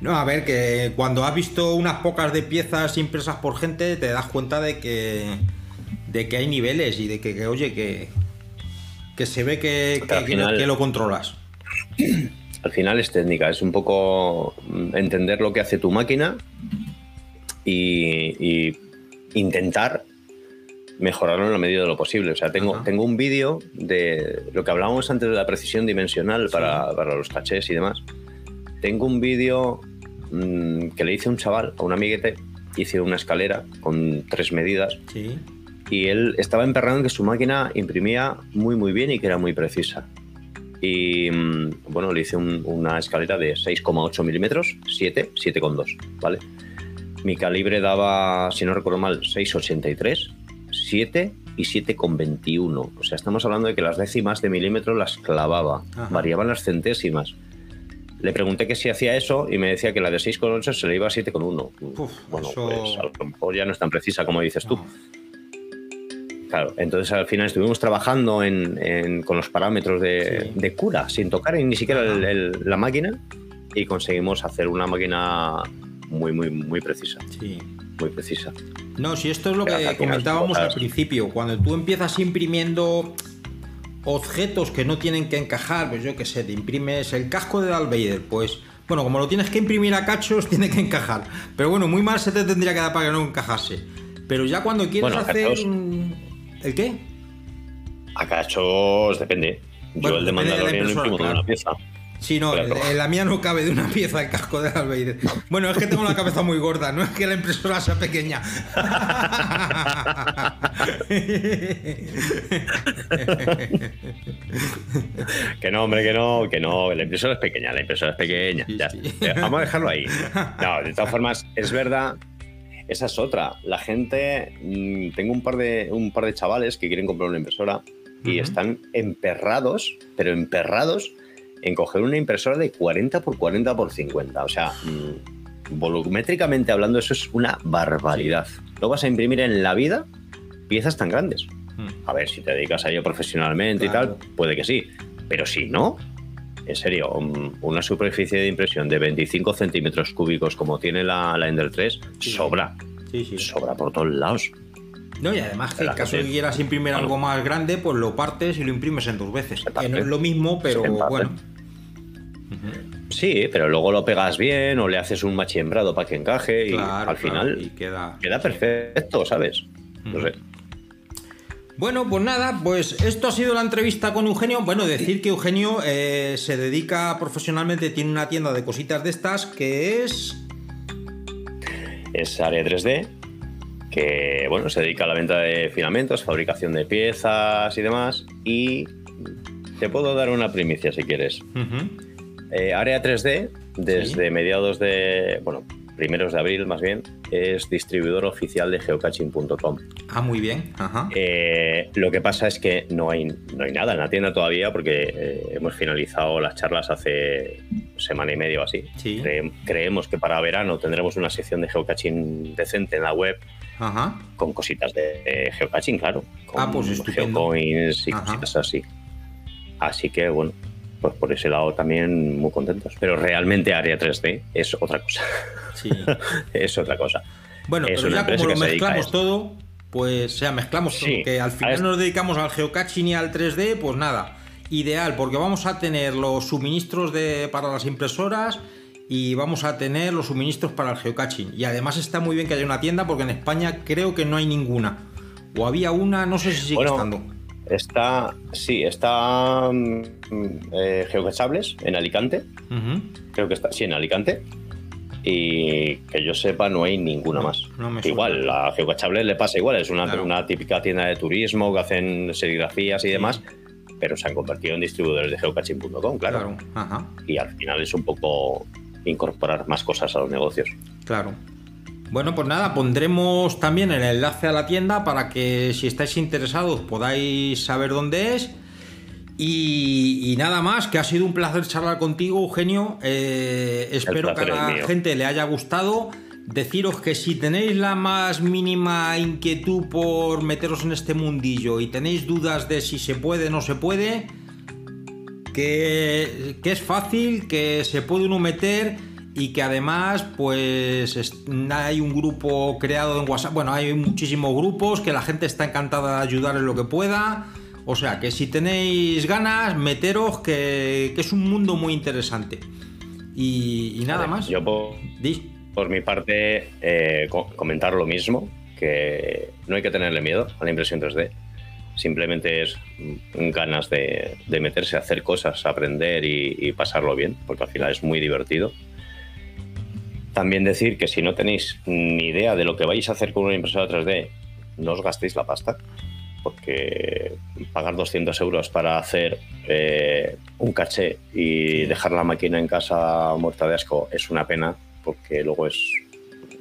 No, a ver, que cuando has visto unas pocas de piezas impresas por gente, te das cuenta de que de que hay niveles y de que, que, oye, que, que se ve que, que- final- que lo controlas. <clears throat> Al final es técnica, es un poco mm, entender lo que hace tu máquina y, y intentar mejorarlo en la medida de lo posible. O sea, tengo, Ajá. tengo un vídeo de lo que hablábamos antes de la precisión dimensional para, para los cachés y demás. Tengo un vídeo mm, que le hice a un chaval, a un amiguete, hice una escalera con tres medidas Sí. y él estaba emperrado en que su máquina imprimía muy muy bien y que era muy precisa. Y mm, bueno, le hice un- una escalera de 6,8 milímetros, 7, 7,2, ¿vale? Mi calibre daba, si no recuerdo mal, 6,83, 7 y 7,21. O sea, estamos hablando de que las décimas de milímetro las clavaba, Ajá. variaban las centésimas. Le pregunté que si hacía eso y me decía que la de 6,8 se le iba a 7,1. Uf, bueno, eso- pues a lo mejor ya no es tan precisa como dices tú. Claro, entonces al final estuvimos trabajando en- en- con los parámetros de, Sí. de cura, sin tocar ni siquiera el- Ajá. el- la máquina, y conseguimos hacer una máquina muy, muy, muy precisa. Sí. Muy precisa. No, si esto es lo que comentábamos al principio, cuando tú empiezas imprimiendo objetos que no tienen que encajar, pues yo qué sé, te imprimes el casco de Darth Vader, pues bueno, como lo tienes que imprimir a cachos, <laughs> tiene que encajar. Pero bueno, muy mal se te tendría que dar para que no encajase. Pero ya cuando quieres Bueno, hacer... cachos. ¿El qué? A cachos depende. Bueno, Yo el de Mandalorian lo imprimo de una pieza. Sí, no, Claro. en la mía no cabe de una pieza el casco de Darth Vader. Bueno, es que tengo la cabeza muy gorda, no es que la impresora sea pequeña. <laughs> Que no, hombre, que no, que no. La impresora es pequeña, la impresora es pequeña. Sí, ya. sí. Eh, Vamos a dejarlo ahí. No, de todas formas, es verdad. Esa es otra. La gente. mm, tengo un par de un par de chavales que quieren comprar una impresora y están emperrados, pero emperrados en coger una impresora de 40 por 40 por 50. O sea, mm, volumétricamente hablando, eso es una barbaridad. No vas a imprimir en la vida piezas tan grandes. A ver, si te dedicas a ello profesionalmente Claro. y tal, puede que sí. Pero si no, en serio, un- una superficie de impresión de 25 centímetros cúbicos como tiene la, la Ender 3, Sí. sobra. Sí, sí. Sobra por todos lados. No, y además que en caso de que quieras imprimir algo más grande, pues lo partes y lo imprimes en dos veces. Que no es lo mismo, pero bueno. Sí, pero luego lo pegas bien o le haces un machembrado para que encaje y Claro, al claro, final y queda, queda perfecto, ¿sabes? No sé. Bueno, pues nada, pues esto ha sido la entrevista con Eugenio. Bueno, decir que Eugenio eh, se dedica profesionalmente, tiene una tienda de cositas de estas que es. es área 3D, que bueno, se dedica a la venta de filamentos, fabricación de piezas y demás. Y te puedo dar una primicia si quieres. Eh, área 3D, desde Sí. mediados de, bueno, primeros de abril más bien, es distribuidor oficial de geocaching.com. Ah, muy bien. Ajá. Eh, lo que pasa es que no hay, no hay nada en la tienda todavía porque eh, hemos finalizado las charlas hace semana y media o así. Sí. Cre- creemos que para verano tendremos una sección de geocaching decente en la web Ajá. con cositas de, de geocaching, claro. Con Ah, pues geocoins y Ajá. cositas así. Así que bueno, pues por ese lado también muy contentos. Pero realmente Área 3D es otra cosa. Sí. <laughs> es otra cosa. Bueno, Es pero ya como lo mezclamos todo, pues, o sea, mezclamos Sí, todo, que al final nos dedicamos al geocaching y al 3D, pues nada, ideal, porque vamos a tener los suministros de, para las impresoras y vamos a tener los suministros para el geocaching. Y además está muy bien que haya una tienda, porque en España creo que no hay ninguna. O había una, no sé si sigue Bueno, estando. Está, sí, está mm, eh, Geocachables en Alicante. Creo que está, sí, en Alicante. Y que yo sepa, no hay ninguna más. no igual, a Geocachables le pasa igual. Es una, Claro. una típica tienda de turismo que hacen serigrafías y demás. Pero se han convertido en distribuidores de geocaching.com, claro. Claro, ajá, Y al final es un poco incorporar más cosas a los negocios. claro. Bueno, pues nada, pondremos también el enlace a la tienda para que si estáis interesados podáis saber dónde es. Y, y nada más, que ha sido un placer charlar contigo, Eugenio. Eh, espero que a la gente le haya gustado. Deciros que si tenéis la más mínima inquietud por meteros en este mundillo y tenéis dudas de si se puede o no se puede, que, que es fácil, que se puede uno meter y que además pues es- hay un grupo creado en WhatsApp, bueno, hay muchísimos grupos que la gente está encantada de ayudar en lo que pueda. O sea, que si tenéis ganas, meteros, que, que es un mundo muy interesante. Y, y nada Vale, más. Yo por, por mi parte, eh, co- comentar lo mismo, que no hay que tenerle miedo a la impresión 3D. Simplemente es ganas de, de meterse a hacer cosas, aprender y, y pasarlo bien, porque al final es muy divertido. También decir que si no tenéis ni idea de lo que vais a hacer con una impresora 3D, no os gastéis la pasta, porque pagar 200 euros para hacer eh, un caché y dejar la máquina en casa muerta de asco es una pena, porque luego es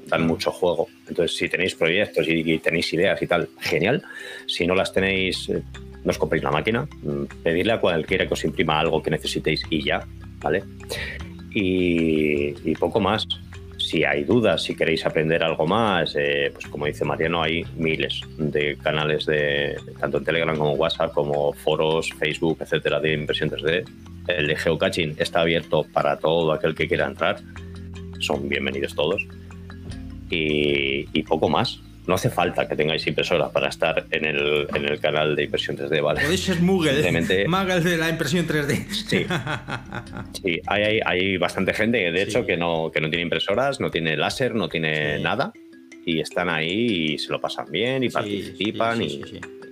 dan mucho juego. Entonces, si tenéis proyectos y, tenéis ideas y tal, genial. Si no las tenéis, eh, no os compréis la máquina, mm, pedirle a cualquiera que os imprima algo que necesitéis y ya, ¿vale? Y poco más. Si hay dudas, si queréis aprender algo más, eh, pues como dice Mariano, hay miles de canales de tanto en Telegram como WhatsApp, como foros, Facebook, etcétera, de impresión 3D. El geocaching está abierto para todo aquel que quiera entrar. Son bienvenidos todos. Y poco más. No hace falta que tengáis impresora para estar en el, en el canal de impresión 3D, ¿vale? Podéis ser Moogle, Moogle <laughs> de la impresión 3D. Sí. Sí, hay, hay, hay bastante gente, de hecho, que, no, que no tiene impresoras, no tiene láser, no tiene Sí. nada. Y están ahí y se lo pasan bien y participan y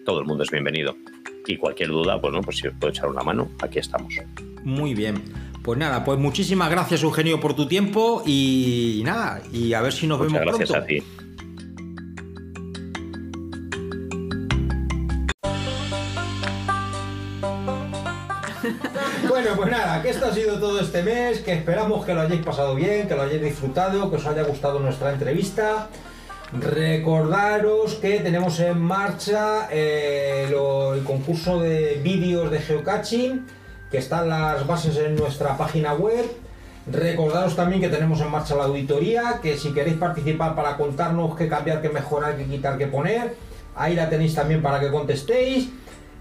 todo el mundo es bienvenido. Y cualquier duda, pues no, pues si os puedo echar una mano, aquí estamos. Muy bien. Pues nada, pues muchísimas gracias Eugenio por tu tiempo y nada, y a ver si nos Muchas vemos gracias pronto. a ti. Pues nada, que esto ha sido todo este mes, que esperamos que lo hayáis pasado bien, que lo hayáis disfrutado, que os haya gustado nuestra entrevista. Recordaros que tenemos en marcha eh, el concurso de vídeos de geocaching, que están las bases en nuestra página web. Recordaros también que tenemos en marcha la auditoría, que si queréis participar para contarnos qué cambiar, qué mejorar, qué quitar, qué poner, ahí la tenéis también para que contestéis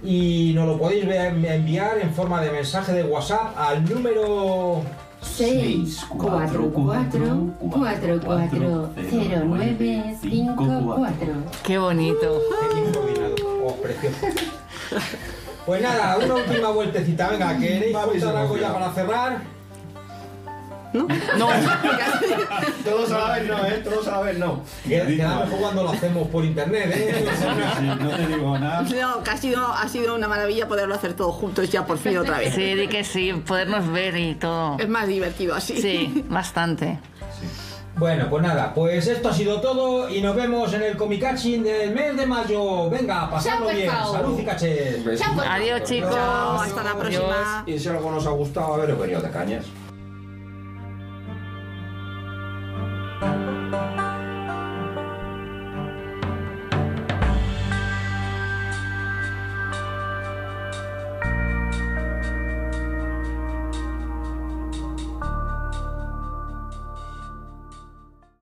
y nos lo podéis enviar en forma de mensaje de WhatsApp al número 6 4 4 4 4 0 9 5 4 Qué bonito. Qué bien. Oh, precioso. <laughs> Pues nada, una última vueltecita. Venga, ¿queréis contar algo ya para cerrar? No, <laughs> Todos a la vez no, ¿eh? Todos vez no. Queda mejor cuando lo hacemos por internet, ¿eh? No te digo nada. No, que ha sido, ha sido una maravilla poderlo hacer todos juntos ya por fin otra vez. sí, di que sí, podernos ver y todo. Es más divertido así. Sí, bastante. Bueno, pues nada, pues esto ha sido todo y nos vemos en el Comicaching del mes de mayo. Venga, pasadlo bien. Salud y caché. Adiós, chicos. Chao, hasta la próxima. Y si algo nos ha gustado, haberos venido de cañas.